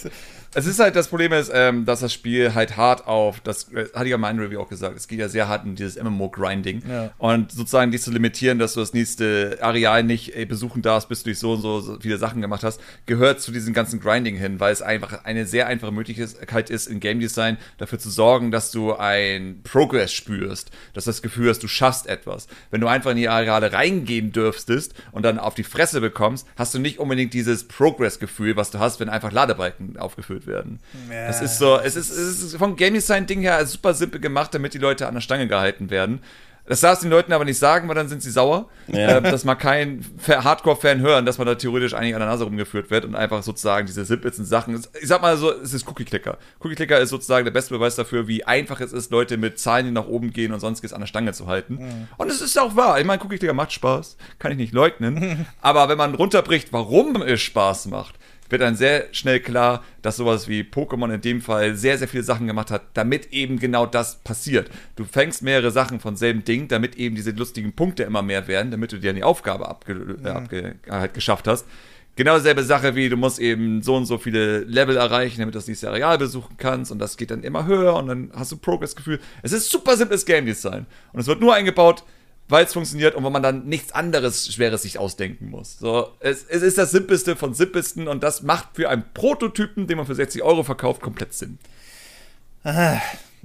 Es ist halt, das Problem ist, ähm, dass das Spiel halt hart auf, das äh, hatte ich ja in Review auch gesagt, es geht ja sehr hart in dieses MMO-Grinding. Ja. Und sozusagen dich zu limitieren, dass du das nächste Areal nicht ey, besuchen darfst, bis du dich so und so, so viele Sachen gemacht hast, gehört zu diesem ganzen Grinding hin, weil es einfach eine sehr einfache Möglichkeit ist, in Game Design dafür zu sorgen, dass du ein Progress spürst, dass du das Gefühl hast, du schaffst etwas. Wenn du einfach in die Areale reingehen dürftest und dann auf die Fresse bekommst, hast du nicht unbedingt dieses Progress-Gefühl, was du hast, wenn einfach Ladebalken aufgefüllt durchgeführt werden. Ja, das ist so, es ist, es ist vom Game Design Ding her super simpel gemacht, damit die Leute an der Stange gehalten werden. Das darfst du den Leuten aber nicht sagen, weil dann sind sie sauer. Ja. Äh, dass man kein Hardcore-Fan hören, dass man da theoretisch eigentlich an der Nase rumgeführt wird und einfach sozusagen diese simpelsten Sachen. Ich sag mal so, es ist Cookie-Clicker. Cookie-Clicker ist sozusagen der beste Beweis dafür, wie einfach es ist, Leute mit Zahlen, die nach oben gehen und sonstiges an der Stange zu halten. Mhm. Und es ist auch wahr. Ich meine, Cookie-Clicker macht Spaß. Kann ich nicht leugnen. aber wenn man runterbricht, warum es Spaß macht, wird dann sehr schnell klar, dass sowas wie Pokémon in dem Fall sehr, sehr viele Sachen gemacht hat, damit eben genau das passiert. Du fängst mehrere Sachen von selben Ding, damit eben diese lustigen Punkte immer mehr werden, damit du dir die Aufgabe abge mhm. abge halt geschafft hast. Genau dieselbe Sache wie, du musst eben so und so viele Level erreichen, damit du das nächste Areal besuchen kannst und das geht dann immer höher und dann hast du Progress-Gefühl. Es ist super simples Game Design und es wird nur eingebaut, weil es funktioniert und wo man dann nichts anderes Schweres sich ausdenken muss. So, es, es ist das Simpelste von Simpelsten und das macht für einen Prototypen, den man für 60 Euro verkauft, komplett Sinn. Ah,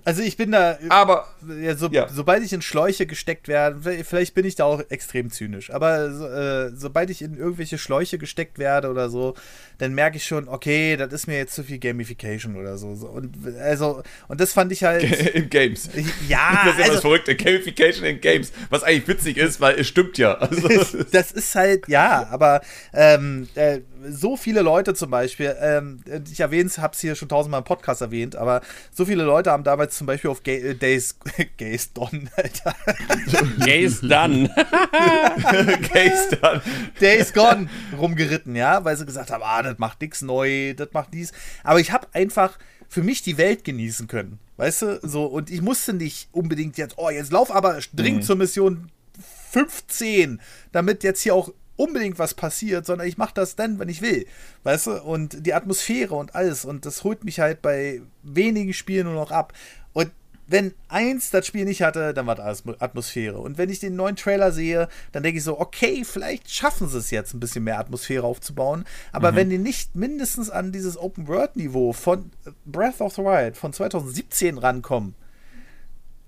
also ich bin da. Aber ja, so, ja. sobald ich in Schläuche gesteckt werde, vielleicht bin ich da auch extrem zynisch, aber äh, sobald ich in irgendwelche Schläuche gesteckt werde oder so, dann merke ich schon, okay, das ist mir jetzt zu viel Gamification oder so. Und also und das fand ich halt in Games. Ja, das ist also, das Verrückte, Gamification in Games, was eigentlich witzig ist, weil es stimmt ja. Also, das ist halt ja, aber ähm, äh, so viele Leute zum Beispiel, ähm, ich erwähne es, habe es hier schon tausendmal im Podcast erwähnt, aber so viele Leute haben damals zum Beispiel auf Gay, äh, Days, Gays Done, Alter. Gays Done. Gays Done. Days Gone rumgeritten, ja, weil sie gesagt haben, ah, das macht nichts neu, das macht dies. Aber ich habe einfach für mich die Welt genießen können. Weißt du, so, und ich musste nicht unbedingt jetzt, oh, jetzt lauf aber dringend mhm. zur Mission 15, damit jetzt hier auch unbedingt was passiert, sondern ich mache das dann, wenn ich will. Weißt du? Und die Atmosphäre und alles. Und das holt mich halt bei wenigen Spielen nur noch ab. Wenn eins das Spiel nicht hatte, dann war das Atmosphäre. Und wenn ich den neuen Trailer sehe, dann denke ich so, okay, vielleicht schaffen sie es jetzt, ein bisschen mehr Atmosphäre aufzubauen. Aber mhm. wenn die nicht mindestens an dieses Open-World-Niveau von Breath of the Wild von 2017 rankommen,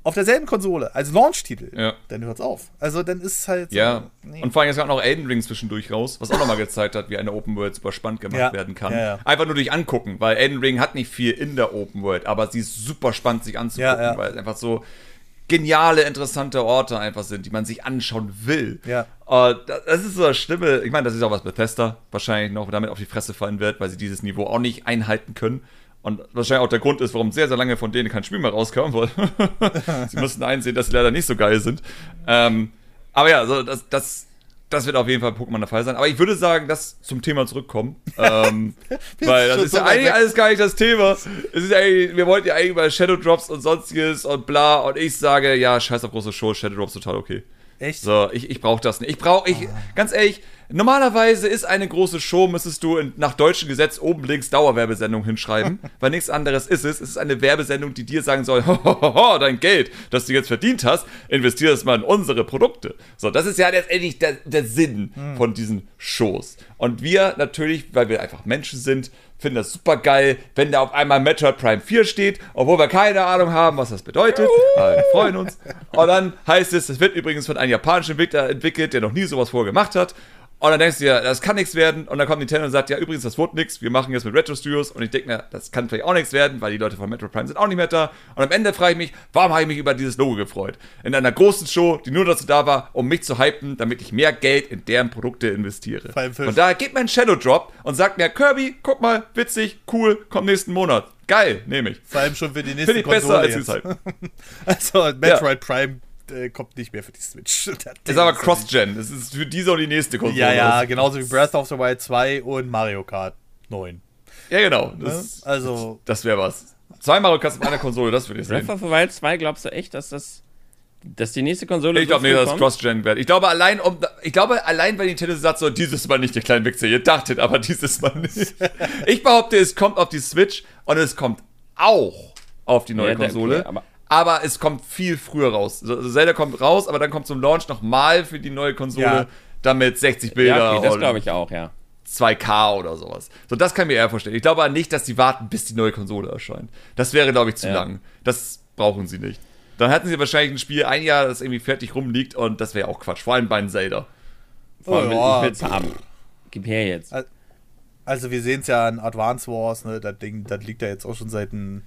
auf derselben Konsole als Launch-Titel, ja. dann hört's auf. Also dann ist es halt. So, ja. Nee. Und vor allem, es kam noch Elden Ring zwischendurch raus, was auch nochmal gezeigt hat, wie eine Open World super spannend gemacht ja. werden kann. Ja, Einfach nur durch angucken, weil Elden Ring hat nicht viel in der Open World, aber sie ist super spannend, sich anzugucken, weil es einfach so geniale, interessante Orte einfach sind, die man sich anschauen will. Ja. Uh, das ist so das Schlimme. Ich meine, das ist auch was Bethesda wahrscheinlich noch damit auf die Fresse fallen wird, weil sie dieses Niveau auch nicht einhalten können. Und wahrscheinlich auch der Grund ist, warum sehr, sehr lange von denen kein Spiel mehr rauskam, weil sie mussten einsehen, dass sie leider nicht so geil sind. Ähm, aber ja, also das, das, das wird auf jeden Fall Pokémon der Fall sein. Aber ich würde sagen, dass zum Thema zurückkommen. ähm, weil das ist ja eigentlich alles gar nicht das Thema. Es ist eigentlich, wir wollten ja eigentlich über Shadow Drops und sonstiges und bla. Und ich sage, ja, scheiß auf große Show, Shadow Drops total okay. Echt? So, ich, ich brauche das nicht. Ich brauche, ich, ah. ganz ehrlich, normalerweise ist eine große Show, müsstest du nach deutschem Gesetz oben links Dauerwerbesendung hinschreiben, weil nichts anderes ist es. Es ist eine Werbesendung, die dir sagen soll, hohoho, dein Geld, das du jetzt verdient hast, investier das mal in unsere Produkte. So, das ist ja letztendlich der, der Sinn hm. von diesen Shows. Und wir natürlich, weil wir einfach Menschen sind, finden das super geil, wenn da auf einmal Metroid Prime 4 steht, obwohl wir keine Ahnung haben, was das bedeutet. Aber wir freuen uns. Und dann heißt es, es wird übrigens von einem japanischen Entwickler entwickelt, der noch nie sowas vorher gemacht hat. Und dann denkst du dir, das kann nichts werden. Und dann kommt Nintendo und sagt, ja, übrigens, das wurde nichts. Wir machen jetzt mit Retro Studios. Und ich denke mir, das kann vielleicht auch nichts werden, weil die Leute von Metro Prime sind auch nicht mehr da. Und am Ende frage ich mich, warum habe ich mich über dieses Logo gefreut? In einer großen Show, die nur dazu da war, um mich zu hypen, damit ich mehr Geld in deren Produkte investiere. Und da geht mein Shadow Drop und sagt mir, Kirby, guck mal, witzig, cool, kommt nächsten Monat. Geil, nehme ich. Vor allem schon für die nächste Finde ich besser als die Zeit. also, Metroid ja. Prime äh, kommt nicht mehr für die Switch. ist aber Cross-Gen. Das ist für diese und die nächste Konsole. Ja, ja, genauso wie Breath of the Wild 2 und Mario Kart 9. Ja, genau. Das, also. Das wäre was. Zwei Mario Kart auf einer Konsole, das würde ich sagen. Breath of the Wild 2, glaubst du echt, dass das. Dass die nächste Konsole. Ich glaube nicht, dass es Cross-Gen wird. Ich glaube allein, um, ich glaube allein, weil Nintendo sagt so, dieses Mal nicht, ihr kleinen Wichser, ihr dachtet, aber dieses Mal nicht. ich behaupte, es kommt auf die Switch und es kommt auch auf die neue ja, Konsole. Okay, aber aber es kommt viel früher raus. Also Zelda kommt raus, aber dann kommt zum Launch nochmal für die neue Konsole, ja. damit 60 Bilder. Ja, okay, das glaube ich auch, ja. 2K oder sowas. So, das kann ich mir eher vorstellen. Ich glaube aber nicht, dass sie warten, bis die neue Konsole erscheint. Das wäre, glaube ich, zu ja. lang. Das brauchen sie nicht. Dann hätten sie wahrscheinlich ein Spiel ein Jahr, das irgendwie fertig rumliegt und das wäre auch Quatsch. Vor allem bei einem Zelda. Vor allem, oh, ich will es haben. Gib her jetzt. Also wir sehen es ja in Advance Wars, ne? Das Ding, das liegt ja jetzt auch schon seit ein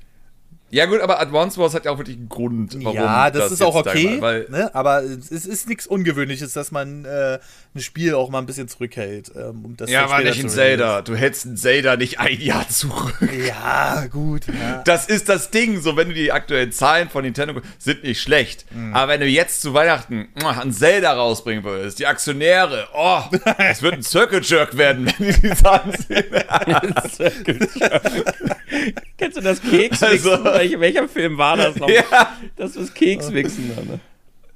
ja, gut, aber Advance Wars hat ja auch wirklich einen Grund, warum. Ja, das, das ist auch okay, weil ne? aber es ist nichts Ungewöhnliches, dass man äh, ein Spiel auch mal ein bisschen zurückhält. Ähm, um das ja, aber nicht in Zelda. Du hältst ein Zelda nicht ein Jahr zurück. Ja, gut. Ja. Das ist das Ding, so wenn du die aktuellen Zahlen von Nintendo sind nicht schlecht. Mhm. Aber wenn du jetzt zu Weihnachten ein Zelda rausbringen würdest, die Aktionäre, oh, es wird ein Circle Jerk werden, wenn die die Zahlen sehen. Circle Jerk. Kennst du das Keks? Also, welcher, Film war das noch? Ja. Das ist Kekswichsen. Ne?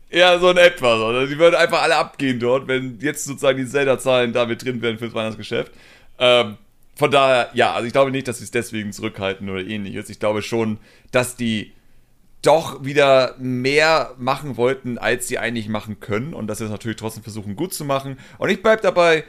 Ja, so in etwa. So. Die würden einfach alle abgehen dort, wenn jetzt sozusagen die Zelda-Zahlen da mit drin wären fürs Weihnachtsgeschäft. Ähm, von daher, ja, also ich glaube nicht, dass sie es deswegen zurückhalten oder ähnliches. Ich glaube schon, dass die doch wieder mehr machen wollten, als sie eigentlich machen können und dass sie es natürlich trotzdem versuchen gut zu machen. Und ich bleibe dabei,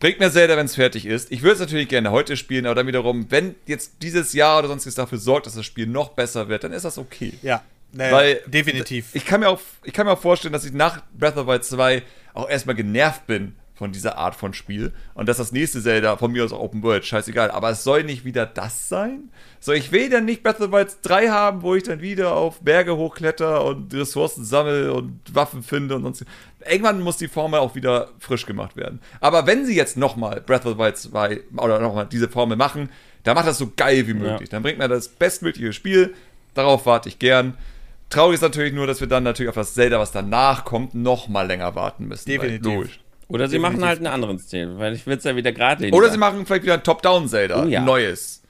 Bringt mir Zelda, wenn es fertig ist. Ich würde es natürlich gerne heute spielen, aber dann wiederum, wenn jetzt dieses Jahr oder sonstiges dafür sorgt, dass das Spiel noch besser wird, dann ist das okay. Ja, nee, Weil, definitiv. Ich kann, mir auch, ich kann mir auch vorstellen, dass ich nach Breath of the Wild 2 auch erstmal genervt bin von dieser Art von Spiel. Und dass das nächste Zelda von mir aus Open World, scheißegal. Aber es soll nicht wieder das sein. So, ich will dann nicht Breath of the Wild 3 haben, wo ich dann wieder auf Berge hochkletter und Ressourcen sammle und Waffen finde und sonst. Irgendwann muss die Formel auch wieder frisch gemacht werden. Aber wenn sie jetzt nochmal Breath of the Wild 2 oder nochmal diese Formel machen, dann macht das so geil wie möglich. Ja. Dann bringt man das bestmögliche Spiel. Darauf warte ich gern. Traurig ist natürlich nur, dass wir dann natürlich auf das Zelda, was danach kommt, noch mal länger warten müssen. Definitiv. Logisch. Oder sie Definitiv. machen halt einen anderen Stil, weil ich will es ja wieder gerade. Oder sie machen vielleicht wieder ein Top-Down-Zelda, oh, ja. ein neues.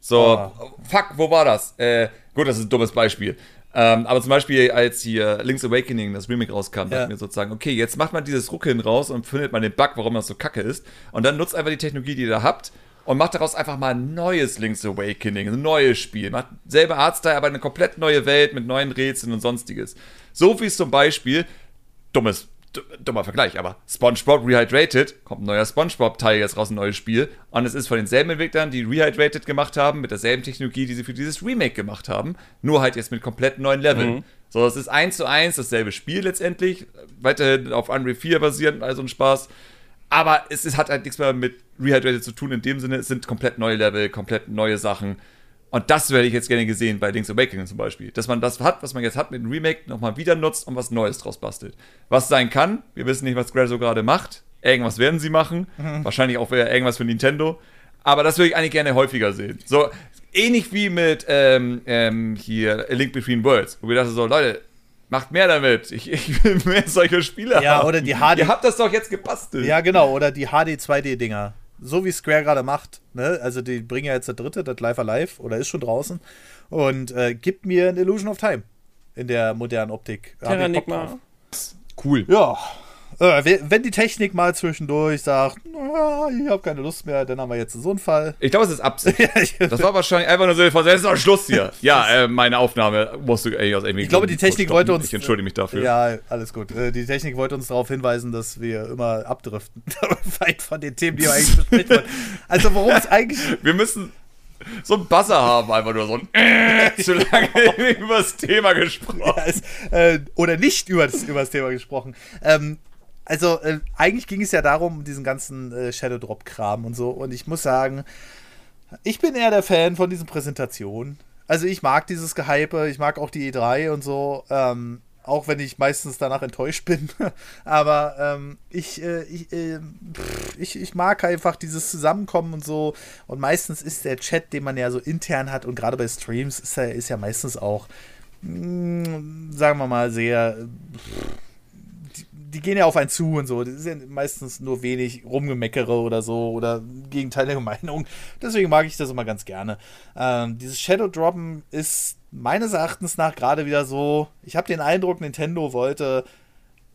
So, oh. fuck, wo war das? Äh, gut, das ist ein dummes Beispiel. Ähm, aber zum Beispiel, als hier Link's Awakening, das Remake rauskam, ja. dachten wir sozusagen, okay, jetzt macht man dieses Ruckeln raus und findet man den Bug, warum das so kacke ist. Und dann nutzt einfach die Technologie, die ihr da habt und macht daraus einfach mal ein neues Link's Awakening, ein neues Spiel. Macht selber Artstyle, aber eine komplett neue Welt mit neuen Rätseln und sonstiges. So wie es zum Beispiel, dummes dummer Vergleich, aber SpongeBob Rehydrated, kommt ein neuer SpongeBob-Teil jetzt raus, ein neues Spiel. Und es ist von denselben Entwicklern, die Rehydrated gemacht haben, mit derselben Technologie, die sie für dieses Remake gemacht haben, nur halt jetzt mit komplett neuen Leveln. Mhm. So, es ist eins zu eins dasselbe Spiel letztendlich, weiterhin auf Unreal 4 basierend, also ein Spaß. Aber es, es hat halt nichts mehr mit Rehydrated zu tun, in dem Sinne, es sind komplett neue Level, komplett neue Sachen. Und das werde ich jetzt gerne gesehen bei Link's Awakening zum Beispiel. Dass man das hat, was man jetzt hat mit dem Remake, nochmal wieder nutzt und was Neues draus bastelt. Was sein kann, wir wissen nicht, was Square so gerade macht. Irgendwas werden sie machen. Mhm. Wahrscheinlich auch irgendwas für Nintendo. Aber das würde ich eigentlich gerne häufiger sehen. So ähnlich wie mit ähm, ähm, hier A Link Between Worlds, wo wir dachten so, Leute, macht mehr damit. Ich, ich will mehr solcher Spiele ja, haben. oder die HD. Ihr habt das doch jetzt gebastelt. Ja, genau. Oder die HD 2D-Dinger so wie Square gerade macht. Ne? Also die bringen ja jetzt der dritte, das Live Alive, oder ist schon draußen. Und äh, gibt mir ein Illusion of Time in der modernen Optik. Terranigma. Cool. Ja, wenn die Technik mal zwischendurch sagt, ich habe keine Lust mehr, dann haben wir jetzt so einen Fall. Ich glaube, es ist Absicht. das war wahrscheinlich einfach nur so, jetzt ist noch Schluss hier. Ja, äh, meine Aufnahme musst du ey, aus irgendwie. Ich glaube, die Technik wollte uns. Ich entschuldige mich dafür. Ja, alles gut. Äh, die Technik wollte uns darauf hinweisen, dass wir immer abdriften. Weit von den Themen, die wir eigentlich besprechen wollen. Also, worum es eigentlich. Wir müssen so ein Buzzer haben, einfach nur so ein äh, zu lange über das Thema gesprochen. Ja, es, äh, oder nicht über das, über das Thema gesprochen. Ähm, also äh, eigentlich ging es ja darum, diesen ganzen äh, Shadow Drop Kram und so. Und ich muss sagen, ich bin eher der Fan von diesen Präsentationen. Also ich mag dieses Gehype, ich mag auch die E3 und so. Ähm, auch wenn ich meistens danach enttäuscht bin. Aber ähm, ich, äh, ich, äh, ich, ich mag einfach dieses Zusammenkommen und so. Und meistens ist der Chat, den man ja so intern hat, und gerade bei Streams ist er ist ja meistens auch, mh, mm, sagen wir mal, sehr. Pff, die gehen ja auf einen zu und so. Das ist ja meistens nur wenig Rumgemeckere oder so oder gegenteilige Meinung. Deswegen mag ich das immer ganz gerne. Ähm, dieses Shadow Droppen ist meines Erachtens nach gerade wieder so. Ich habe den Eindruck, Nintendo wollte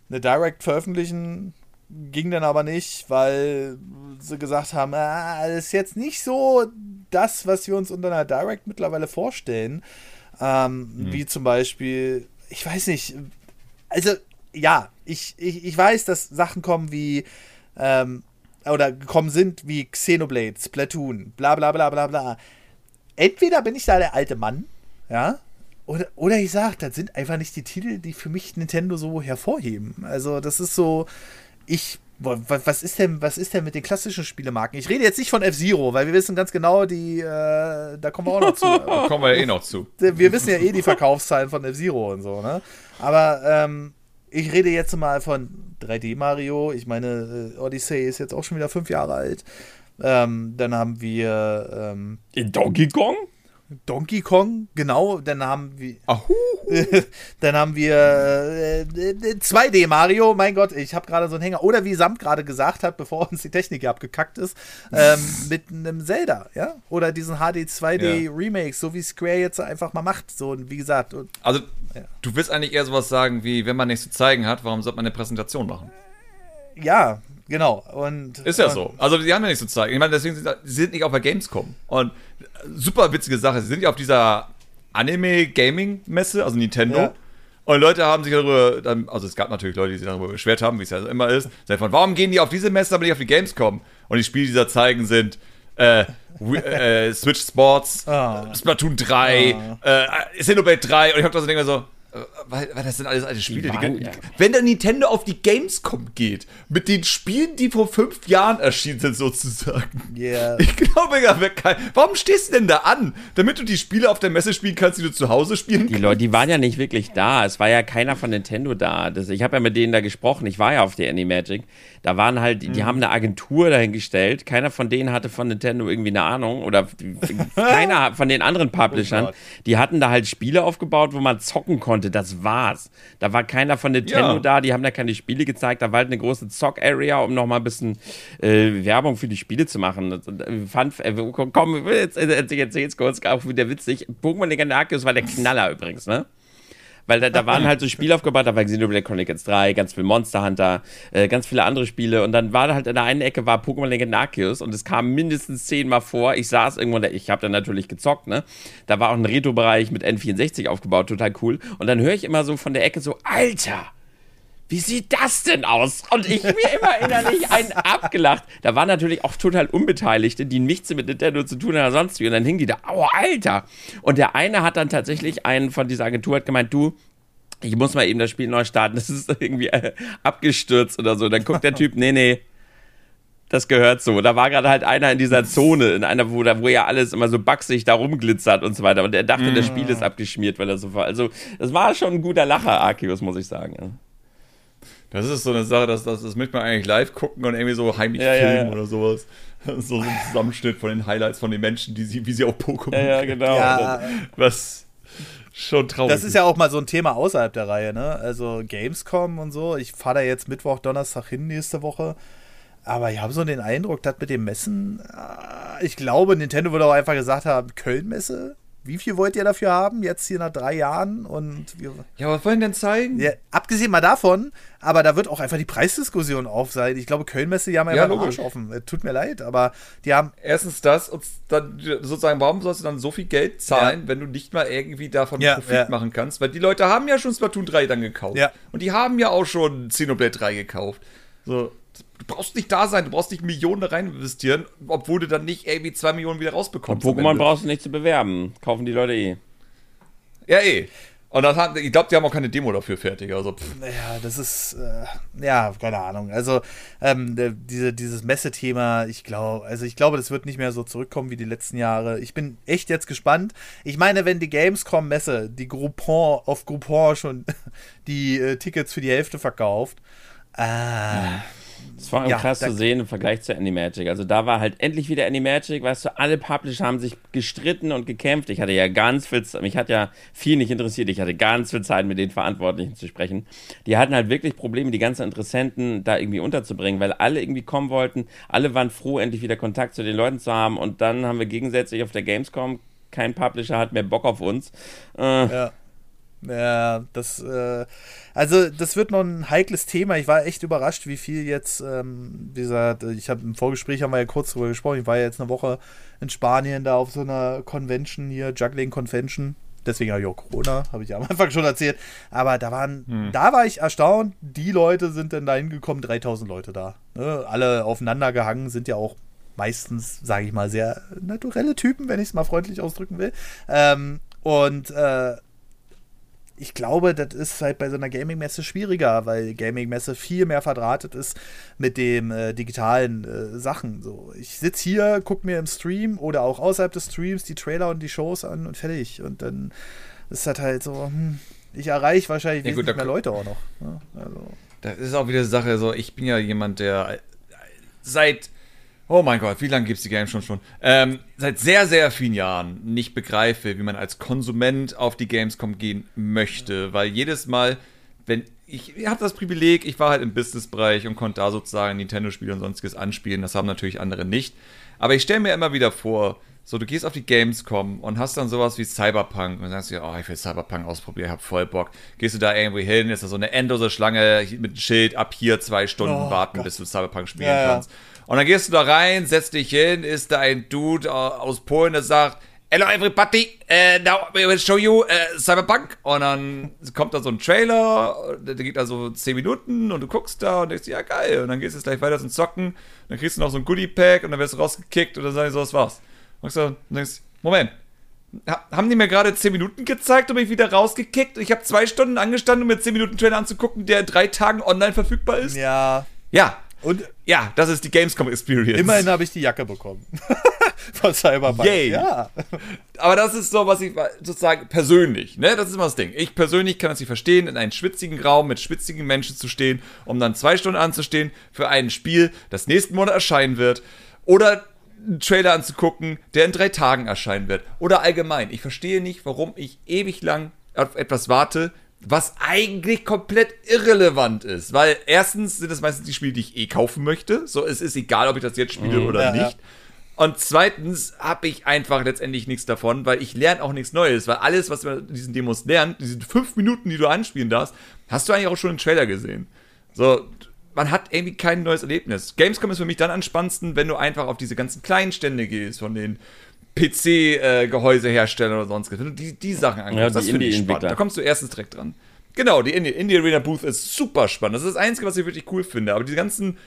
eine Direct veröffentlichen, ging dann aber nicht, weil sie gesagt haben, ah, das ist jetzt nicht so das, was wir uns unter einer Direct mittlerweile vorstellen. Ähm, hm. Wie zum Beispiel, ich weiß nicht, also ja, ich, ich, ich weiß, dass Sachen kommen wie, ähm, oder gekommen sind wie Xenoblade, Splatoon, bla bla bla bla bla. Entweder bin ich da der alte Mann, ja, oder, oder ich sag, das sind einfach nicht die Titel, die für mich Nintendo so hervorheben. Also, das ist so, ich was ist denn, was ist denn mit den klassischen Spielemarken? Ich rede jetzt nicht von F-Zero, weil wir wissen ganz genau, die, äh, da kommen wir auch noch zu. da kommen wir ja eh noch zu. Wir wissen ja eh die Verkaufszahlen von F-Zero und so, ne? Aber ähm, ich rede jetzt mal von 3D Mario. Ich meine, äh, Odyssey ist jetzt auch schon wieder fünf Jahre alt. Ähm, dann haben wir ähm, in Donkey Kong? Donkey Kong, genau, dann haben wir. Ahu. dann haben wir äh, 2D Mario, mein Gott, ich habe gerade so einen Hänger. Oder wie Samt gerade gesagt hat, bevor uns die Technik abgekackt ist, ähm, mit einem Zelda, ja? Oder diesen HD 2D ja. Remakes, so wie Square jetzt einfach mal macht. So, wie gesagt. Also, ja. du willst eigentlich eher sowas sagen wie, wenn man nichts zu zeigen hat, warum sollte man eine Präsentation machen? Ja, Genau. Und, ist ja und, so. Also die haben ja nichts zu zeigen. Ich meine, deswegen sind sie sind nicht auf der Gamescom. Und super witzige Sache, sie sind ja auf dieser Anime-Gaming-Messe, also Nintendo. Ja. Und Leute haben sich darüber, also es gab natürlich Leute, die sich darüber beschwert haben, wie es ja immer ist. Von, warum gehen die auf diese Messe, aber nicht auf die Gamescom? Und die Spiele, die da zeigen, sind äh, äh, Switch Sports, oh. Splatoon 3, oh. äh, Xenoblade 3. Und ich hab da so Dinge so, äh, weil, weil, das sind alles alte Spiele. Die waren, die, ja. Wenn der Nintendo auf die Gamescom geht, mit den Spielen, die vor fünf Jahren erschienen sind, sozusagen. Yeah. Ich glaube, ja, warum stehst du denn da an? Damit du die Spiele auf der Messe spielen kannst, die du zu Hause spielen Die Leute, die waren ja nicht wirklich da. Es war ja keiner von Nintendo da. Das, ich habe ja mit denen da gesprochen. Ich war ja auf der Animagic. Da waren halt, die mhm. haben eine Agentur dahingestellt. Keiner von denen hatte von Nintendo irgendwie eine Ahnung. Oder keiner von den anderen Publishern. Oh die hatten da halt Spiele aufgebaut, wo man zocken konnte. Das war's. Da war keiner von Nintendo ja. da, die haben da keine Spiele gezeigt. Da war halt eine große Zock-Area, um nochmal ein bisschen äh, Werbung für die Spiele zu machen. Äh, fand, äh, komm, jetzt erzähl jetzt, jetzt kurz, auch wieder witzig. Pokémon Legend Arceus war der Knaller übrigens, ne? Weil da, da waren halt so Spiele aufgebaut, da war Xenoblade Chronicles 3, ganz viel Monster Hunter, äh, ganz viele andere Spiele. Und dann war da halt in der einen Ecke war Pokémon Legend Arceus und es kam mindestens zehnmal vor. Ich saß irgendwo, ich habe dann natürlich gezockt, ne? Da war auch ein Retro-Bereich mit N64 aufgebaut, total cool. Und dann höre ich immer so von der Ecke so, Alter! Wie sieht das denn aus? Und ich mir immer innerlich einen abgelacht. Da waren natürlich auch total Unbeteiligte, die nichts mit Nintendo zu tun haben oder sonst wie. Und dann hingen die da, oh, Alter. Und der eine hat dann tatsächlich, einen von dieser Agentur hat gemeint, du, ich muss mal eben das Spiel neu starten, das ist irgendwie äh, abgestürzt oder so. Dann guckt der Typ, nee, nee, das gehört so. Da war gerade halt einer in dieser Zone, in einer, wo, da, wo ja alles immer so baxig da rumglitzert und so weiter. Und er dachte, mm. das Spiel ist abgeschmiert, weil er so war. Also, das war schon ein guter Lacher, Arceus, muss ich sagen. Das ist so eine Sache, das, das, das möchte man eigentlich live gucken und irgendwie so heimlich ja, filmen ja, ja. oder sowas. So, so ein Zusammenschnitt von den Highlights von den Menschen, die sie, wie sie auf Pokémon. Ja, ja, genau. Ja. Was schon traurig Das ist ja auch mal so ein Thema außerhalb der Reihe, ne? Also Gamescom und so. Ich fahre da jetzt Mittwoch, Donnerstag hin nächste Woche. Aber ich habe so den Eindruck, dass mit dem Messen, äh, ich glaube, Nintendo würde auch einfach gesagt haben, Köln-Messe, wie viel wollt ihr dafür haben? Jetzt hier nach drei Jahren und wir, Ja, was wollen denn zeigen? Ja, abgesehen mal davon, aber da wird auch einfach die Preisdiskussion auf sein. Ich glaube, Kölnmesse, die haben einfach ja, einen Arsch offen. Tut mir leid, aber die haben. Erstens das und dann sozusagen, warum sollst du dann so viel Geld zahlen, ja. wenn du nicht mal irgendwie davon ja, Profit machen kannst? Weil die Leute haben ja schon Splatoon 3 dann gekauft. Und die haben ja auch schon Xenoblade 3 gekauft. So du brauchst nicht da sein, du brauchst nicht Millionen da rein investieren, obwohl du dann nicht irgendwie zwei Millionen wieder rausbekommst. Und Pokémon brauchst du nicht zu bewerben. Kaufen die Leute eh. Ja, eh. Und dann haben, ich glaube, die haben auch keine Demo dafür fertig. Also, Ja, das ist, äh, ja, keine Ahnung. Also, ähm, diese, dieses Messethema, ich glaube, also ich glaube, das wird nicht mehr so zurückkommen wie die letzten Jahre. Ich bin echt jetzt gespannt. Ich meine, wenn die Gamescom-Messe, die Groupon auf Groupon schon die äh, Tickets für die Hälfte verkauft, äh, das war ja, krass zu sehen im Vergleich zu Animagic. Also da war halt endlich wieder Animagic, weißt du, alle Publisher haben sich gestritten und gekämpft. Ich hatte ja ganz viel, mich hat ja viel nicht interessiert. Ich hatte ganz viel Zeit mit den Verantwortlichen zu sprechen. Die hatten halt wirklich Probleme, die ganzen Interessenten da irgendwie unterzubringen, weil alle irgendwie kommen wollten. Alle waren froh, endlich wieder Kontakt zu den Leuten zu haben. Und dann haben wir gegensätzlich auf der Gamescom kein Publisher hat mehr Bock auf uns. Äh, ja. Ja, das, äh, also das wird noch ein heikles Thema. Ich war echt überrascht, wie viel jetzt, ähm, wie gesagt, ich habe im Vorgespräch haben wir ja kurz drüber gesprochen. Ich war ja jetzt eine Woche in Spanien da auf so einer Convention hier, Juggling Convention. Deswegen habe ich auch Corona, habe ich ja am Anfang schon erzählt. Aber da waren, hm. da war ich erstaunt. Die Leute sind dann da hingekommen, 3000 Leute da. Ne? Alle aufeinander gehangen, sind ja auch meistens, sage ich mal, sehr naturelle Typen, wenn ich es mal freundlich ausdrücken will. Ähm, und äh, ich glaube, das ist halt bei so einer Gaming-Messe schwieriger, weil Gaming-Messe viel mehr verdrahtet ist mit den äh, digitalen äh, Sachen. So, ich sitze hier, gucke mir im Stream oder auch außerhalb des Streams die Trailer und die Shows an und fertig. Und dann ist das halt so, hm, ich erreiche wahrscheinlich ja, gut, mehr Leute auch noch. Ne? Also. Das ist auch wieder eine Sache, so ich bin ja jemand, der seit Oh mein Gott, wie lange gibt es die Games schon schon? Ähm, seit sehr, sehr vielen Jahren nicht begreife, wie man als Konsument auf die Gamescom gehen möchte. Weil jedes Mal, wenn ich, ich habe das Privileg, ich war halt im Businessbereich und konnte da sozusagen Nintendo-Spiele und sonstiges anspielen. Das haben natürlich andere nicht. Aber ich stelle mir immer wieder vor, so, du gehst auf die Gamescom und hast dann sowas wie Cyberpunk und sagst dir, oh, ich will Cyberpunk ausprobieren, ich hab voll Bock. Gehst du da irgendwie hin, ist da so eine endlose Schlange mit einem Schild, ab hier zwei Stunden oh, warten, Gott. bis du Cyberpunk spielen ja, kannst. Und dann gehst du da rein, setzt dich hin, ist da ein Dude aus Polen, der sagt, Hello everybody, uh, now we will show you uh, Cyberpunk. Und dann kommt da so ein Trailer, der geht da so 10 Minuten und du guckst da und denkst, ja geil. Und dann gehst du jetzt gleich weiter zum Zocken, dann kriegst du noch so ein Goodie-Pack und dann wirst du rausgekickt und dann sagen die so, das war's. Und du denkst, Moment, haben die mir gerade 10 Minuten gezeigt und mich wieder rausgekickt? Ich habe zwei Stunden angestanden, um mir 10 Minuten Trailer anzugucken, der in drei Tagen online verfügbar ist? Ja. Ja, und ja, das ist die Gamescom Experience. Immerhin habe ich die Jacke bekommen. Von Cyberpunk. Yay. Ja. Aber das ist so, was ich sozusagen persönlich, ne, das ist immer das Ding. Ich persönlich kann das nicht verstehen, in einem schwitzigen Raum mit schwitzigen Menschen zu stehen, um dann zwei Stunden anzustehen für ein Spiel, das nächsten Monat erscheinen wird. Oder einen Trailer anzugucken, der in drei Tagen erscheinen wird. Oder allgemein. Ich verstehe nicht, warum ich ewig lang auf etwas warte, was eigentlich komplett irrelevant ist. Weil erstens sind es meistens die Spiele, die ich eh kaufen möchte. So, es ist egal, ob ich das jetzt spiele mhm, oder ja, nicht. Ja. Und zweitens habe ich einfach letztendlich nichts davon, weil ich lerne auch nichts Neues. Weil alles, was man in diesen Demos lernt, diese fünf Minuten, die du anspielen darfst, hast du eigentlich auch schon im Trailer gesehen. So, man hat irgendwie kein neues Erlebnis. Gamescom ist für mich dann am spannendsten, wenn du einfach auf diese ganzen kleinen Stände gehst, von den PC-Gehäusehersteller äh, oder sonst was. Wenn du die, die Sachen anguckst, ja, das finde ich spannend. Da kommst du erstens direkt dran. Genau, die Indie, Indie Arena Booth ist super spannend. Das ist das Einzige, was ich wirklich cool finde. Aber die ganzen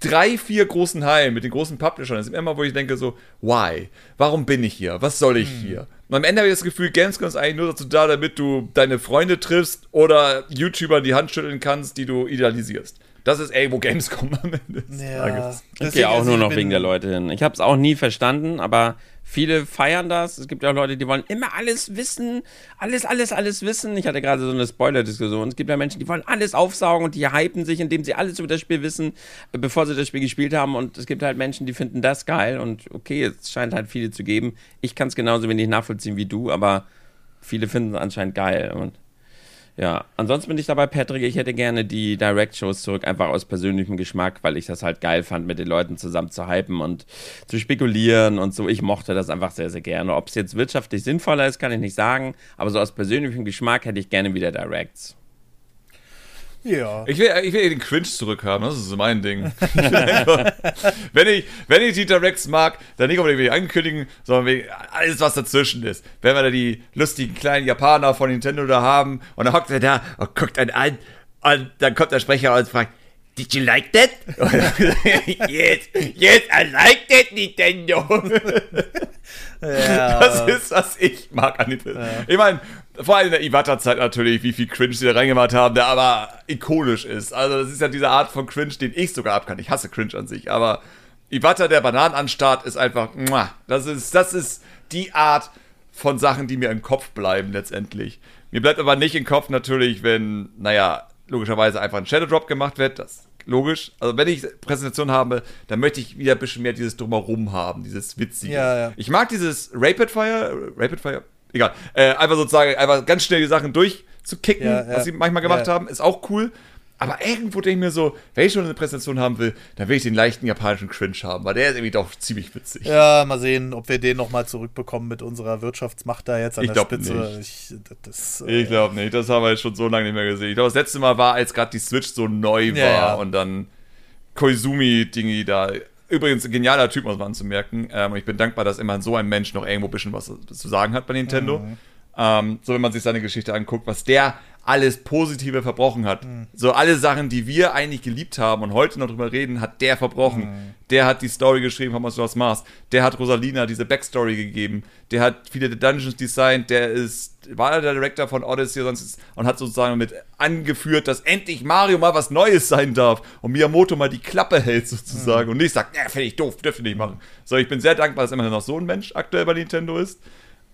drei, vier großen Hallen mit den großen Publishern, das ist immer, wo ich denke so, why? Warum bin ich hier? Was soll ich hm. hier? Und am Ende habe ich das Gefühl, Gamescom ist eigentlich nur dazu da, damit du deine Freunde triffst oder YouTuber die Hand schütteln kannst, die du idealisierst. Das ist irgendwo Gamescom am Ende des ja. Tages. Ich gehe auch nur noch wegen der Leute hin. Ich habe es auch nie verstanden, aber viele feiern das. Es gibt ja auch Leute, die wollen immer alles wissen, alles, alles, alles wissen. Ich hatte gerade so eine Spoiler-Diskussion. Es gibt ja Menschen, die wollen alles aufsaugen und die hypen sich, indem sie alles über das Spiel wissen, bevor sie das Spiel gespielt haben. Und es gibt halt Menschen, die finden das geil. Und okay, es scheint halt viele zu geben. Ich kann es genauso wenig nachvollziehen wie du, aber viele finden es anscheinend geil. Und ja, ansonsten bin ich dabei, Patrick, ich hätte gerne die Direct-Shows zurück, einfach aus persönlichem Geschmack, weil ich das halt geil fand, mit den Leuten zusammen zu hypen und zu spekulieren und so. Ich mochte das einfach sehr, sehr gerne. Ob es jetzt wirtschaftlich sinnvoller ist, kann ich nicht sagen, aber so aus persönlichem Geschmack hätte ich gerne wieder Directs. Ja. Ich will, ich will den Cringe zurückhaben, das ist mein Ding. wenn, ich, wenn ich die Directs mag, dann nicht unbedingt ankündigen, sondern alles, was dazwischen ist. Wenn wir da die lustigen kleinen Japaner von Nintendo da haben und dann hockt er da und guckt einen an und dann kommt der Sprecher und fragt, Did you like that? yes, yes, I like that, Nintendo. ja. Das ist, was ich mag an Nintendo. Ja. Ich meine, vor allem in der Iwata-Zeit natürlich, wie viel Cringe sie da reingemacht haben, der aber ikonisch ist. Also, das ist ja diese Art von Cringe, den ich sogar abkann. Ich hasse Cringe an sich, aber Iwata, der Bananenanstart, ist einfach, das ist, das ist die Art von Sachen, die mir im Kopf bleiben letztendlich. Mir bleibt aber nicht im Kopf natürlich, wenn, naja, logischerweise einfach ein Shadow Drop gemacht wird. Das logisch. Also wenn ich Präsentation habe, dann möchte ich wieder ein bisschen mehr dieses Drumherum haben, dieses Witzige. Ja, ja. Ich mag dieses Rapid Fire, Rapid Fire, egal, äh, einfach sozusagen, einfach ganz schnell die Sachen durchzukicken, ja, was sie manchmal gemacht haben, ist auch cool. Aber irgendwo denke ich mir so, wenn ich schon eine Präsentation haben will, dann will ich den leichten japanischen Cringe haben, weil der ist irgendwie doch ziemlich witzig. Ja, mal sehen, ob wir den nochmal zurückbekommen mit unserer Wirtschaftsmacht da jetzt an ich der Spitze. Nicht. Ich, äh, ich glaube nicht, das haben wir jetzt schon so lange nicht mehr gesehen. Ich glaube, das letzte Mal war, als gerade die Switch so neu war ja, und dann Koizumi-Dingi da. Übrigens, ein genialer Typ, muss man anzumerken. Ähm, ich bin dankbar, dass immer so ein Mensch noch irgendwo ein bisschen was zu sagen hat bei Nintendo. Mhm. Ähm, so, wenn man sich seine Geschichte anguckt, was der alles Positive verbrochen hat. Mhm. So alle Sachen, die wir eigentlich geliebt haben und heute noch drüber reden, hat der verbrochen. Mhm. Der hat die Story geschrieben, von was du was machst. Der hat Rosalina diese Backstory gegeben. Der hat viele der Dungeons designt. Der ist, war der Director von Odyssey sonst und hat sozusagen mit angeführt, dass endlich Mario mal was Neues sein darf und Miyamoto mal die Klappe hält sozusagen mhm. und nicht sagt, ja, finde ich doof, dürfte nicht machen. So, ich bin sehr dankbar, dass immer noch so ein Mensch aktuell bei Nintendo ist.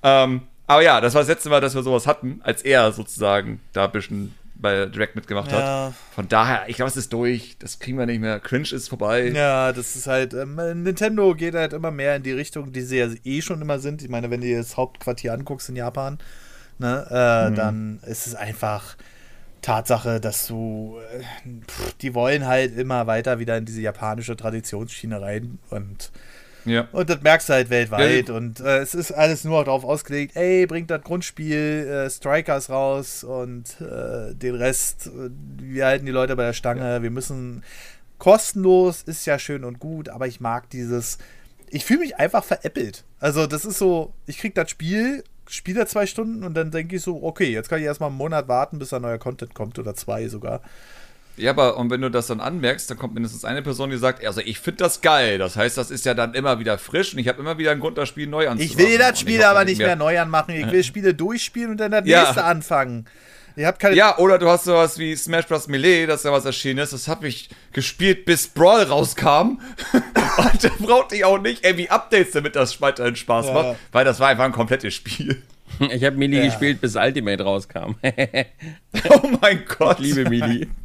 Ähm, aber ja, das war das letzte Mal, dass wir sowas hatten, als er sozusagen da ein bisschen bei Direct mitgemacht ja. hat. Von daher, ich glaube, es ist durch. Das kriegen wir nicht mehr. Cringe ist vorbei. Ja, das ist halt. Ähm, Nintendo geht halt immer mehr in die Richtung, die sie ja eh schon immer sind. Ich meine, wenn du dir das Hauptquartier anguckst in Japan, ne, äh, mhm. dann ist es einfach. Tatsache, dass du, äh, pff, die wollen halt immer weiter wieder in diese japanische Traditionsschiene rein und ja. Und das merkst du halt weltweit. Ja. Und äh, es ist alles nur darauf ausgelegt, ey, bringt das Grundspiel, äh, Strikers raus und äh, den Rest, äh, wir halten die Leute bei der Stange. Ja. Wir müssen kostenlos, ist ja schön und gut, aber ich mag dieses. Ich fühle mich einfach veräppelt. Also, das ist so, ich krieg das Spiel, spiele da zwei Stunden und dann denke ich so, okay, jetzt kann ich erstmal einen Monat warten, bis da neuer Content kommt oder zwei sogar. Ja, aber und wenn du das dann anmerkst, dann kommt mindestens eine Person, die sagt, also ich finde das geil. Das heißt, das ist ja dann immer wieder frisch und ich habe immer wieder einen Grund, das Spiel neu anzumachen. Ich will das Spiel aber nicht mehr, mehr neu anmachen. Ich will Spiele durchspielen und dann das ja. nächste anfangen. Ihr habt keine ja, oder du hast sowas wie Smash Bros. Melee, das ja was erschienen ist. Das habe ich gespielt, bis Brawl rauskam. und da brauchte ich auch nicht irgendwie Updates, damit das weiterhin Spaß ja. macht, weil das war einfach ein komplettes Spiel. Ich habe Melee ja. gespielt, bis Ultimate rauskam. oh mein Gott. Ich liebe Melee.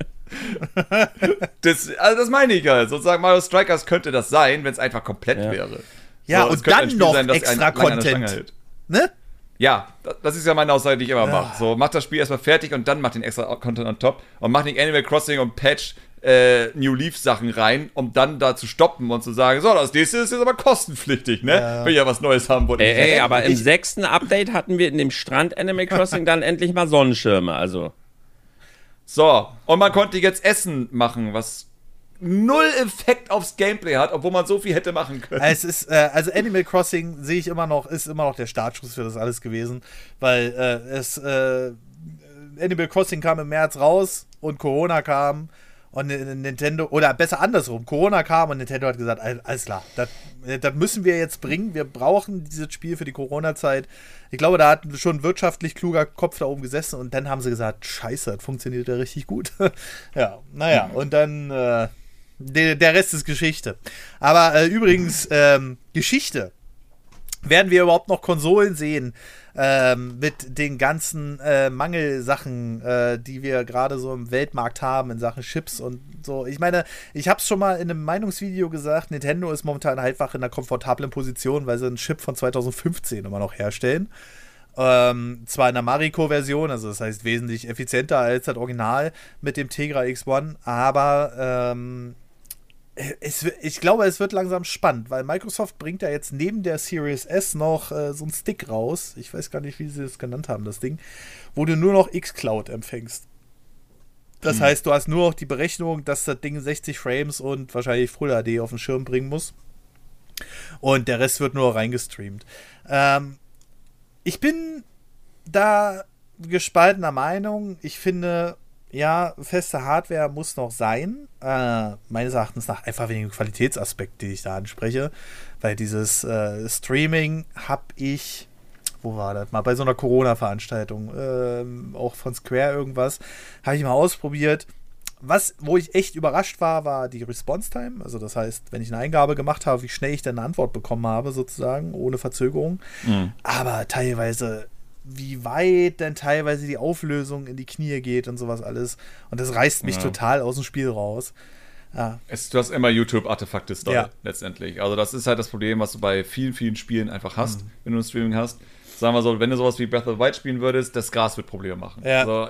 das, also das meine ich halt. Sozusagen Mario Strikers könnte das sein, wenn es einfach komplett ja. wäre. Ja, so, und dann noch sein, extra Content. Ne? Ja, das ist ja meine Aussage, die ich immer ja. mache. So, mach das Spiel erstmal fertig und dann mach den extra Content on top und mach nicht Animal Crossing und Patch äh, New Leaf Sachen rein, um dann da zu stoppen und zu sagen, so, das nächste ist jetzt aber kostenpflichtig, ne? Ja. Wenn ich ja was Neues haben wollte. Ey, ey aber im sechsten Update hatten wir in dem Strand Animal Crossing dann endlich mal Sonnenschirme, also. So, und man konnte jetzt Essen machen, was null Effekt aufs Gameplay hat, obwohl man so viel hätte machen können. Es ist, äh, also Animal Crossing sehe ich immer noch, ist immer noch der Startschuss für das alles gewesen, weil äh, es, äh, Animal Crossing kam im März raus und Corona kam und Nintendo, oder besser andersrum, Corona kam und Nintendo hat gesagt, alles klar, das, das müssen wir jetzt bringen, wir brauchen dieses Spiel für die Corona-Zeit. Ich glaube, da hat schon ein wirtschaftlich kluger Kopf da oben gesessen und dann haben sie gesagt, scheiße, das funktioniert ja richtig gut. ja, naja, und dann, äh, der, der Rest ist Geschichte. Aber äh, übrigens, ähm, Geschichte. Werden wir überhaupt noch Konsolen sehen? Ähm, mit den ganzen äh, Mangelsachen, äh, die wir gerade so im Weltmarkt haben in Sachen Chips und so. Ich meine, ich habe es schon mal in einem Meinungsvideo gesagt, Nintendo ist momentan einfach in einer komfortablen Position, weil sie einen Chip von 2015 immer noch herstellen. Ähm, zwar in der Mariko-Version, also das heißt wesentlich effizienter als das Original mit dem Tegra X1, aber ähm, es, ich glaube, es wird langsam spannend, weil Microsoft bringt ja jetzt neben der Series S noch äh, so einen Stick raus. Ich weiß gar nicht, wie sie das genannt haben, das Ding, wo du nur noch xCloud empfängst. Das hm. heißt, du hast nur noch die Berechnung, dass das Ding 60 Frames und wahrscheinlich Full HD auf den Schirm bringen muss. Und der Rest wird nur reingestreamt. Ähm, ich bin da gespaltener Meinung. Ich finde, ja, feste Hardware muss noch sein. Äh, meines Erachtens nach einfach wegen dem Qualitätsaspekt, den ich da anspreche. Weil dieses äh, Streaming habe ich, wo war das mal, bei so einer Corona-Veranstaltung, äh, auch von Square irgendwas, habe ich mal ausprobiert. Was, wo ich echt überrascht war, war die Response-Time. Also das heißt, wenn ich eine Eingabe gemacht habe, wie schnell ich dann eine Antwort bekommen habe, sozusagen, ohne Verzögerung. Mhm. Aber teilweise wie weit denn teilweise die Auflösung in die Knie geht und sowas alles. Und das reißt mich ja. total aus dem Spiel raus. Ja. Es, du hast immer YouTube-Artefakte ja. letztendlich. Also das ist halt das Problem, was du bei vielen, vielen Spielen einfach hast, mhm. wenn du ein Streaming hast. Sagen wir so, wenn du sowas wie Breath of the Wild spielen würdest, das Gras wird Probleme machen. Ja. Also,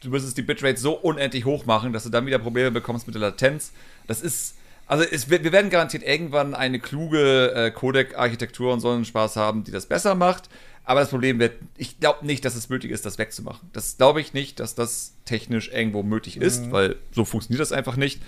du müsstest die Bitrate so unendlich hoch machen, dass du dann wieder Probleme bekommst mit der Latenz. Das ist also es, wir werden garantiert irgendwann eine kluge äh, Codec-Architektur und so einen Spaß haben, die das besser macht. Aber das Problem wird, ich glaube nicht, dass es möglich ist, das wegzumachen. Das glaube ich nicht, dass das technisch irgendwo möglich ist, mhm. weil so funktioniert das einfach nicht.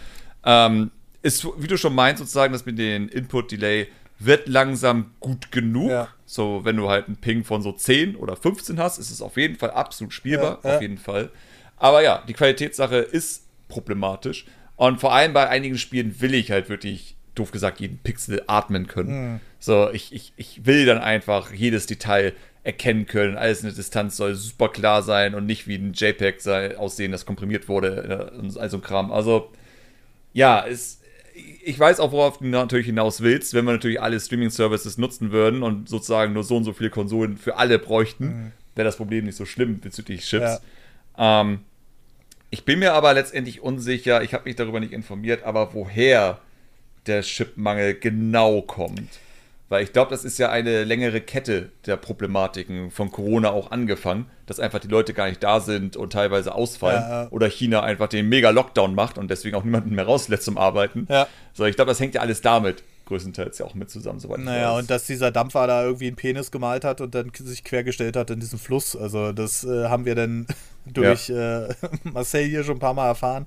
Ähm, ist, wie du schon meinst, sozusagen, dass mit dem Input-Delay wird langsam gut genug. Ja. So, wenn du halt einen Ping von so 10 oder 15 hast, ist es auf jeden Fall absolut spielbar. Ja, ja. Auf jeden Fall. Aber ja, die Qualitätssache ist problematisch. Und vor allem bei einigen Spielen will ich halt wirklich, doof gesagt, jeden Pixel atmen können. Mhm. So, ich, ich, ich will dann einfach jedes Detail erkennen können. Alles in der Distanz soll super klar sein und nicht wie ein JPEG sei, aussehen, das komprimiert wurde und all so ein Kram. Also, ja, es, ich weiß auch, worauf du natürlich hinaus willst, wenn wir natürlich alle Streaming-Services nutzen würden und sozusagen nur so und so viele Konsolen für alle bräuchten, mhm. wäre das Problem nicht so schlimm bezüglich Chips. Ja. Ähm, ich bin mir aber letztendlich unsicher, ich habe mich darüber nicht informiert, aber woher der Chipmangel genau kommt. Weil ich glaube, das ist ja eine längere Kette der Problematiken von Corona auch angefangen, dass einfach die Leute gar nicht da sind und teilweise ausfallen. Ja, ja. Oder China einfach den Mega-Lockdown macht und deswegen auch niemanden mehr rauslässt zum Arbeiten. Ja. So, ich glaube, das hängt ja alles damit größtenteils ja auch mit zusammen, soweit Naja, und dass dieser Dampfer da irgendwie einen Penis gemalt hat und dann sich quergestellt hat in diesen Fluss. Also, das äh, haben wir dann durch ja. äh, Marcel hier schon ein paar Mal erfahren.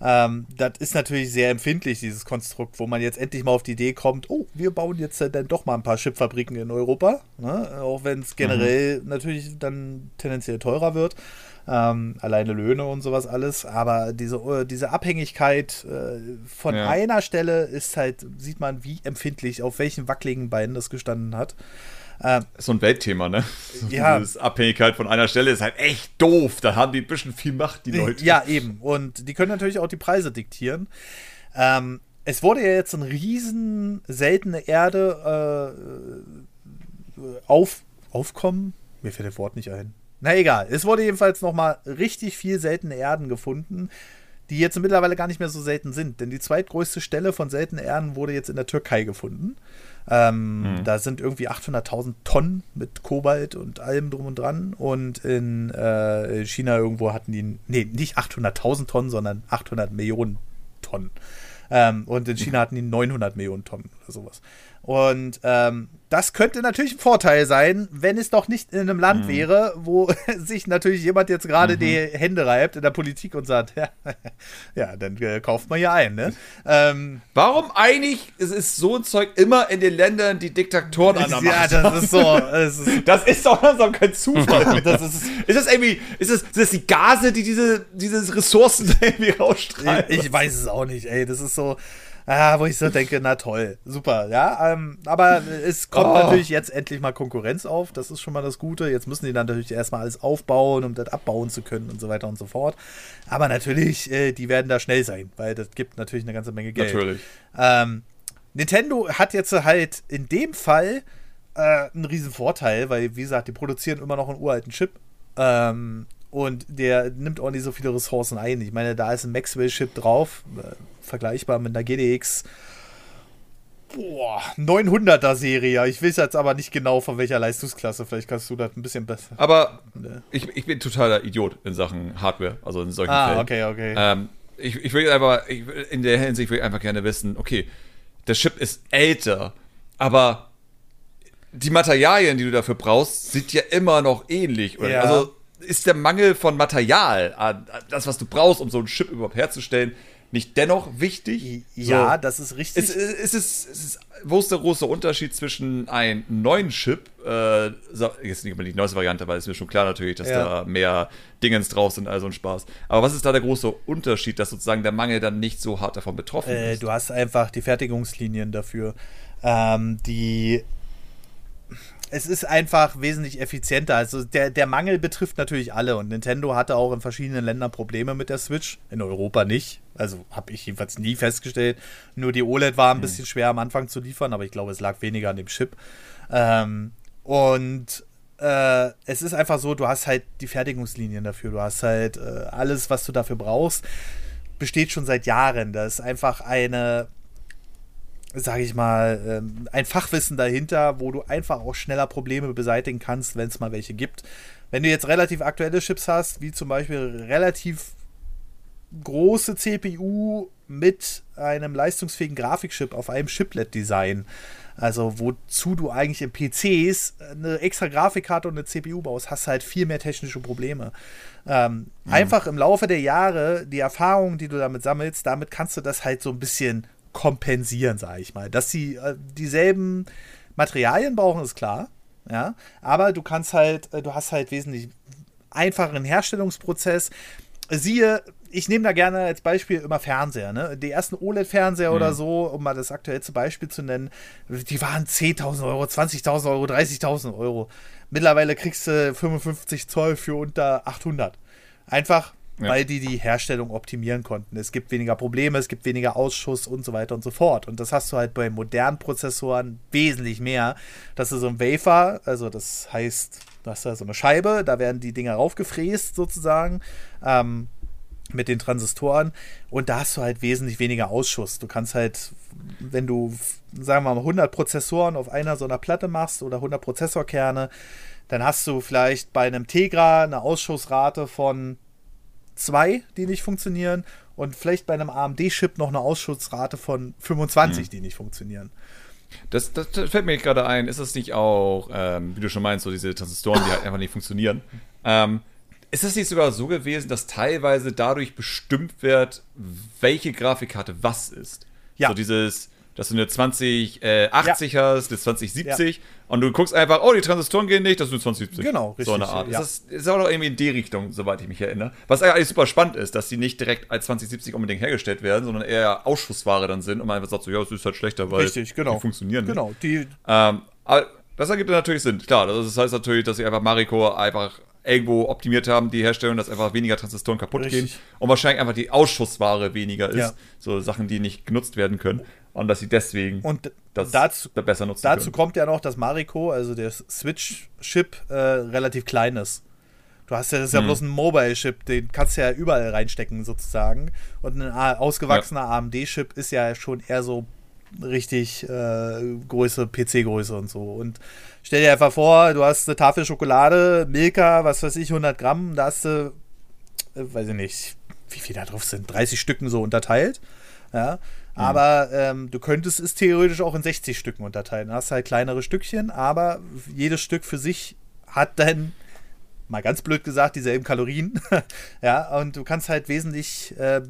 Ähm, das ist natürlich sehr empfindlich, dieses Konstrukt, wo man jetzt endlich mal auf die Idee kommt, oh, wir bauen jetzt äh, dann doch mal ein paar Chipfabriken in Europa, ne? auch wenn es generell mhm. natürlich dann tendenziell teurer wird. Ähm, alleine Löhne und sowas alles, aber diese, äh, diese Abhängigkeit äh, von ja. einer Stelle ist halt, sieht man, wie empfindlich, auf welchen wackeligen Beinen das gestanden hat. Ähm, so ein Weltthema, ne? So ja. Diese Abhängigkeit von einer Stelle ist halt echt doof. Da haben die ein bisschen viel Macht, die Leute. Ja, eben. Und die können natürlich auch die Preise diktieren. Ähm, es wurde ja jetzt eine riesen seltene Erde äh, auf, aufkommen. Mir fällt das Wort nicht ein. Na egal. Es wurde jedenfalls nochmal richtig viel seltene Erden gefunden, die jetzt mittlerweile gar nicht mehr so selten sind. Denn die zweitgrößte Stelle von seltenen Erden wurde jetzt in der Türkei gefunden. Ähm, mhm. Da sind irgendwie 800.000 Tonnen mit Kobalt und allem drum und dran. Und in äh, China irgendwo hatten die, nee, nicht 800.000 Tonnen, sondern 800 Millionen Tonnen. Ähm, und in China hatten die 900 Millionen Tonnen oder sowas. Und ähm, das könnte natürlich ein Vorteil sein, wenn es doch nicht in einem Land mhm. wäre, wo sich natürlich jemand jetzt gerade mhm. die Hände reibt in der Politik und sagt, ja, ja dann äh, kauft man hier ein. Ne? Ähm, Warum eigentlich ist, ist so ein Zeug immer in den Ländern, die Diktatoren an der Macht Ja, das ist so. Das ist, das ist doch langsam kein Zufall. das ist, ist das irgendwie, ist das, sind das die Gase, die diese, diese Ressourcen irgendwie rausstrahlen? Ich, ich weiß es auch nicht, ey. Das ist so Ah, wo ich so denke, na toll, super, ja. Ähm, aber es kommt oh. natürlich jetzt endlich mal Konkurrenz auf. Das ist schon mal das Gute. Jetzt müssen die dann natürlich erstmal alles aufbauen, um das abbauen zu können und so weiter und so fort. Aber natürlich, äh, die werden da schnell sein, weil das gibt natürlich eine ganze Menge Geld. Natürlich. Ähm, Nintendo hat jetzt halt in dem Fall äh, einen riesen Vorteil, weil, wie gesagt, die produzieren immer noch einen uralten Chip. Ähm, und der nimmt auch nicht so viele Ressourcen ein. Ich meine, da ist ein Maxwell-Chip drauf, äh, vergleichbar mit einer GDX boah, 900er Serie. Ich weiß jetzt aber nicht genau von welcher Leistungsklasse. Vielleicht kannst du das ein bisschen besser. Aber ne. ich, ich bin totaler Idiot in Sachen Hardware, also in solchen ah, Fällen. okay, okay. Ähm, ich, ich will einfach, ich, in der Hinsicht will ich einfach gerne wissen, okay, der Chip ist älter, aber die Materialien, die du dafür brauchst, sind ja immer noch ähnlich. Ja. Also ist der Mangel von Material, das, was du brauchst, um so einen Chip überhaupt herzustellen, nicht dennoch wichtig? Ja, so, das ist richtig. Es, es, ist, es ist, wo ist der große Unterschied zwischen einem neuen Chip, äh, jetzt nicht immer die neueste Variante, weil es mir schon klar natürlich, dass ja. da mehr Dingens drauf sind, also ein Spaß. Aber was ist da der große Unterschied, dass sozusagen der Mangel dann nicht so hart davon betroffen äh, ist? Du hast einfach die Fertigungslinien dafür, ähm, die es ist einfach wesentlich effizienter. Also der, der Mangel betrifft natürlich alle und Nintendo hatte auch in verschiedenen Ländern Probleme mit der Switch, in Europa nicht. Also habe ich jedenfalls nie festgestellt. Nur die OLED war ein hm. bisschen schwer am Anfang zu liefern, aber ich glaube, es lag weniger an dem Chip. Ähm, und äh, es ist einfach so, du hast halt die Fertigungslinien dafür. Du hast halt äh, alles, was du dafür brauchst, besteht schon seit Jahren. Das ist einfach eine sage ich mal, ähm, ein Fachwissen dahinter, wo du einfach auch schneller Probleme beseitigen kannst, wenn es mal welche gibt. Wenn du jetzt relativ aktuelle Chips hast, wie zum Beispiel relativ große CPU mit einem leistungsfähigen Grafikchip auf einem Chiplet-Design, also wozu du eigentlich in PCs eine extra Grafikkarte und eine CPU baust, hast halt viel mehr technische Probleme. Ähm, mhm. Einfach im Laufe der Jahre, die Erfahrungen, die du damit sammelst, damit kannst du das halt so ein bisschen kompensieren, sage ich mal. Dass sie äh, dieselben Materialien brauchen, ist klar. Ja, aber du kannst halt, äh, du hast halt wesentlich einfacheren Herstellungsprozess. Siehe, ich nehme da gerne als Beispiel immer Fernseher. Ne? Die ersten OLED-Fernseher mhm. oder so, um mal das aktuellste Beispiel zu nennen, die waren 10.000 Euro, 20.000 Euro, 30.000 Euro. Mittlerweile kriegst du 55 Zoll für unter 800. Einfach, ja. weil die die Herstellung optimieren konnten. Es gibt weniger Probleme, es gibt weniger Ausschuss und so weiter und so fort. Und das hast du halt bei modernen Prozessoren wesentlich mehr. Das ist so ein Wafer, also das heißt, du hast da so eine Scheibe, da werden die Dinger raufgefräst sozusagen. Ähm, mit den Transistoren und da hast du halt wesentlich weniger Ausschuss. Du kannst halt, wenn du, sagen wir mal, 100 Prozessoren auf einer so einer Platte machst oder 100 Prozessorkerne, dann hast du vielleicht bei einem Tegra eine Ausschussrate von zwei, die nicht funktionieren, und vielleicht bei einem AMD-Chip noch eine Ausschussrate von 25, mhm. die nicht funktionieren. Das, das, fällt mir gerade ein. Ist das nicht auch, ähm, wie du schon meinst, so diese Transistoren, die halt einfach nicht funktionieren? Ähm, ist es nicht sogar so gewesen, dass teilweise dadurch bestimmt wird, welche Grafikkarte was ist? Ja. So dieses, dass du eine 2080 äh, ja. hast, eine 2070 ja. und du guckst einfach, oh, die Transistoren gehen nicht, das ist eine 2070. Genau, richtig. So eine Art. Ja. Das ist, auch noch irgendwie in die Richtung, soweit ich mich erinnere. Was eigentlich super spannend ist, dass die nicht direkt als 2070 unbedingt hergestellt werden, sondern eher Ausschussware dann sind und man einfach sagt so, ja, es ist halt schlechter, weil richtig, genau. die funktionieren nicht. Genau, die. Ähm, aber das ergibt natürlich Sinn. Klar, das heißt natürlich, dass sie einfach Mariko einfach irgendwo optimiert haben, die Herstellung, dass einfach weniger Transistoren kaputt Richtig. gehen und wahrscheinlich einfach die Ausschussware weniger ist. Ja. So Sachen, die nicht genutzt werden können und dass sie deswegen und das dazu, besser nutzen Dazu können. kommt ja noch, dass Mariko, also der Switch-Chip, äh, relativ klein ist. Du hast ja, das ist ja hm. bloß ein Mobile-Chip, den kannst du ja überall reinstecken sozusagen. Und ein ausgewachsener ja. AMD-Chip ist ja schon eher so richtig äh, Größe, PC-Größe und so. Und stell dir einfach vor, du hast eine Tafel Schokolade, Milka, was weiß ich, 100 Gramm, da hast du, äh, weiß ich nicht, wie viel da drauf sind, 30 Stücken so unterteilt. Ja, Mhm. Aber ähm, du könntest es theoretisch auch in 60 Stücken unterteilen. Du hast halt kleinere Stückchen, aber jedes Stück für sich hat dann, mal ganz blöd gesagt, dieselben Kalorien. ja, und du kannst halt wesentlich äh,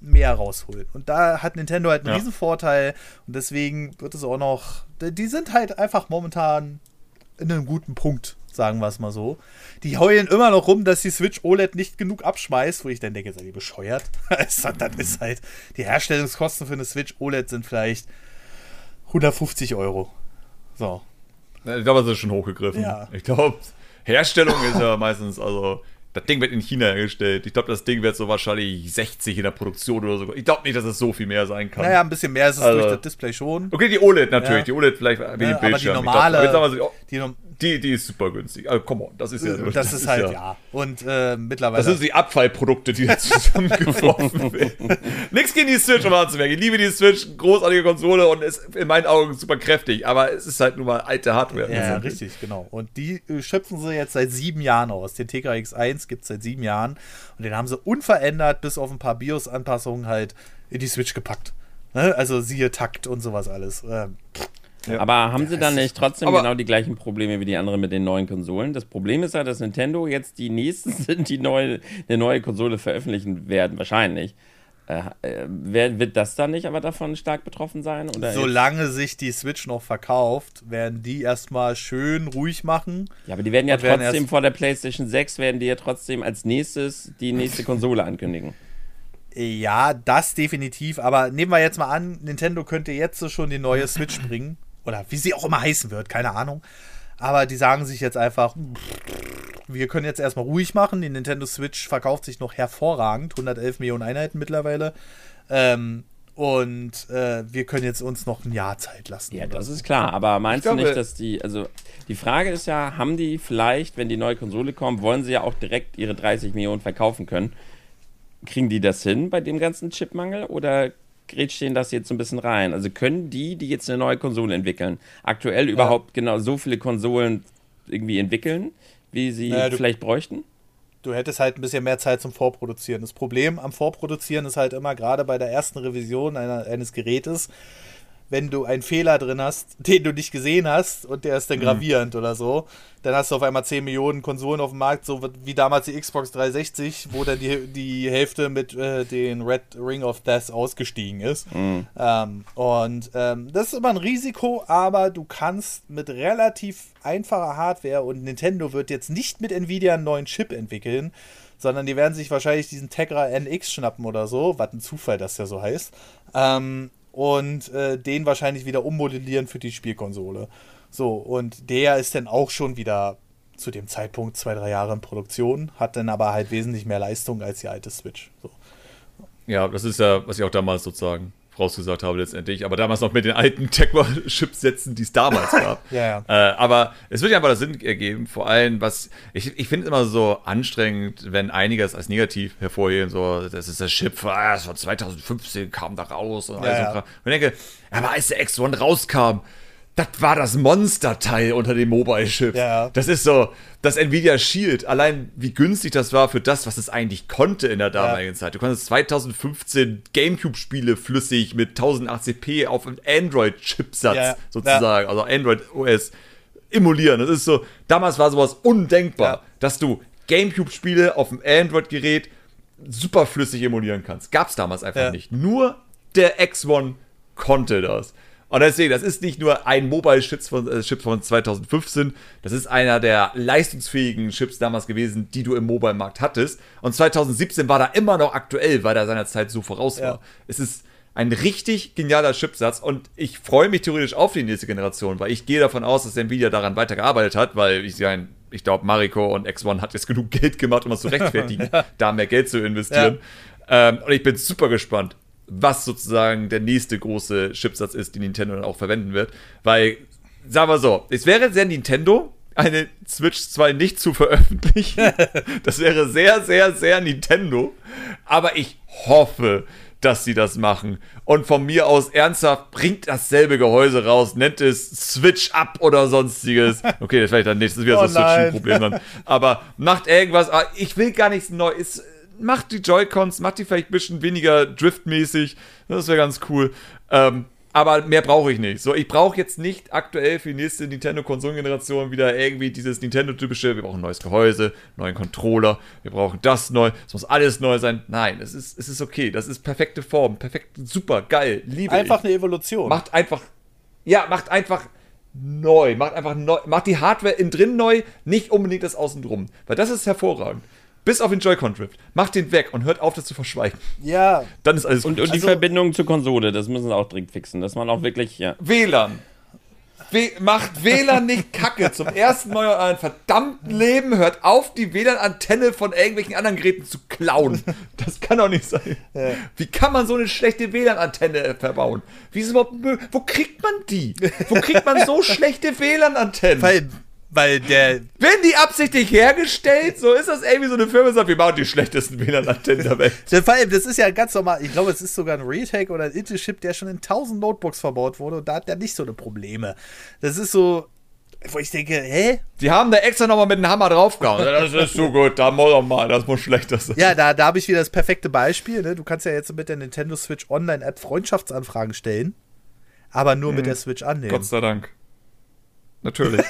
mehr rausholen. Und da hat Nintendo halt einen ja. riesen Vorteil und deswegen wird es auch noch. Die sind halt einfach momentan in einem guten Punkt sagen wir es mal so. Die heulen immer noch rum, dass die Switch OLED nicht genug abschmeißt, wo ich dann denke, seid ihr bescheuert? das ist halt, die Herstellungskosten für eine Switch OLED sind vielleicht 150 Euro. So. Ich glaube, das ist schon hochgegriffen. Ja. Ich glaube, Herstellung ist ja meistens, also das Ding wird in China hergestellt. Ich glaube, das Ding wird so wahrscheinlich 60 in der Produktion oder so. Ich glaube nicht, dass es so viel mehr sein kann. Naja, ein bisschen mehr ist es also, durch das Display schon. Okay, die OLED natürlich. Ja. Die OLED vielleicht wie ja, die Bildschirm. Aber die normale, glaub, so, oh, die, die, die ist super günstig. Also, come on, das ist ja. Das, das ist halt, ja. ja. Und äh, mittlerweile. Das sind die Abfallprodukte, die da zusammengeworfen werden. Nichts gegen die Switch, um anzumerken. Ich liebe die Switch, großartige Konsole und ist in meinen Augen super kräftig, aber es ist halt nur mal alte Hardware. Ja, richtig, genau. Und die äh, schöpfen sie jetzt seit sieben Jahren aus. Den TK X1 gibt es seit sieben Jahren und den haben sie unverändert, bis auf ein paar BIOS-Anpassungen halt in die Switch gepackt. Ne? Also siehe Takt und sowas alles. Ähm, ja. Aber haben sie dann nicht trotzdem genau die gleichen Probleme wie die anderen mit den neuen Konsolen? Das Problem ist ja, dass Nintendo jetzt die nächsten sind, die neue, eine neue Konsole veröffentlichen werden, wahrscheinlich. Äh, äh, wird das dann nicht aber davon stark betroffen sein? Oder Solange jetzt? sich die Switch noch verkauft, werden die erstmal schön ruhig machen. Ja, aber die werden ja trotzdem vor der PlayStation 6 werden die ja trotzdem als nächstes die nächste Konsole ankündigen. Ja, das definitiv. Aber nehmen wir jetzt mal an, Nintendo könnte jetzt so schon die neue Switch bringen oder wie sie auch immer heißen wird, keine Ahnung. Aber die sagen sich jetzt einfach, wir können jetzt erstmal ruhig machen. Die Nintendo Switch verkauft sich noch hervorragend, 111 Millionen Einheiten mittlerweile. Ähm, und äh, wir können jetzt uns noch ein Jahr Zeit lassen. Ja, das ist klar. Aber meinst glaube, du nicht, dass die, also die Frage ist ja, haben die vielleicht, wenn die neue Konsole kommt, wollen sie ja auch direkt ihre 30 Millionen verkaufen können? Kriegen die das hin bei dem ganzen Chipmangel oder grätscht denen das jetzt so ein bisschen rein? Also können die, die jetzt eine neue Konsole entwickeln, aktuell ja. überhaupt genau so viele Konsolen irgendwie entwickeln, wie sie naja, vielleicht bräuchten? Du hättest halt ein bisschen mehr Zeit zum Vorproduzieren. Das Problem am Vorproduzieren ist halt immer, gerade bei der ersten Revision einer, eines Gerätes, wenn du einen Fehler drin hast, den du nicht gesehen hast und der ist dann mhm. gravierend oder so, dann hast du auf einmal 10 Millionen Konsolen auf dem Markt, so wie damals die Xbox 360, wo dann die, die Hälfte mit äh, den Red Ring of Death ausgestiegen ist. Mhm. Ähm, und ähm, das ist immer ein Risiko, aber du kannst mit relativ einfacher Hardware und Nintendo wird jetzt nicht mit Nvidia einen neuen Chip entwickeln, sondern die werden sich wahrscheinlich diesen Tegra NX schnappen oder so, was ein Zufall, dass der so heißt. Ähm, und äh, den wahrscheinlich wieder ummodellieren für die Spielkonsole. So, und der ist dann auch schon wieder zu dem Zeitpunkt zwei, drei Jahre in Produktion, hat dann aber halt wesentlich mehr Leistung als die alte Switch. So. Ja, das ist ja, was ich auch damals sozusagen vorausgesagt habe letztendlich, aber damals noch mit den alten Tecmo-Chipsätzen, die es damals gab. ja, ja. Äh, aber es wird ja einfach Sinn ergeben, vor allem, was ich, ich finde es immer so anstrengend, wenn einige es als negativ hervorheben, so, das ist der Chip, ah, das war 2015, kam da raus und, ja, alles ja. und ich denke, aber als der X1 rauskam, das war das Monsterteil unter dem Mobile-Chip. Ja. Das ist so, das Nvidia Shield, allein wie günstig das war für das, was es eigentlich konnte in der damaligen ja. Zeit. Du konntest 2015 GameCube-Spiele flüssig mit 1080p auf einem Android-Chipsatz ja. sozusagen, also Android OS emulieren. Das ist so, damals war sowas undenkbar, dass du GameCube-Spiele auf dem Android-Gerät super flüssig emulieren kannst. Gab's damals einfach nicht. Nur der X1 konnte das. Und deswegen, das ist nicht nur ein Mobile-Chip von, äh, Chip von 2015, das ist einer der leistungsfähigen Chips damals gewesen, die du im Mobile-Markt hattest. Und 2017 war da immer noch aktuell, weil er seiner Zeit so voraus war. Ja. Es ist ein richtig genialer Chipsatz und ich freue mich theoretisch auf die nächste Generation, weil ich gehe davon aus, dass Nvidia daran weitergearbeitet hat, weil ich meine, ich glaube, Mariko und X1 hat jetzt genug Geld gemacht, um das zu rechtfertigen, ja. da mehr Geld zu investieren. Ja. Ähm, und ich bin super gespannt was sozusagen der nächste große Chipsatz ist, den Nintendo dann auch verwenden wird. Weil, sagen wir so, es wäre sehr Nintendo, eine Switch 2 nicht zu veröffentlichen. das wäre sehr, sehr, sehr Nintendo. Aber ich hoffe, dass sie das machen. Und von mir aus ernsthaft, bringt dasselbe Gehäuse raus, nennt es Switch Up oder sonstiges. Okay, das vielleicht dann nächstes wieder oh so ein Switch-Problem dann. Aber macht irgendwas. Ich will gar nichts Neues macht die Joy-Cons, macht die vielleicht ein bisschen weniger driftmäßig. Das wäre ganz cool. Ähm, aber mehr brauche ich nicht. So, ich brauche jetzt nicht aktuell für die nächste Nintendo-Konsolengeneration wieder irgendwie dieses Nintendo-typische, wir brauchen ein neues Gehäuse, neuen Controller, wir brauchen das neu, es muss alles neu sein. Nein, es ist, es ist okay. Das ist perfekte Form, perfekt, super, geil, liebe Einfach ich. eine Evolution. Macht einfach, ja, macht einfach neu, macht einfach neu, macht die Hardware innen drin neu, nicht unbedingt das außen drum. Weil das ist hervorragend. Bis auf den Joy-Con-Drift. Macht den weg und hört auf, das zu verschweigen. Ja. Dann ist alles Und, und die also, Verbindung zur Konsole, das müssen sie auch dringend fixen, dass man auch wirklich, ja. WLAN. We macht WLAN nicht kacke. Zum ersten Mal in eurem verdammten Leben hört auf, die WLAN-Antenne von irgendwelchen anderen Geräten zu klauen. Das kann doch nicht sein. Ja. Wie kann man so eine schlechte WLAN-Antenne verbauen? Wie ist überhaupt Wo kriegt man die? Wo kriegt man so schlechte WLAN-Antennen? Weil weil der. Werden die absichtlich hergestellt? So ist das irgendwie so eine Firma, sagt, wir bauen die schlechtesten WLAN-Antennen der Welt. Vor allem, das ist ja ganz normal. Ich glaube, es ist sogar ein Retake oder ein Intel-Chip, der schon in 1000 Notebooks verbaut wurde und da hat der nicht so eine Probleme. Das ist so. Wo ich denke, hä? Die haben da extra nochmal mit dem Hammer draufgehauen. Das ist so gut, da muss doch mal, das muss schlechter sein. Ja, da, da habe ich wieder das perfekte Beispiel. Ne? Du kannst ja jetzt mit der Nintendo Switch Online-App Freundschaftsanfragen stellen, aber nur hm. mit der Switch annehmen. Gott sei Dank. Natürlich.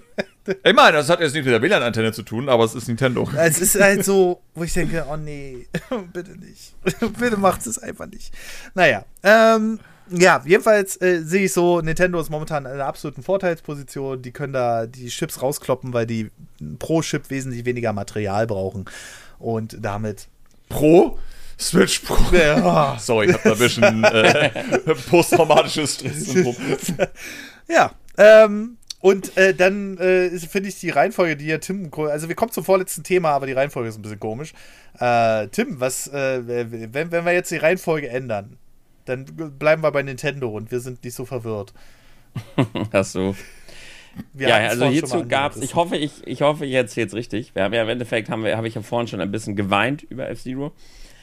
ich meine, das hat jetzt nicht mit der WLAN-Antenne zu tun, aber es ist Nintendo. Es ist halt so, wo ich denke, oh nee, bitte nicht. bitte macht es einfach nicht. Naja, ähm, ja, jedenfalls äh, sehe ich so, Nintendo ist momentan in einer absoluten Vorteilsposition. Die können da die Chips rauskloppen, weil die pro Chip wesentlich weniger Material brauchen. Und damit. Pro? Switch Pro. Ja. Sorry, ich habe da ein bisschen äh, posttraumatisches Stress. ja, ähm, und äh, dann äh, finde ich die Reihenfolge, die ja Tim, also wir kommen zum vorletzten Thema, aber die Reihenfolge ist ein bisschen komisch. Äh, Tim, was, äh, wenn, wenn wir jetzt die Reihenfolge ändern, dann bleiben wir bei Nintendo und wir sind nicht so verwirrt. Ach so. Wir ja, also hierzu gab es, ich hoffe, ich, ich hoffe, ich erzähle es richtig. Wir haben ja im Endeffekt, haben wir, habe ich ja vorhin schon ein bisschen geweint über F-Zero.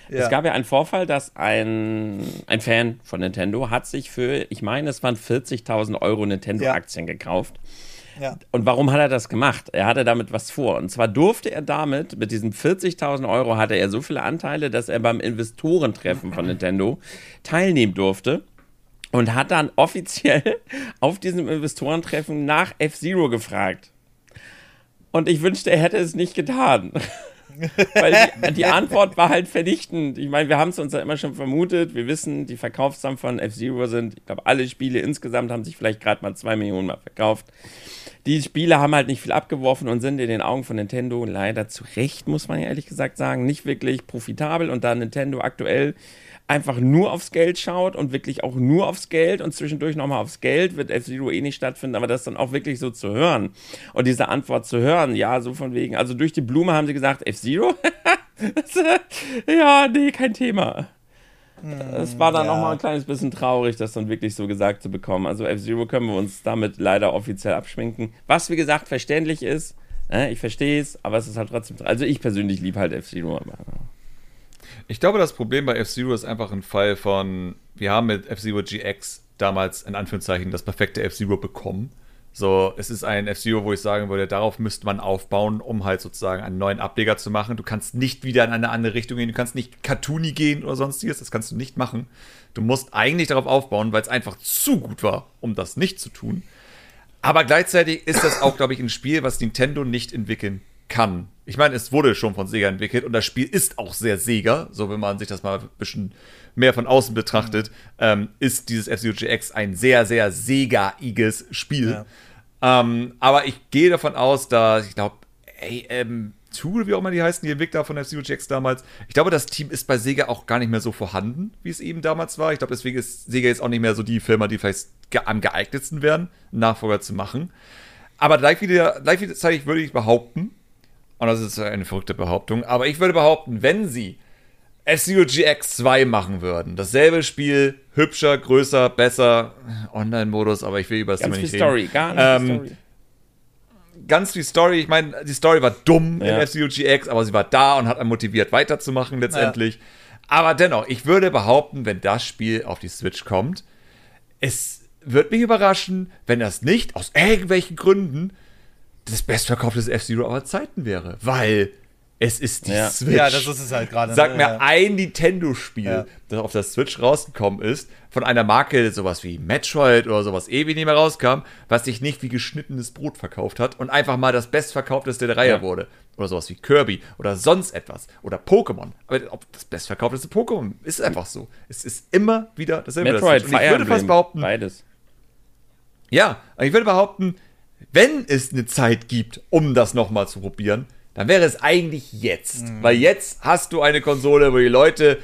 Ja. Es gab ja einen Vorfall, dass ein, ein Fan von Nintendo hat sich für, ich meine, es waren 40.000 Euro Nintendo-Aktien ja. gekauft. Ja. Und warum hat er das gemacht? Er hatte damit was vor. Und zwar durfte er damit, mit diesen 40.000 Euro hatte er so viele Anteile, dass er beim Investorentreffen von Nintendo teilnehmen durfte. und hat dann offiziell auf diesem Investorentreffen nach F-Zero gefragt. Und ich wünschte, er hätte es nicht getan. Weil die, die, Antwort war halt vernichtend. Ich meine, wir haben es uns ja immer schon vermutet. Wir wissen, die Verkaufszahlen von F-Zero sind, ich glaube, alle Spiele insgesamt haben sich vielleicht gerade mal zwei Millionen mal verkauft. Die Spiele haben halt nicht viel abgeworfen und sind in den Augen von Nintendo leider zu Recht, muss man ja ehrlich gesagt sagen, nicht wirklich profitabel. Und da Nintendo aktuell einfach nur aufs Geld schaut und wirklich auch nur aufs Geld und zwischendurch nochmal aufs Geld, wird F-Zero eh nicht stattfinden, aber das dann auch wirklich so zu hören und diese Antwort zu hören, ja, so von wegen, also durch die Blume haben sie gesagt, F-Zero? ja, nee, kein Thema. Es war dann ja. nochmal ein kleines bisschen traurig, das dann wirklich so gesagt zu bekommen. Also F-Zero können wir uns damit leider offiziell abschminken. Was, wie gesagt, verständlich ist. Äh, ich verstehe es, aber es ist halt trotzdem. Also ich persönlich liebe halt F-Zero. Ich glaube, das Problem bei F-Zero ist einfach ein Fall von, wir haben mit F-Zero GX damals in Anführungszeichen das perfekte F-Zero bekommen. So, es ist ein F-Zero, wo ich sagen würde, darauf müsste man aufbauen, um halt sozusagen einen neuen Ableger zu machen. Du kannst nicht wieder in eine andere Richtung gehen, du kannst nicht cartoony gehen oder sonstiges, das kannst du nicht machen. Du musst eigentlich darauf aufbauen, weil es einfach zu gut war, um das nicht zu tun. Aber gleichzeitig ist das auch, glaube ich, ein Spiel, was Nintendo nicht entwickeln kann. Ich meine, es wurde schon von Sega entwickelt und das Spiel ist auch sehr Sega, so wenn man sich das mal ein bisschen mehr von außen betrachtet, mhm. ähm, ist dieses F-Zero GX ein sehr, sehr Sega-iges Spiel. Ja. Ähm, aber ich gehe davon aus, dass ich glaube, AM Tool, wie auch immer die heißen, die Entwickler von F-Zero GX damals, ich glaube, das Team ist bei Sega auch gar nicht mehr so vorhanden, wie es eben damals war. Ich glaube, deswegen ist Sega jetzt auch nicht mehr so die Firma, die vielleicht am geeignetsten wären, einen Nachfolger zu machen. Aber gleichzeitig würde ich behaupten, und das ist eine verrückte Behauptung. Aber ich würde behaupten, wenn sie F-Zero GX 2 machen würden, dasselbe Spiel, hübscher, größer, besser, Online-Modus, aber ich will über das Thema nicht reden. Story, gar nicht ähm, Story. Ganz viel Story. Ich meine, die Story war dumm ja. in F-Zero GX, aber sie war da und hat einen motiviert weiterzumachen letztendlich. Ja. Aber dennoch, ich würde behaupten, wenn das Spiel auf die Switch kommt, es wird mich überraschen, wenn das nicht aus irgendwelchen Gründen das bestverkaufte F-Zero aller Zeiten wäre. Weil es ist die ja. Switch. Ja, das ist es halt gerade. Sag ne? mir ja. ein Nintendo-Spiel, ja. das auf der Switch rausgekommen ist, von einer Marke, sowas wie Metroid oder sowas ewig nicht mehr rauskam, was sich nicht wie geschnittenes Brot verkauft hat und einfach mal das bestverkaufteste der Reihe wurde. Oder sowas wie Kirby oder sonst etwas. Oder Pokémon. Aber das bestverkaufteste Pokémon ist einfach so. Es ist immer wieder dasselbe. Metroid, das und ich würde fast behaupten. Beides. Ja, ich würde behaupten, wenn es eine Zeit gibt, um das nochmal zu probieren, dann wäre es eigentlich jetzt. Mhm. Weil jetzt hast du eine Konsole, wo die Leute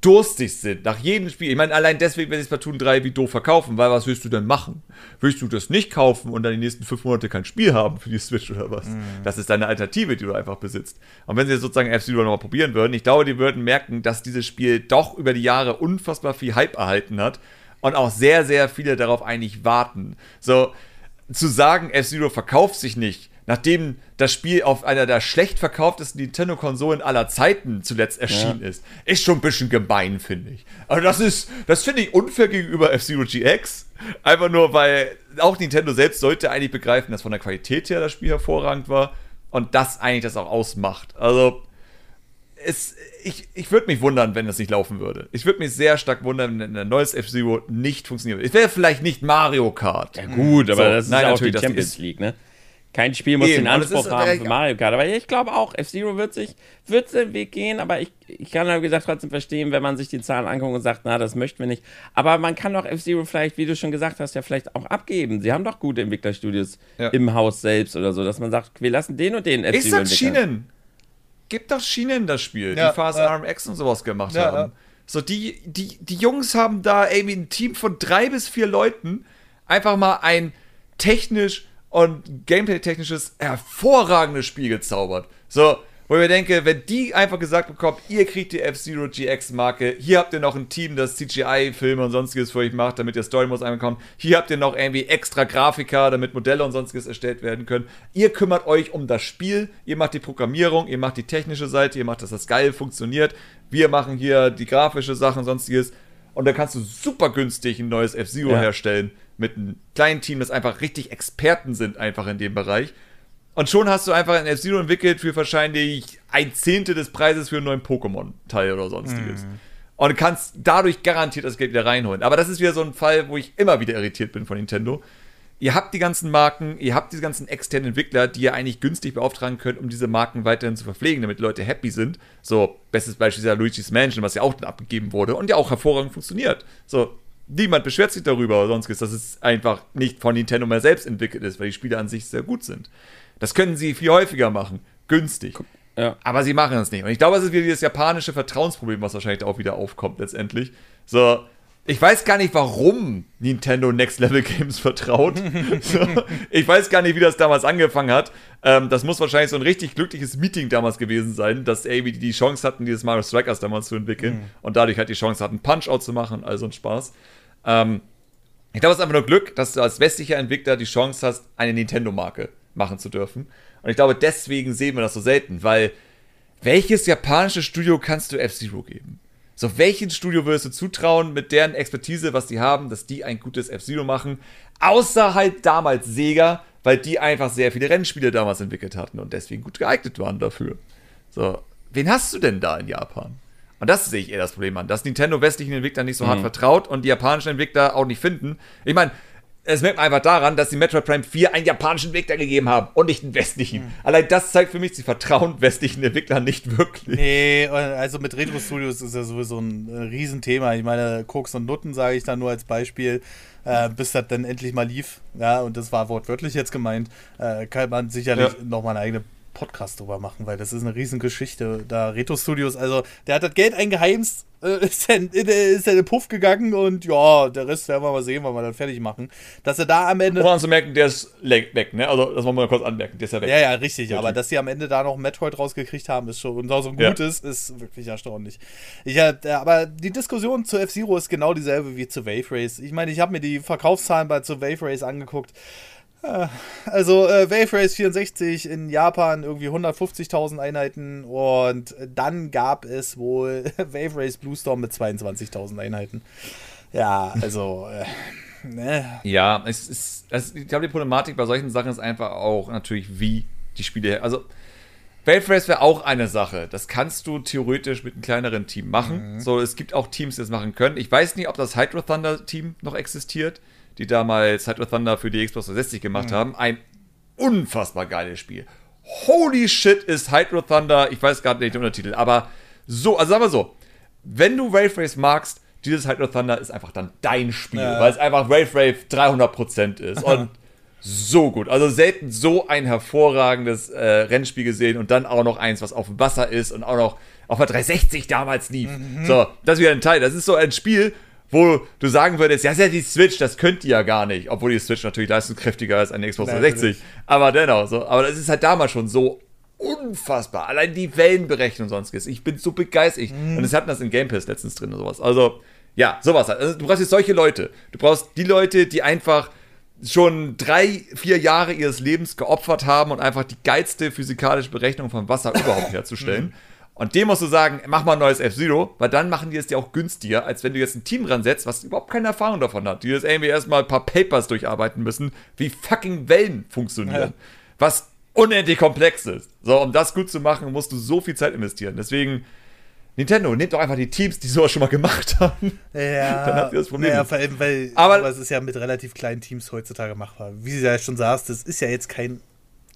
durstig sind nach jedem Spiel. Ich meine, allein deswegen werde ich Splatoon 3 wie doof verkaufen, weil was willst du denn machen? Willst du das nicht kaufen und dann die nächsten fünf Monate kein Spiel haben für die Switch oder was? Mhm. Das ist deine Alternative, die du einfach besitzt. Und wenn sie jetzt sozusagen F-Zero nochmal probieren würden, ich glaube, die würden merken, dass dieses Spiel doch über die Jahre unfassbar viel Hype erhalten hat und auch sehr, sehr viele darauf eigentlich warten. So, zu sagen, F-Zero verkauft sich nicht, nachdem das Spiel auf einer der schlecht verkauftesten Nintendo-Konsolen aller Zeiten zuletzt erschienen ja. ist, ist schon ein bisschen gemein, finde ich. Also das ist, das finde ich unfair gegenüber F-Zero GX. Einfach nur, weil auch Nintendo selbst sollte eigentlich begreifen, dass von der Qualität her das Spiel hervorragend war und das eigentlich das auch ausmacht. Also, es, ich, ich würde mich wundern, wenn das nicht laufen würde. Ich würde mich sehr stark wundern, wenn ein neues F-Zero nicht funktioniert. Es wäre vielleicht nicht Mario Kart. Ja, gut, aber so, das ist nein, ja auch die Champions League, ne? Kein Spiel muss Eben, den Anspruch ist, haben für Mario Kart. Aber ich glaube auch, F-Zero wird sich, wird den Weg gehen, aber ich, ich kann, wie gesagt, trotzdem verstehen, wenn man sich die Zahlen anguckt und sagt, na, das möchten wir nicht. Aber man kann doch F-Zero vielleicht, wie du schon gesagt hast, ja vielleicht auch abgeben. Sie haben doch gute Entwicklerstudios ja. im Haus selbst oder so, dass man sagt, wir lassen den und den F-Zero Ich sag Schienen gibt doch Schienen das Spiel, ja, die Fast äh, RMX und sowas gemacht ja, haben. So, die, die, die Jungs haben da irgendwie ein Team von drei bis vier Leuten einfach mal ein technisch und gameplay-technisches hervorragendes Spiel gezaubert. So, wo ich mir denke, wenn die einfach gesagt bekommen, ihr kriegt die F-Zero GX-Marke, hier habt ihr noch ein Team, das CGI-Filme und sonstiges für euch macht, damit ihr Story-Modes einbekommt, hier habt ihr noch irgendwie extra Grafiker, damit Modelle und sonstiges erstellt werden können. Ihr kümmert euch um das Spiel, ihr macht die Programmierung, ihr macht die technische Seite, ihr macht, dass das geil funktioniert. Wir machen hier die grafische Sachen und sonstiges. Und dann kannst du super günstig ein neues F-Zero ja. herstellen mit einem kleinen Team, das einfach richtig Experten sind, einfach in dem Bereich. Und schon hast du einfach ein F-Zero entwickelt für wahrscheinlich ein Zehntel des Preises für einen neuen Pokémon-Teil oder sonstiges. Mhm. und kannst dadurch garantiert das Geld wieder reinholen. Aber das ist wieder so ein Fall, wo ich immer wieder irritiert bin von Nintendo. Ihr habt die ganzen Marken, ihr habt diese ganzen externen Entwickler, die ihr eigentlich günstig beauftragen könnt, um diese Marken weiterhin zu verpflegen, damit Leute happy sind. So, bestes Beispiel ist ja Luigi's Mansion, was ja auch dann abgegeben wurde und ja auch hervorragend funktioniert. So, niemand beschwert sich darüber oder sonstiges, dass es einfach nicht von Nintendo mehr selbst entwickelt ist, weil die Spiele an sich sehr gut sind. Das können sie viel häufiger machen, günstig. Ja. Aber sie machen es nicht. Und ich glaube, es ist wieder dieses japanische Vertrauensproblem, was wahrscheinlich auch wieder aufkommt letztendlich. So, ich weiß gar nicht, warum Nintendo Next Level Games vertraut. so, ich weiß gar nicht, wie das damals angefangen hat. Ähm, das muss wahrscheinlich so ein richtig glückliches Meeting damals gewesen sein, dass irgendwie die Chance hatten, dieses Mario Strikers damals zu entwickeln mhm. und dadurch halt die Chance hatten, Punch-Out zu machen und all so ein Spaß. Ähm, ich glaube, es ist einfach nur Glück, dass du als westlicher Entwickler die Chance hast, eine Nintendo-Marke machen zu dürfen. Und ich glaube, deswegen sehen wir das so selten, weil welches japanische Studio kannst du F-Zero geben? So, welches Studio würdest du zutrauen, mit deren Expertise, was die haben, dass die ein gutes F-Zero machen? Außer halt damals Sega, weil die einfach sehr viele Rennspiele damals entwickelt hatten und deswegen gut geeignet waren dafür. So, wen hast du denn da in Japan? Und das sehe ich eher das Problem an, dass Nintendo westlichen Entwicklern nicht so mhm. hart vertraut und die japanischen Entwickler auch nicht finden. Ich meine, es merkt man einfach daran, dass die Metroid Prime 4 einen japanischen Entwickler gegeben haben und nicht einen westlichen. Mhm. Allein das zeigt für mich, sie vertrauen westlichen Entwicklern nicht wirklich. Nee, also mit Retro Studios ist ja sowieso ein Riesenthema. Ich meine, Koks und Nutten sage ich da nur als Beispiel. Äh, bis das dann endlich mal lief, ja, und das war wortwörtlich jetzt gemeint, äh, kann man sicherlich ja. nochmal eine eigene Podcast drüber machen, weil das ist eine Riesengeschichte. Da Retro Studios, also der hat das Geld eingeheimst, äh, ist, dann, ist dann in den Puff gegangen und ja, der Rest werden wir mal sehen, wann wir dann fertig machen. Dass er da am Ende. Um zu merken, der ist weg, ne? Also, das wollen wir mal kurz anmerken, der ist ja weg. Ja, ja, richtig. Aber dass sie am Ende da noch Metroid rausgekriegt haben, ist schon, und so gut ja. ist, ist wirklich erstaunlich. Ich, äh, aber die Diskussion zu F-Zero ist genau dieselbe wie zu Wave Race. Ich meine, ich habe mir die Verkaufszahlen bei zu Wave Race angeguckt. Äh, also äh, Wave Race 64 in Japan irgendwie 150.000 Einheiten und dann gab es wohl Wave Race Blue Storm mit 22.000 Einheiten. Ja, also äh, ne. Ja, es ist, es, ich glaube die Problematik bei solchen Sachen ist einfach auch natürlich wie die Spiele, also Wave Race wäre auch eine Sache. Das kannst du theoretisch mit einem kleineren Team machen. Mhm. So, es gibt auch Teams, die das machen können. Ich weiß nicht, ob das Hydro Thunder Team noch existiert die damals Side of Thunder für die Xbox 360 gemacht mhm. haben. Ein unfassbar geiles Spiel. Holy shit ist Hydro Thunder, ich weiß gerade nicht den Untertitel, aber so, also sagen wir so, wenn du Wave Race magst, dieses Hydro Thunder ist einfach dann dein Spiel, ja. weil es einfach Wave Rave 300% ist und so gut. Also selten so ein hervorragendes äh, Rennspiel gesehen und dann auch noch eins, was auf dem Wasser ist und auch noch auf der 360 damals lief. Mhm. So, das ist wieder ein Teil. Das ist so ein Spiel, wo du sagen würdest, ja, ist ja die Switch, das könnt ihr ja gar nicht. Obwohl die Switch natürlich leistungskräftiger ist als eine Xbox 360. Aber dennoch, so. Aber das ist halt damals schon so unfassbar. Allein die Wellenberechnung und sonstiges. Ich bin so begeistert. Mhm. Und es hatten das in Game Pass letztens drin und sowas. Also, ja, sowas halt. Also, du brauchst jetzt solche Leute. Du brauchst die Leute, die einfach schon drei, vier Jahre ihres Lebens geopfert haben und einfach die geilste physikalische Berechnung von Wasser überhaupt herzustellen. Mhm. Und dem musst du sagen, mach mal ein neues F-Zero, weil dann machen die es dir auch günstiger, als wenn du jetzt ein Team ransetzt, was überhaupt keine Erfahrung davon hat. Die jetzt irgendwie erstmal ein paar Papers durcharbeiten müssen, wie fucking Wellen funktionieren. Ja. Was unendlich komplex ist. So, um das gut zu machen, musst du so viel Zeit investieren. Deswegen, Nintendo, nehmt doch einfach die Teams, die sowas schon mal gemacht haben. Ja. Dann habt ihr das Problem. Ja, vor allem, weil aber, aber es ist ja mit relativ kleinen Teams heutzutage machbar. Wie sie ja schon sagst, das ist ja jetzt kein.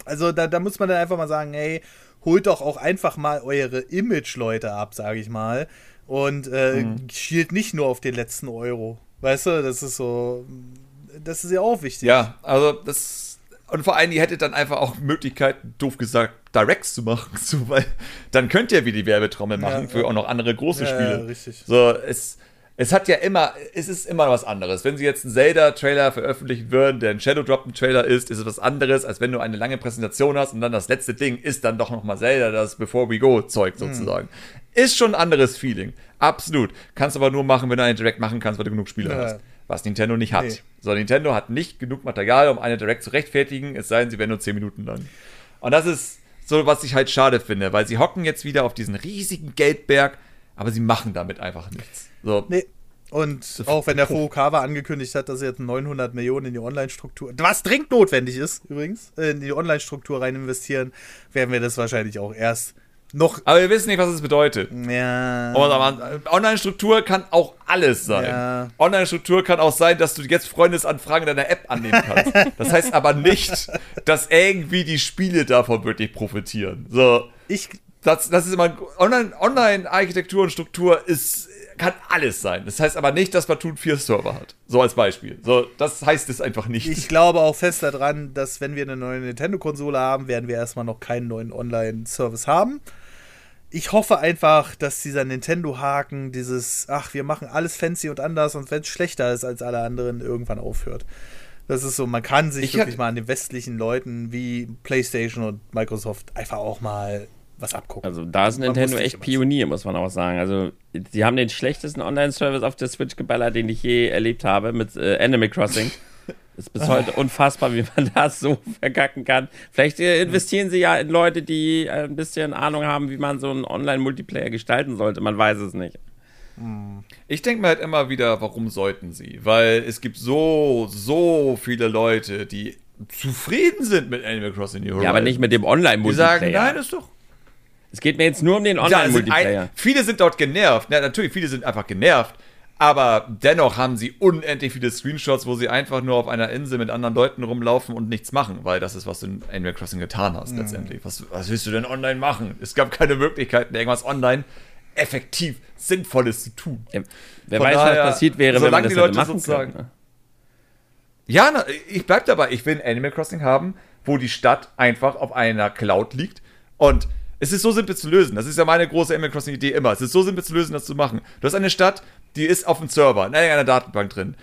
Also da, da muss man dann einfach mal sagen, ey, holt doch auch einfach mal eure Image-Leute ab, sage ich mal. Und äh, mhm. schielt nicht nur auf den letzten Euro. Weißt du, das ist so. Das ist ja auch wichtig. Ja, also das. Und vor allem, ihr hättet dann einfach auch Möglichkeiten, doof gesagt, Directs zu machen, so, weil dann könnt ihr wie die Werbetrommel machen ja, für auch noch andere große ja, Spiele. Ja, richtig. So, es es hat ja immer, es ist immer was anderes. Wenn sie jetzt einen Zelda-Trailer veröffentlichen würden, der ein Shadow Drop-Trailer ist, ist es was anderes, als wenn du eine lange Präsentation hast und dann das letzte Ding ist dann doch nochmal Zelda, das Before We Go-Zeug sozusagen. Mhm. Ist schon ein anderes Feeling. Absolut. Kannst aber nur machen, wenn du einen Direct machen kannst, weil du genug Spieler ja. hast. Was Nintendo nicht hat. Nee. So, Nintendo hat nicht genug Material, um eine Direct zu rechtfertigen, es sei denn, sie wären nur 10 Minuten lang. Und das ist so, was ich halt schade finde, weil sie hocken jetzt wieder auf diesen riesigen Geldberg, aber sie machen damit einfach nichts. So. Nee. Und auch wenn der Furukawa angekündigt hat, dass er jetzt 900 Millionen in die Online-Struktur, was dringend notwendig ist übrigens, in die Online-Struktur rein investieren, werden wir das wahrscheinlich auch erst noch. Aber wir wissen nicht, was es bedeutet. Ja. Online-Struktur kann auch alles sein. Ja. Online-Struktur kann auch sein, dass du jetzt Freundesanfragen deiner App annehmen kannst. das heißt aber nicht, dass irgendwie die Spiele davon wirklich profitieren. So. Ich. Das, das ist immer. Online-Architektur und Struktur ist kann alles sein. Das heißt aber nicht, dass Platoon vier Server hat. So als Beispiel. So, das heißt es einfach nicht. Ich glaube auch fest daran, dass wenn wir eine neue Nintendo-Konsole haben, werden wir erstmal noch keinen neuen Online-Service haben. Ich hoffe einfach, dass dieser Nintendo-Haken, dieses, ach, wir machen alles fancy und anders und wenn es schlechter ist als alle anderen, irgendwann aufhört. Das ist so, man kann sich ich wirklich mal an den westlichen Leuten wie PlayStation und Microsoft einfach auch mal was abgucken. Also da ist Nintendo echt Pionier, muss man auch sagen. Also sie haben den schlechtesten Online-Service auf der Switch geballert, den ich je erlebt habe, mit äh, Animal Crossing. ist bis heute unfassbar, wie man das so verkacken kann. Vielleicht äh, investieren sie ja in Leute, die äh, ein bisschen Ahnung haben, wie man so einen Online-Multiplayer gestalten sollte. Man weiß es nicht. Ich denke mir halt immer wieder, warum sollten sie? Weil es gibt so, so viele Leute, die zufrieden sind mit Animal Crossing New Horizons. Ja, aber nicht mit dem Online-Multiplayer. Die sagen, nein, ist doch, es geht mir jetzt nur um den Online-Multiplayer. viele sind dort genervt. Ja, natürlich, viele sind einfach genervt. Aber dennoch haben sie unendlich viele Screenshots, wo sie einfach nur auf einer Insel mit anderen Leuten rumlaufen und nichts machen, weil das ist, was du in Animal Crossing getan hast, mhm. letztendlich. Was, was willst du denn online machen? Es gab keine Möglichkeiten, irgendwas online effektiv Sinnvolles zu tun. Ja, wer Von weiß, daher, was passiert wäre, wenn man das die Leute machen sozusagen. Können, ne? Ja, na, ich bleib dabei. Ich will ein Animal Crossing haben, wo die Stadt einfach auf einer Cloud liegt und es ist so simpel zu lösen. Das ist ja meine große Animal Crossing Idee immer. Es ist so simpel zu lösen, das zu machen. Du hast eine Stadt, die ist auf dem Server, in einer Datenbank drin.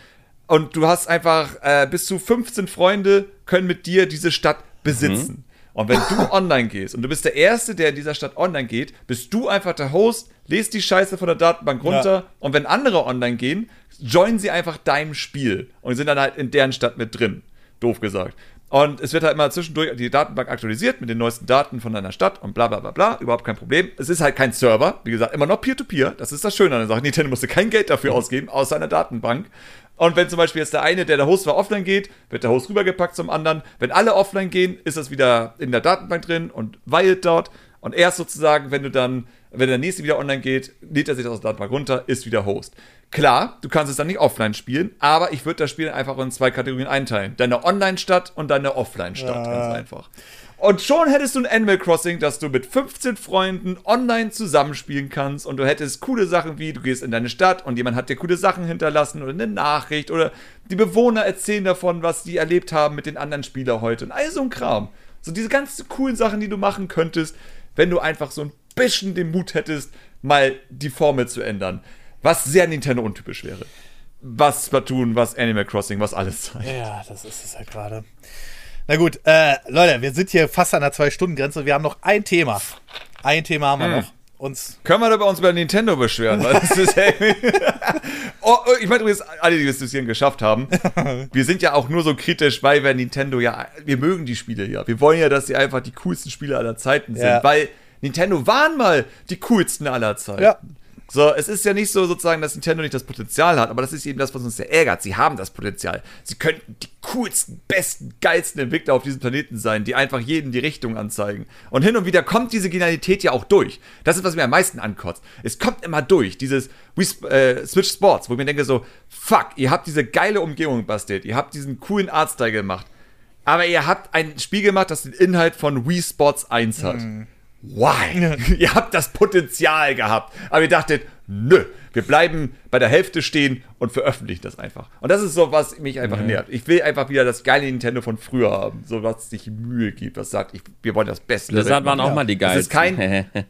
Und du hast einfach äh, bis zu 15 Freunde können mit dir diese Stadt besitzen. Mhm. Und wenn du online gehst und du bist der Erste, der in dieser Stadt online geht, bist du einfach der Host, lest die Scheiße von der Datenbank runter ja. und wenn andere online gehen, joinen sie einfach deinem Spiel und sind dann halt in deren Stadt mit drin. Doof gesagt. Und es wird halt immer zwischendurch die Datenbank aktualisiert mit den neuesten Daten von deiner Stadt und bla bla bla bla. Überhaupt kein Problem. Es ist halt kein Server. Wie gesagt, immer noch Peer-to-Peer. -Peer. Das ist das Schöne an der Sache. Nintendo musste kein Geld dafür ausgeben, außer einer Datenbank. Und wenn zum Beispiel jetzt der eine, der der Host war, offline geht, wird der Host rübergepackt zum anderen. Wenn alle offline gehen, ist das wieder in der Datenbank drin und weilt dort. Und erst sozusagen, wenn du dann, wenn der nächste wieder online geht, lädt er sich das aus der Datenbank runter, ist wieder Host. Klar, du kannst es dann nicht offline spielen, aber ich würde das Spiel einfach in zwei Kategorien einteilen. Deine Online-Stadt und deine Offline-Stadt, ja. ganz einfach. Und schon hättest du ein Animal Crossing, dass du mit 15 Freunden online zusammenspielen kannst und du hättest coole Sachen wie, du gehst in deine Stadt und jemand hat dir coole Sachen hinterlassen oder eine Nachricht oder die Bewohner erzählen davon, was sie erlebt haben mit den anderen Spielern heute und all so ein Kram. So diese ganzen coolen Sachen, die du machen könntest, wenn du einfach so ein bisschen den Mut hättest, mal die Formel zu ändern. Was sehr Nintendo-untypisch wäre. Was Splatoon, was Animal Crossing, was alles zeigt. Ja, das ist es ja gerade. Na gut, äh, Leute, wir sind hier fast an der Zwei-Stunden-Grenze. Wir haben noch ein Thema. Ein Thema haben wir hm. noch. Uns Können wir da bei uns bei Nintendo beschweren? Weil das ist oh, oh, ich meine übrigens, alle, die das hier geschafft haben, wir sind ja auch nur so kritisch, weil wir Nintendo ja, wir mögen die Spiele ja. Wir wollen ja, dass sie einfach die coolsten Spiele aller Zeiten sind, ja. weil Nintendo waren mal die coolsten aller Zeiten. Ja. So, es ist ja nicht so sozusagen, dass Nintendo nicht das Potenzial hat, aber das ist eben das, was uns sehr ärgert. Sie haben das Potenzial. Sie könnten die coolsten, besten, geilsten Entwickler auf diesem Planeten sein, die einfach jeden die Richtung anzeigen. Und hin und wieder kommt diese Genialität ja auch durch. Das ist, was mir am meisten ankotzt. Es kommt immer durch, dieses Wii, äh, Switch Sports, wo ich mir denke so, fuck, ihr habt diese geile Umgebung bastelt, ihr habt diesen coolen Artstyle gemacht, aber ihr habt ein Spiel gemacht, das den Inhalt von Wii Sports 1 hat. Mhm why? ihr habt das Potenzial gehabt. Aber ihr dachtet, nö, wir bleiben bei der Hälfte stehen und veröffentlichen das einfach. Und das ist so, was mich einfach mhm. nervt. Ich will einfach wieder das geile Nintendo von früher haben. So, was sich Mühe gibt, was sagt, ich, wir wollen das Beste. Das waren auch mal die geilsten. Das ist kein.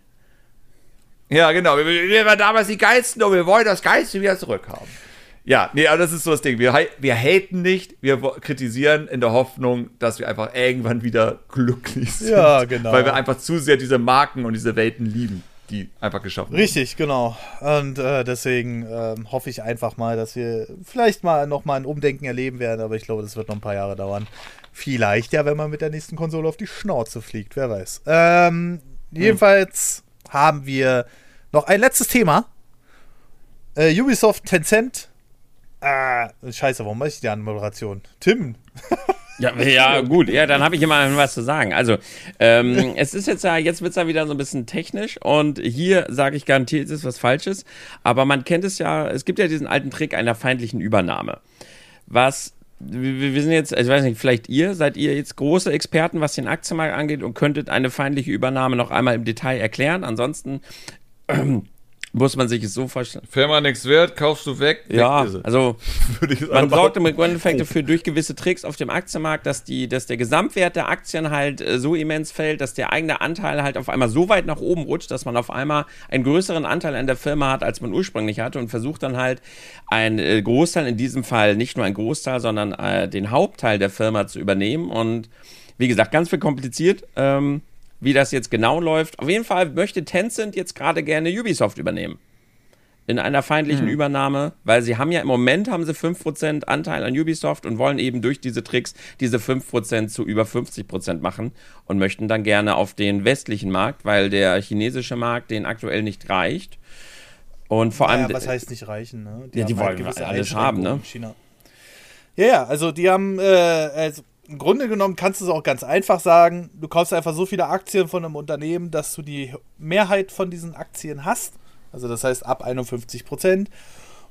ja, genau. Wir, wir waren damals die geilsten und wir wollen das Geilste wieder zurückhaben. Ja, nee, aber das ist so das Ding. Wir, wir haten nicht, wir kritisieren in der Hoffnung, dass wir einfach irgendwann wieder glücklich sind. Ja, genau. Weil wir einfach zu sehr diese Marken und diese Welten lieben, die einfach geschaffen werden. Richtig, genau. Und äh, deswegen äh, hoffe ich einfach mal, dass wir vielleicht mal nochmal ein Umdenken erleben werden, aber ich glaube, das wird noch ein paar Jahre dauern. Vielleicht ja, wenn man mit der nächsten Konsole auf die Schnauze fliegt, wer weiß. Ähm, jedenfalls hm. haben wir noch ein letztes Thema. Äh, Ubisoft Tencent Ah, scheiße, warum mache ich die Anmoderation? Tim. Ja, ja gut, ja, dann habe ich immer was zu sagen. Also, ähm, es ist jetzt ja, jetzt wird es ja wieder so ein bisschen technisch und hier sage ich garantiert, es ist was Falsches, aber man kennt es ja, es gibt ja diesen alten Trick einer feindlichen Übernahme. Was wir sind jetzt, ich weiß nicht, vielleicht ihr, seid ihr jetzt große Experten, was den Aktienmarkt angeht und könntet eine feindliche Übernahme noch einmal im Detail erklären? Ansonsten muss man sich es so vorstellen. Firma nichts wert, kaufst du weg. Ja, also man sorgt im Endeffekt dafür durch gewisse Tricks auf dem Aktienmarkt, dass, die, dass der Gesamtwert der Aktien halt äh, so immens fällt, dass der eigene Anteil halt auf einmal so weit nach oben rutscht, dass man auf einmal einen größeren Anteil an der Firma hat, als man ursprünglich hatte und versucht dann halt einen äh, Großteil, in diesem Fall nicht nur ein Großteil, sondern äh, den Hauptteil der Firma zu übernehmen und wie gesagt, ganz viel kompliziert. Ähm, wie das jetzt genau läuft. Auf jeden Fall möchte Tencent jetzt gerade gerne Ubisoft übernehmen. In einer feindlichen hm. Übernahme, weil sie haben ja im Moment haben sie 5% Anteil an Ubisoft und wollen eben durch diese Tricks diese 5% zu über 50% machen und möchten dann gerne auf den westlichen Markt, weil der chinesische Markt den aktuell nicht reicht. Und vor allem. Ja, was heißt nicht reichen, ne? Die, ja, die halt wollen alles haben, ne? China. Ja, ja, also die haben, äh, also im Grunde genommen kannst du es auch ganz einfach sagen. Du kaufst einfach so viele Aktien von einem Unternehmen, dass du die Mehrheit von diesen Aktien hast. Also das heißt ab 51 Prozent.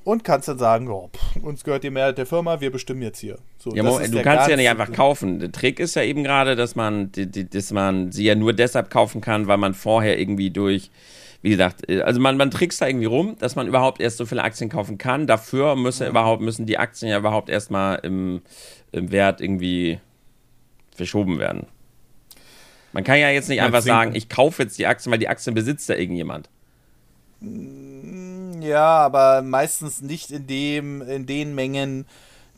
Und kannst dann sagen, oh, pff, uns gehört die Mehrheit der Firma, wir bestimmen jetzt hier. So, ja, Moment, du kannst sie ja nicht einfach kaufen. Der Trick ist ja eben gerade, dass man, dass man sie ja nur deshalb kaufen kann, weil man vorher irgendwie durch wie gesagt, äh, also man, man trickst da irgendwie rum, dass man überhaupt erst so viele Aktien kaufen kann. Dafür müssen, ja. überhaupt, müssen die Aktien ja überhaupt erstmal im, im Wert irgendwie verschoben werden. Man kann ja jetzt nicht einfach sagen, ich kaufe jetzt die Aktien, weil die Aktien besitzt ja irgendjemand. Mm, ja, aber meistens nicht in dem, in den Mengen,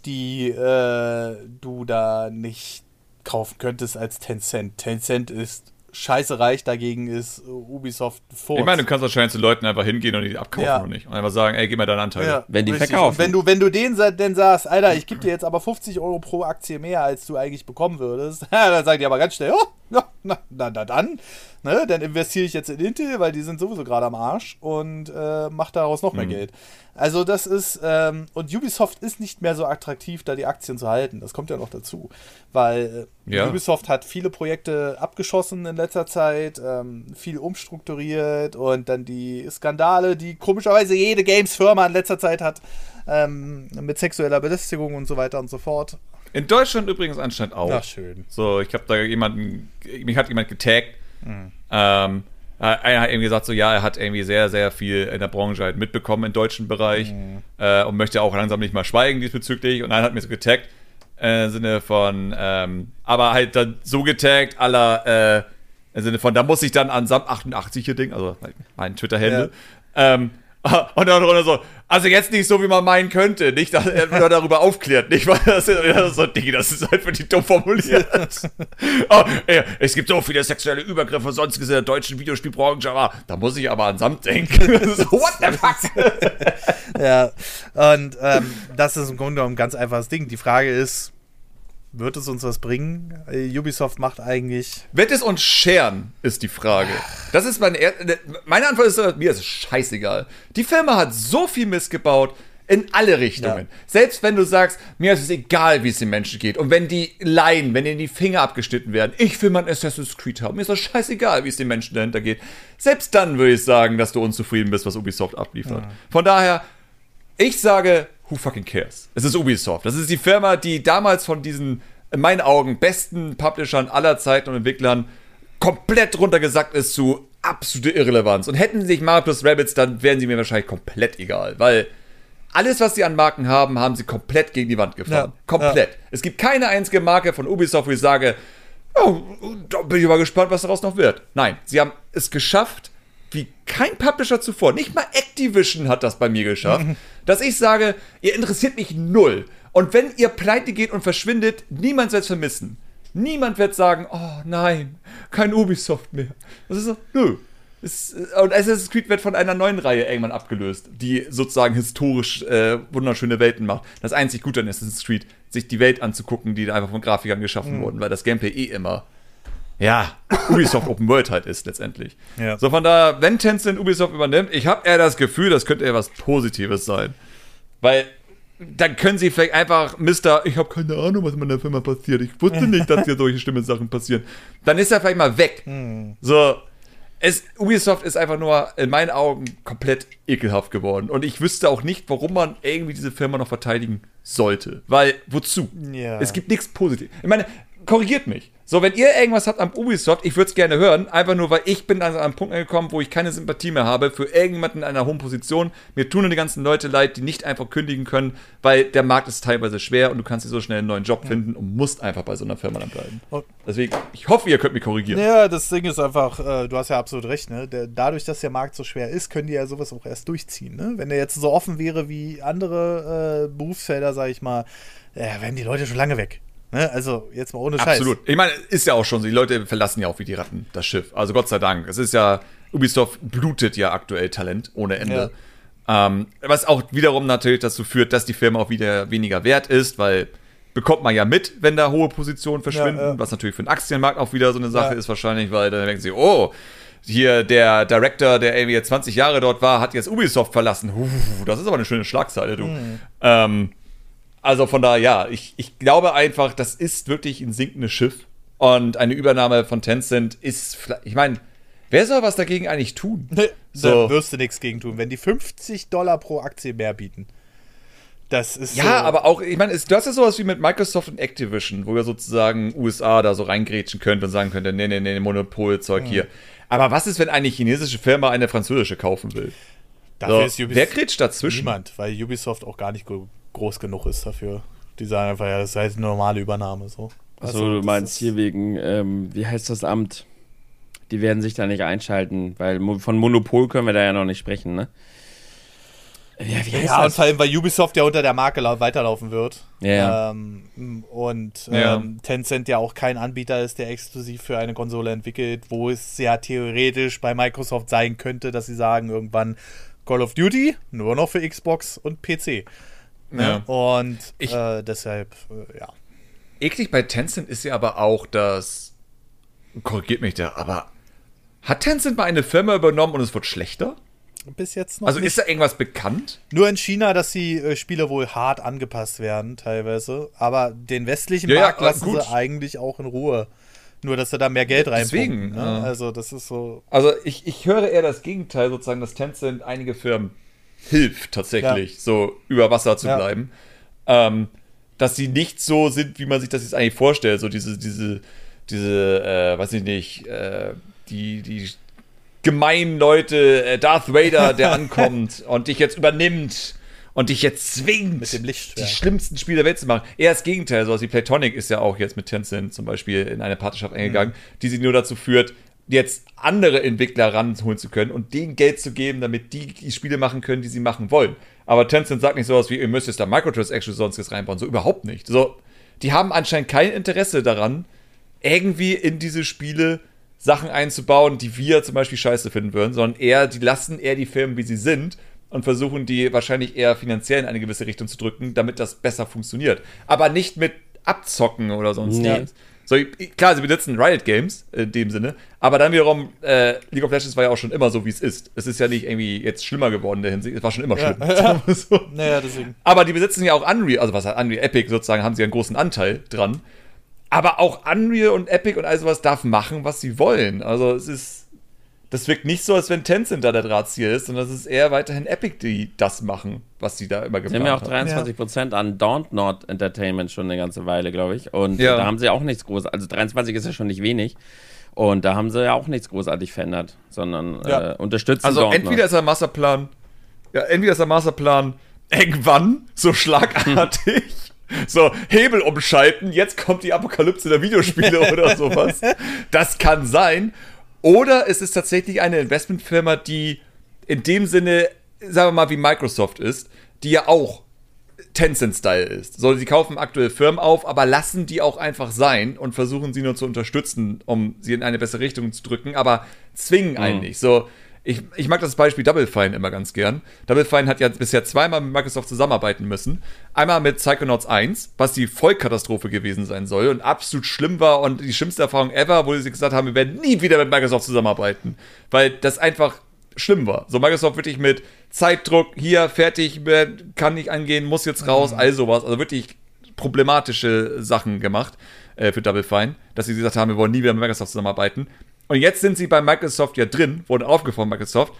die äh, du da nicht kaufen könntest als Tencent. Tencent ist scheiße reich, dagegen ist Ubisoft vor. Ich meine, du kannst wahrscheinlich zu Leuten einfach hingehen und die abkaufen ja. und nicht. Und einfach sagen, ey, gib mir deinen Anteil. Ja, wenn die richtig. verkaufen. Und wenn du, wenn du denen denn sagst, Alter, ich gebe dir jetzt aber 50 Euro pro Aktie mehr, als du eigentlich bekommen würdest, dann sagen die aber ganz schnell, oh, ja, na, na, na dann, ne, dann investiere ich jetzt in Intel, weil die sind sowieso gerade am Arsch und äh, mache daraus noch mehr mhm. Geld. Also das ist, ähm, und Ubisoft ist nicht mehr so attraktiv, da die Aktien zu halten. Das kommt ja noch dazu. Weil äh, ja. Ubisoft hat viele Projekte abgeschossen in letzter Zeit, ähm, viel umstrukturiert und dann die Skandale, die komischerweise jede Games-Firma in letzter Zeit hat, ähm, mit sexueller Belästigung und so weiter und so fort. In Deutschland übrigens anscheinend auch. Ach, schön. So, ich habe da jemanden, mich hat jemand getaggt. Mhm. Ähm, äh, einer hat irgendwie gesagt, so ja, er hat irgendwie sehr, sehr viel in der Branche halt mitbekommen im deutschen Bereich mhm. äh, und möchte auch langsam nicht mal schweigen diesbezüglich. Und einer hat mir so getaggt, äh, im Sinne von, ähm, aber halt dann so getaggt, aller, äh, im Sinne von, da muss ich dann an SAM 88 hier Ding, also mein Twitter-Handle, ja. ähm, Und dann drunter so, also jetzt nicht so, wie man meinen könnte, nicht, dass er nur darüber aufklärt, nicht, weil das ist so, Ding, das ist halt für die dumm formuliert. oh, ey, es gibt so viele sexuelle Übergriffe sonstiges in der deutschen Videospielbranche, aber da muss ich aber an Samt denken. so, what the fuck? ja, und ähm, das ist im Grunde genommen ein ganz einfaches Ding. Die Frage ist, wird es uns was bringen? Äh, Ubisoft macht eigentlich. Wird es uns scheren, ist die Frage. Das ist meine, er meine Antwort ist, mir ist es scheißegal. Die Firma hat so viel Mist gebaut in alle Richtungen. Ja. Selbst wenn du sagst, mir ist es egal, wie es den Menschen geht. Und wenn die leiden, wenn ihnen die Finger abgeschnitten werden, ich will mein Assassin's Creed haben. Mir ist das scheißegal, wie es den Menschen dahinter geht. Selbst dann würde ich sagen, dass du unzufrieden bist, was Ubisoft abliefert. Ja. Von daher, ich sage, who fucking cares? Es ist Ubisoft. Das ist die Firma, die damals von diesen, in meinen Augen, besten Publishern aller Zeiten und Entwicklern komplett runtergesackt ist zu absolute Irrelevanz. Und hätten sie sich Mario plus Rabbits, dann wären sie mir wahrscheinlich komplett egal. Weil alles, was sie an Marken haben, haben sie komplett gegen die Wand gefahren. Ja, komplett. Ja. Es gibt keine einzige Marke von Ubisoft, wo ich sage, oh, da bin ich mal gespannt, was daraus noch wird. Nein, sie haben es geschafft, wie kein Publisher zuvor, nicht mal Activision hat das bei mir geschafft, dass ich sage, ihr interessiert mich null. Und wenn ihr pleite geht und verschwindet, niemand wird es vermissen. Niemand wird sagen, oh nein, kein Ubisoft mehr. Das ist so, nö. Es, und Assassin's Creed wird von einer neuen Reihe irgendwann abgelöst, die sozusagen historisch äh, wunderschöne Welten macht. Das einzig Gute an Assassin's Creed, sich die Welt anzugucken, die einfach von Grafikern geschaffen mhm. wurden, weil das Gameplay eh immer ja, Ubisoft Open World halt ist letztendlich. Ja. So von daher, wenn Tencent Ubisoft übernimmt, ich habe eher das Gefühl, das könnte eher was Positives sein. Weil dann können sie vielleicht einfach, Mister, ich habe keine Ahnung, was in meiner Firma passiert. Ich wusste nicht, dass hier solche schlimme Sachen passieren. Dann ist er vielleicht mal weg. Hm. So, es, Ubisoft ist einfach nur in meinen Augen komplett ekelhaft geworden. Und ich wüsste auch nicht, warum man irgendwie diese Firma noch verteidigen sollte. Weil, wozu? Ja. Es gibt nichts Positives. Ich meine, korrigiert mich. So, wenn ihr irgendwas habt am Ubisoft, ich würde es gerne hören, einfach nur, weil ich bin an einem Punkt angekommen, wo ich keine Sympathie mehr habe für irgendjemanden in einer hohen Position. Mir tun nur die ganzen Leute leid, die nicht einfach kündigen können, weil der Markt ist teilweise schwer und du kannst dir so schnell einen neuen Job finden und musst einfach bei so einer Firma dann bleiben. Deswegen, ich hoffe, ihr könnt mich korrigieren. Ja, das Ding ist einfach, äh, du hast ja absolut recht, ne? Der, dadurch, dass der Markt so schwer ist, können die ja sowas auch erst durchziehen, ne? Wenn der jetzt so offen wäre wie andere äh, Berufsfelder, sag ich mal, äh, wären die Leute schon lange weg. Ne? Also jetzt mal ohne Scheiß. Absolut. Ich meine, ist ja auch schon so. Die Leute verlassen ja auch wie die Ratten das Schiff. Also Gott sei Dank. Es ist ja, Ubisoft blutet ja aktuell Talent ohne Ende. Ja. Ähm, was auch wiederum natürlich dazu führt, dass die Firma auch wieder weniger wert ist, weil bekommt man ja mit, wenn da hohe Positionen verschwinden, ja, ja. was natürlich für den Aktienmarkt auch wieder so eine Sache ist wahrscheinlich, weil dann denken sie, oh, hier der Director, der irgendwie jetzt 20 Jahre dort war, hat jetzt Ubisoft verlassen. Uf, das ist aber eine schöne Schlagzeile, du. Mhm. Ähm, also von daher, ja, ich, ich glaube einfach, das ist wirklich ein sinkendes Schiff. Und eine Übernahme von Tencent ist, ich meine, wer soll was dagegen eigentlich tun? Nee, so. Da wirst du nichts gegen tun. Wenn die 50 Dollar pro Aktie mehr bieten, das ist. Ja, so aber auch, ich meine, du hast ja sowas wie mit Microsoft und Activision, wo wir sozusagen USA da so reingrätschen könnte und sagen könnte, nee, nee, nee, Monopolzeug mhm. hier. Aber was ist, wenn eine chinesische Firma eine französische kaufen will? Dafür so, ist Ubisoft wer grätscht dazwischen? Niemand, weil Ubisoft auch gar nicht groß genug ist dafür. Die sagen einfach, ja, das ist halt eine normale Übernahme. So. Also, also du meinst hier wegen, ähm, wie heißt das Amt? Die werden sich da nicht einschalten, weil von Monopol können wir da ja noch nicht sprechen, ne? Ja, ja und vor allem, weil Ubisoft ja unter der Marke weiterlaufen wird. Ja. Ähm, und ähm, ja. Tencent ja auch kein Anbieter ist, der exklusiv für eine Konsole entwickelt, wo es ja theoretisch bei Microsoft sein könnte, dass sie sagen, irgendwann Call of Duty nur noch für Xbox und PC. Ne? Ja. Und ich, äh, deshalb, äh, ja. Eklig bei Tencent ist ja aber auch, dass. Korrigiert mich da, aber hat Tencent mal eine Firma übernommen und es wird schlechter? Bis jetzt noch. Also nicht. ist da irgendwas bekannt? Nur in China, dass die äh, Spiele wohl hart angepasst werden, teilweise. Aber den westlichen ja, Markt ja, lassen gut. sie eigentlich auch in Ruhe. Nur, dass sie da mehr Geld reinpumpen. Deswegen. Ne? Also, das ist so. Also, ich, ich höre eher das Gegenteil, sozusagen, dass Tencent einige Firmen hilft tatsächlich, ja. so über Wasser zu ja. bleiben. Ähm, dass sie nicht so sind, wie man sich das jetzt eigentlich vorstellt. So diese, diese, diese, äh, weiß ich nicht, äh, die, die gemeinen Leute, äh, Darth Vader, der ankommt und dich jetzt übernimmt und dich jetzt zwingt, mit dem die schlimmsten Spiele der Welt zu machen. Eher das Gegenteil, sowas wie Platonic ist ja auch jetzt mit Tencent zum Beispiel in eine Partnerschaft eingegangen, mhm. die sie nur dazu führt, jetzt andere Entwickler ranholen zu können und denen Geld zu geben, damit die, die Spiele machen können, die sie machen wollen. Aber Tencent sagt nicht sowas wie, ihr müsst jetzt da Microtransactions sonst reinbauen. So überhaupt nicht. So, die haben anscheinend kein Interesse daran, irgendwie in diese Spiele Sachen einzubauen, die wir zum Beispiel scheiße finden würden, sondern eher, die lassen eher die Firmen, wie sie sind und versuchen die wahrscheinlich eher finanziell in eine gewisse Richtung zu drücken, damit das besser funktioniert. Aber nicht mit Abzocken oder sonst nee. So, klar, sie besitzen Riot Games in dem Sinne, aber dann wiederum, äh, League of Legends war ja auch schon immer so, wie es ist. Es ist ja nicht irgendwie jetzt schlimmer geworden in der Hinsicht, es war schon immer schlimm. Ja. so. naja, deswegen. Aber die besitzen ja auch Unreal, also was hat Unreal Epic sozusagen, haben sie ja einen großen Anteil dran. Aber auch Unreal und Epic und all sowas darf machen, was sie wollen. Also es ist das wirkt nicht so, als wenn Tencent da der Drahtzieher ist, sondern es ist eher weiterhin Epic, die das machen, was sie da immer gemacht haben. Sie haben ja auch 23 Prozent ja. an Dauntnod Entertainment schon eine ganze Weile, glaube ich. Und ja. da haben sie auch nichts groß. Also 23 ist ja schon nicht wenig. Und da haben sie ja auch nichts großartig verändert, sondern ja. äh, unterstützen Also Dauntnod. entweder ist der Masterplan, ja, entweder ist der Masterplan irgendwann so schlagartig. so Hebel umschalten, jetzt kommt die Apokalypse der Videospiele oder sowas. Das kann sein. Oder es ist tatsächlich eine Investmentfirma, die in dem Sinne, sagen wir mal, wie Microsoft ist, die ja auch Tencent-Style ist. So, sie kaufen aktuell Firmen auf, aber lassen die auch einfach sein und versuchen sie nur zu unterstützen, um sie in eine bessere Richtung zu drücken, aber zwingen einen mhm. nicht. So, ich, ich mag das Beispiel Double Fine immer ganz gern. Double Fine hat ja bisher zweimal mit Microsoft zusammenarbeiten müssen. Einmal mit Psychonauts 1, was die Vollkatastrophe gewesen sein soll und absolut schlimm war und die schlimmste Erfahrung ever, wo sie gesagt haben, wir werden nie wieder mit Microsoft zusammenarbeiten. Weil das einfach schlimm war. So Microsoft wirklich mit Zeitdruck, hier, fertig, kann nicht angehen, muss jetzt raus, mhm. all sowas. Also wirklich problematische Sachen gemacht äh, für Double Fine, dass sie gesagt haben, wir wollen nie wieder mit Microsoft zusammenarbeiten. Und jetzt sind sie bei Microsoft ja drin, wurden aufgekauft Microsoft,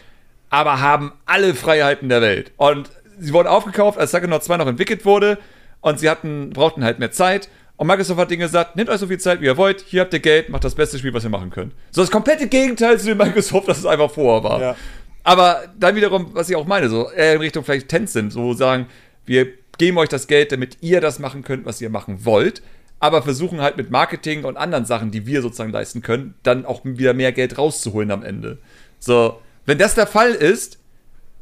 aber haben alle Freiheiten der Welt. Und sie wurden aufgekauft, als Psychonaut 2 noch entwickelt wurde und sie hatten, brauchten halt mehr Zeit. Und Microsoft hat denen gesagt, nehmt euch so viel Zeit, wie ihr wollt, hier habt ihr Geld, macht das beste Spiel, was ihr machen könnt. So das komplette Gegenteil zu dem Microsoft, das es einfach vorher war. Ja. Aber dann wiederum, was ich auch meine, so eher in Richtung vielleicht Tencent, so sagen, wir geben euch das Geld, damit ihr das machen könnt, was ihr machen wollt, aber versuchen halt mit Marketing und anderen Sachen, die wir sozusagen leisten können, dann auch wieder mehr Geld rauszuholen am Ende. So, wenn das der Fall ist,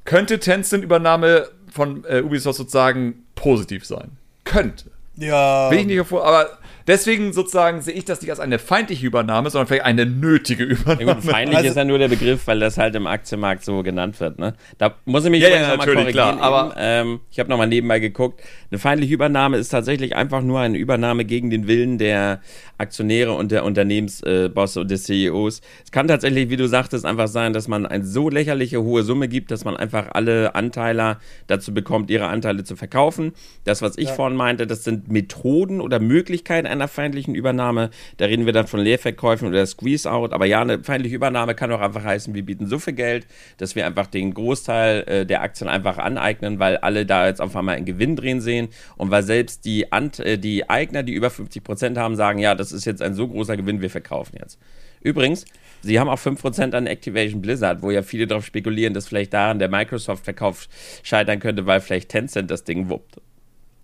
könnte Tencent-Übernahme von äh, Ubisoft sozusagen positiv sein. Könnte. Ja. Will ich nicht hervor, aber deswegen sozusagen sehe ich das nicht als eine feindliche Übernahme, sondern vielleicht eine nötige Übernahme. Ja gut, feindlich also, ist ja nur der Begriff, weil das halt im Aktienmarkt so genannt wird. Ne? Da muss ich mich ja, ja, nochmal korrigieren. Klar, aber ähm, ich habe nochmal nebenbei geguckt. Eine feindliche Übernahme ist tatsächlich einfach nur eine Übernahme gegen den Willen der Aktionäre und der Unternehmensbosse äh, und des CEOs. Es kann tatsächlich, wie du sagtest, einfach sein, dass man eine so lächerliche hohe Summe gibt, dass man einfach alle Anteiler dazu bekommt, ihre Anteile zu verkaufen. Das, was ich ja. vorhin meinte, das sind Methoden oder Möglichkeiten einer feindlichen Übernahme. Da reden wir dann von Leerverkäufen oder Squeeze-Out. Aber ja, eine feindliche Übernahme kann auch einfach heißen, wir bieten so viel Geld, dass wir einfach den Großteil äh, der Aktien einfach aneignen, weil alle da jetzt auf einmal einen Gewinn drehen sehen und weil selbst die, Ant äh, die Eigner, die über 50 Prozent haben, sagen, ja, das ist jetzt ein so großer Gewinn, wir verkaufen jetzt. Übrigens, sie haben auch 5% an Activation Blizzard, wo ja viele darauf spekulieren, dass vielleicht daran der Microsoft-Verkauf scheitern könnte, weil vielleicht Tencent das Ding wuppt.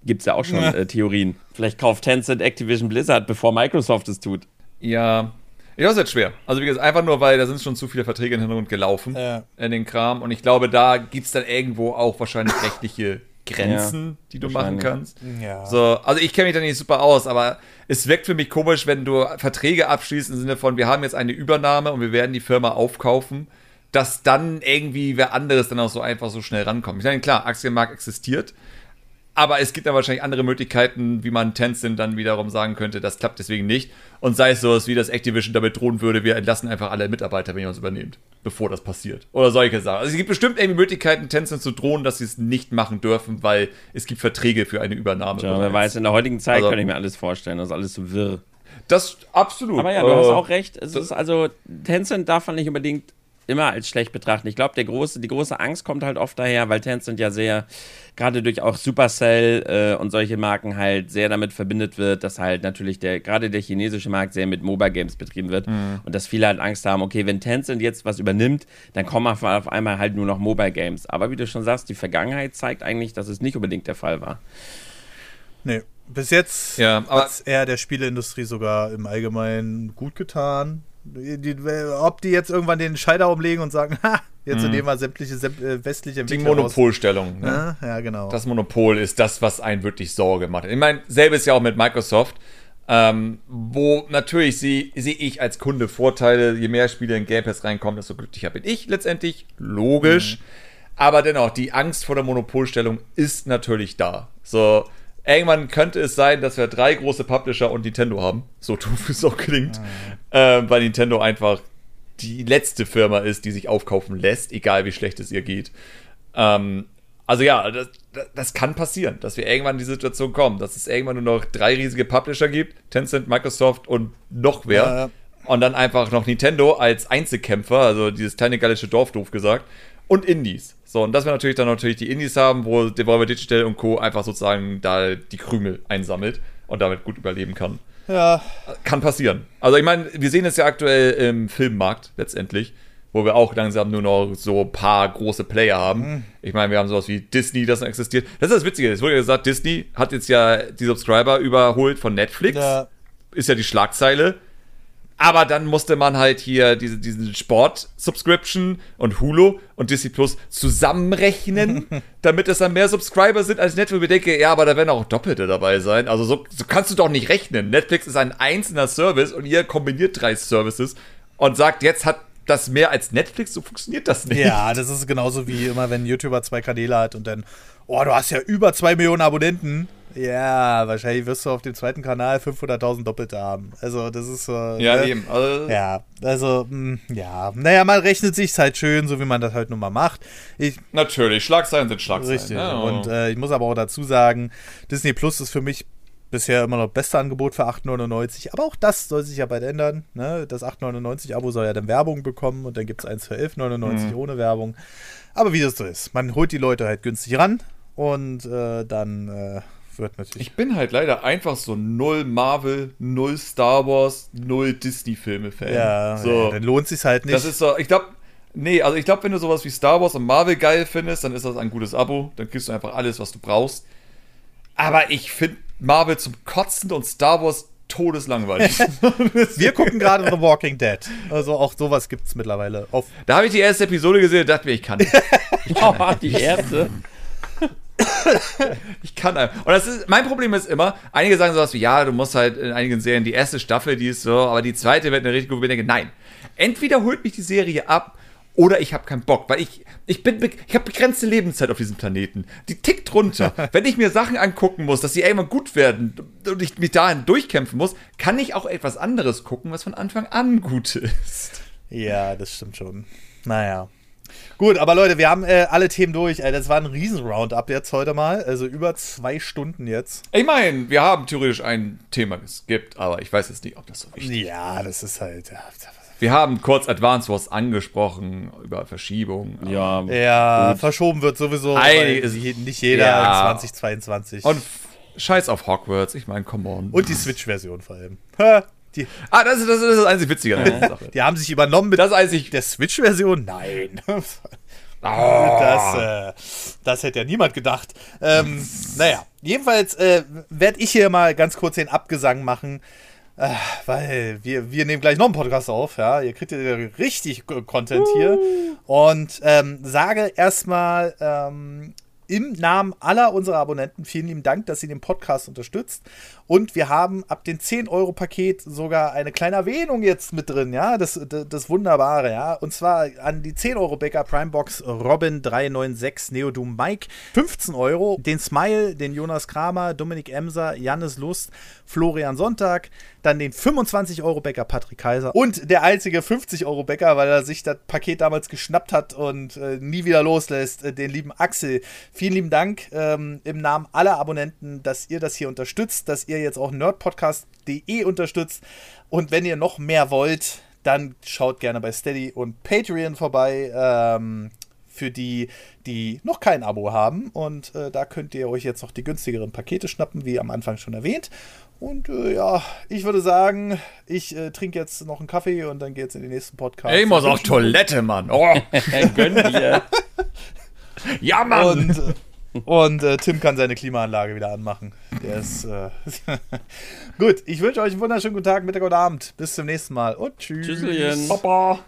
Gibt es ja auch schon ja. Äh, Theorien. Vielleicht kauft Tencent Activision Blizzard, bevor Microsoft es tut. Ja, ja, das ist jetzt schwer. Also wie gesagt, einfach nur, weil da sind schon zu viele Verträge im Hintergrund gelaufen ja. in den Kram. Und ich glaube, da gibt es dann irgendwo auch wahrscheinlich rechtliche Grenzen, ja, die du machen kannst. Ja. So, also ich kenne mich da nicht super aus, aber es wirkt für mich komisch, wenn du Verträge abschließt im Sinne von, wir haben jetzt eine Übernahme und wir werden die Firma aufkaufen, dass dann irgendwie wer anderes dann auch so einfach so schnell rankommt. Ich meine, klar, Aktienmarkt existiert, aber es gibt da wahrscheinlich andere Möglichkeiten, wie man Tencent dann wiederum sagen könnte, das klappt deswegen nicht. Und sei es sowas wie, dass Activision damit drohen würde, wir entlassen einfach alle Mitarbeiter, wenn ihr uns übernehmt, bevor das passiert. Oder solche Sachen. Also es gibt bestimmt irgendwie Möglichkeiten, Tencent zu drohen, dass sie es nicht machen dürfen, weil es gibt Verträge für eine Übernahme. Ja, wer weiß, in der heutigen Zeit also, kann ich mir alles vorstellen, das ist alles so wirr. Das absolut. Aber ja, du äh, hast auch recht. Es ist also, Tencent darf man nicht unbedingt immer als schlecht betrachten. Ich glaube, große, die große Angst kommt halt oft daher, weil Tencent ja sehr, gerade durch auch Supercell äh, und solche Marken halt sehr damit verbindet wird, dass halt natürlich der, gerade der chinesische Markt sehr mit Mobile Games betrieben wird mhm. und dass viele halt Angst haben, okay, wenn Tencent jetzt was übernimmt, dann kommen auf einmal halt nur noch Mobile Games. Aber wie du schon sagst, die Vergangenheit zeigt eigentlich, dass es nicht unbedingt der Fall war. Nee, bis jetzt ja, hat es eher der Spieleindustrie sogar im Allgemeinen gut getan. Die, ob die jetzt irgendwann den Scheider umlegen und sagen, ha, jetzt mhm. nehmen wir sämtliche äh, westliche Entwickler Die Monopolstellung. Ne? Ja, ja, genau. Das Monopol ist das, was einen wirklich Sorge macht. Ich meine, selbes ja auch mit Microsoft, ähm, wo natürlich sehe seh ich als Kunde Vorteile, je mehr Spiele in Game Pass reinkommen, desto glücklicher bin ich letztendlich. Logisch. Mhm. Aber dennoch, die Angst vor der Monopolstellung ist natürlich da. So, Irgendwann könnte es sein, dass wir drei große Publisher und Nintendo haben. So doof es auch klingt. Ah. Äh, weil Nintendo einfach die letzte Firma ist, die sich aufkaufen lässt, egal wie schlecht es ihr geht. Ähm, also ja, das, das, kann passieren, dass wir irgendwann in die Situation kommen, dass es irgendwann nur noch drei riesige Publisher gibt, Tencent, Microsoft und noch wer. Ja, ja. Und dann einfach noch Nintendo als Einzelkämpfer, also dieses kleine gallische Dorf, doof gesagt, und Indies. So, und dass wir natürlich dann natürlich die Indies haben, wo Devolver Digital und Co. einfach sozusagen da die Krümel einsammelt und damit gut überleben kann. Ja. Kann passieren. Also ich meine, wir sehen es ja aktuell im Filmmarkt letztendlich, wo wir auch langsam nur noch so ein paar große Player haben. Mhm. Ich meine, wir haben sowas wie Disney, das existiert. Das ist das Witzige. Es wurde ja gesagt, Disney hat jetzt ja die Subscriber überholt von Netflix. Ja. Ist ja die Schlagzeile. Aber dann musste man halt hier diese, diesen Sport-Subscription und Hulu und Disney Plus zusammenrechnen, damit es dann mehr Subscriber sind als Netflix. Ich denke, ja, aber da werden auch Doppelte dabei sein. Also so, so kannst du doch nicht rechnen. Netflix ist ein einzelner Service und ihr kombiniert drei Services und sagt, jetzt hat das mehr als Netflix, so funktioniert das nicht. Ja, das ist genauso wie immer, wenn ein YouTuber zwei Kanäle hat und dann, oh, du hast ja über zwei Millionen Abonnenten Ja, wahrscheinlich wirst du auf dem zweiten Kanal 500.000 Doppelte haben. Also, das ist so. Ja, ne? eben. Also, ja, also, mh, hm, ja. Naja, man rechnet sich halt schön, so wie man das halt nun mal macht. Ich, Natürlich, Schlagzeilen sind Schlagzeilen. Richtig. Ja. Und äh, ich muss aber auch dazu sagen, Disney Plus ist für mich bisher immer noch das beste Angebot für 8,99. Aber auch das soll sich ja bald ändern. Ne? Das 8,99-Abo soll ja dann Werbung bekommen und dann gibt es eins für 11,99 mhm. ohne Werbung. Aber wie das so ist, man holt die Leute halt günstig ran und äh, dann äh, wird natürlich. Ich bin halt leider einfach so null Marvel, null Star Wars, null Disney-Filme-Fan. Ja, so. Ja, dann lohnt sich halt nicht. Das ist so, ich glaube, nee, also ich glaube, wenn du sowas wie Star Wars und Marvel geil findest, dann ist das ein gutes Abo. Dann kriegst du einfach alles, was du brauchst. Aber ich finde Marvel zum Kotzen und Star Wars todeslangweilig. Wir gucken gerade The Walking Dead. Also auch sowas gibt es mittlerweile. Auf da habe ich die erste Episode gesehen und dachte mir, ich kann. Ich kann oh, die erste ich kann einfach. Und das ist, mein Problem ist immer, einige sagen sowas wie, ja, du musst halt in einigen Serien die erste Staffel, die ist so, aber die zweite wird eine richtig gute. Denke, nein. Entweder holt mich die Serie ab oder ich habe keinen Bock, weil ich ich bin ich habe begrenzte Lebenszeit auf diesem Planeten. Die tickt runter. Wenn ich mir Sachen angucken muss, dass sie irgendwann gut werden und ich mich dahin durchkämpfen muss, kann ich auch etwas anderes gucken, was von Anfang an gut ist. Ja, das stimmt schon. Naja. Gut, aber Leute, wir haben äh, alle Themen durch. Ey, das war ein Riesen-Roundup jetzt heute mal. Also über zwei Stunden jetzt. Ich meine, wir haben theoretisch ein Thema geskippt, aber ich weiß jetzt nicht, ob das so wichtig ist. Ja, das ist halt. Ja, wir haben kurz Advance Wars angesprochen über Verschiebung. Ja, ja gut. verschoben wird sowieso. Einiges. Nicht jeder ja. 2022. Und Scheiß auf Hogwarts, ich meine, come on. Und die Switch-Version vor allem. Die, ah, das ist, das ist das einzig Witzige. Ja. Die haben sich übernommen mit das einzig der Switch-Version? Nein. Oh. Das, äh, das hätte ja niemand gedacht. Ähm, naja, jedenfalls äh, werde ich hier mal ganz kurz den Abgesang machen. Äh, weil wir, wir nehmen gleich noch einen Podcast auf, ja. Ihr kriegt ja richtig Content hier. Und ähm, sage erstmal ähm, im Namen aller unserer Abonnenten vielen lieben Dank, dass ihr den Podcast unterstützt. Und wir haben ab dem 10-Euro-Paket sogar eine kleine Erwähnung jetzt mit drin, ja. Das, das, das Wunderbare, ja. Und zwar an die 10-Euro-Bäcker Primebox Robin396 Neodum Mike 15 Euro. Den Smile, den Jonas Kramer, Dominik Emser, Jannis Lust, Florian Sonntag, dann den 25-Euro-Bäcker Patrick Kaiser und der einzige 50-Euro-Bäcker, weil er sich das Paket damals geschnappt hat und äh, nie wieder loslässt, äh, den lieben Axel. Vielen lieben Dank ähm, im Namen aller Abonnenten, dass ihr das hier unterstützt, dass ihr jetzt auch nerdpodcast.de unterstützt. Und wenn ihr noch mehr wollt, dann schaut gerne bei Steady und Patreon vorbei. Ähm, für die, die noch kein Abo haben. Und äh, da könnt ihr euch jetzt noch die günstigeren Pakete schnappen, wie am Anfang schon erwähnt. Und äh, ja, ich würde sagen, ich äh, trinke jetzt noch einen Kaffee und dann geht's in den nächsten Podcast. Ey, ich muss auch Toilette, Mann. Oh. Gönn dir. ja, Mann. Und, äh, und äh, Tim kann seine Klimaanlage wieder anmachen. Der ist äh, gut. Ich wünsche euch einen wunderschönen guten Tag, Mittag oder Abend. Bis zum nächsten Mal und tschüss. Tschüsschen. Papa.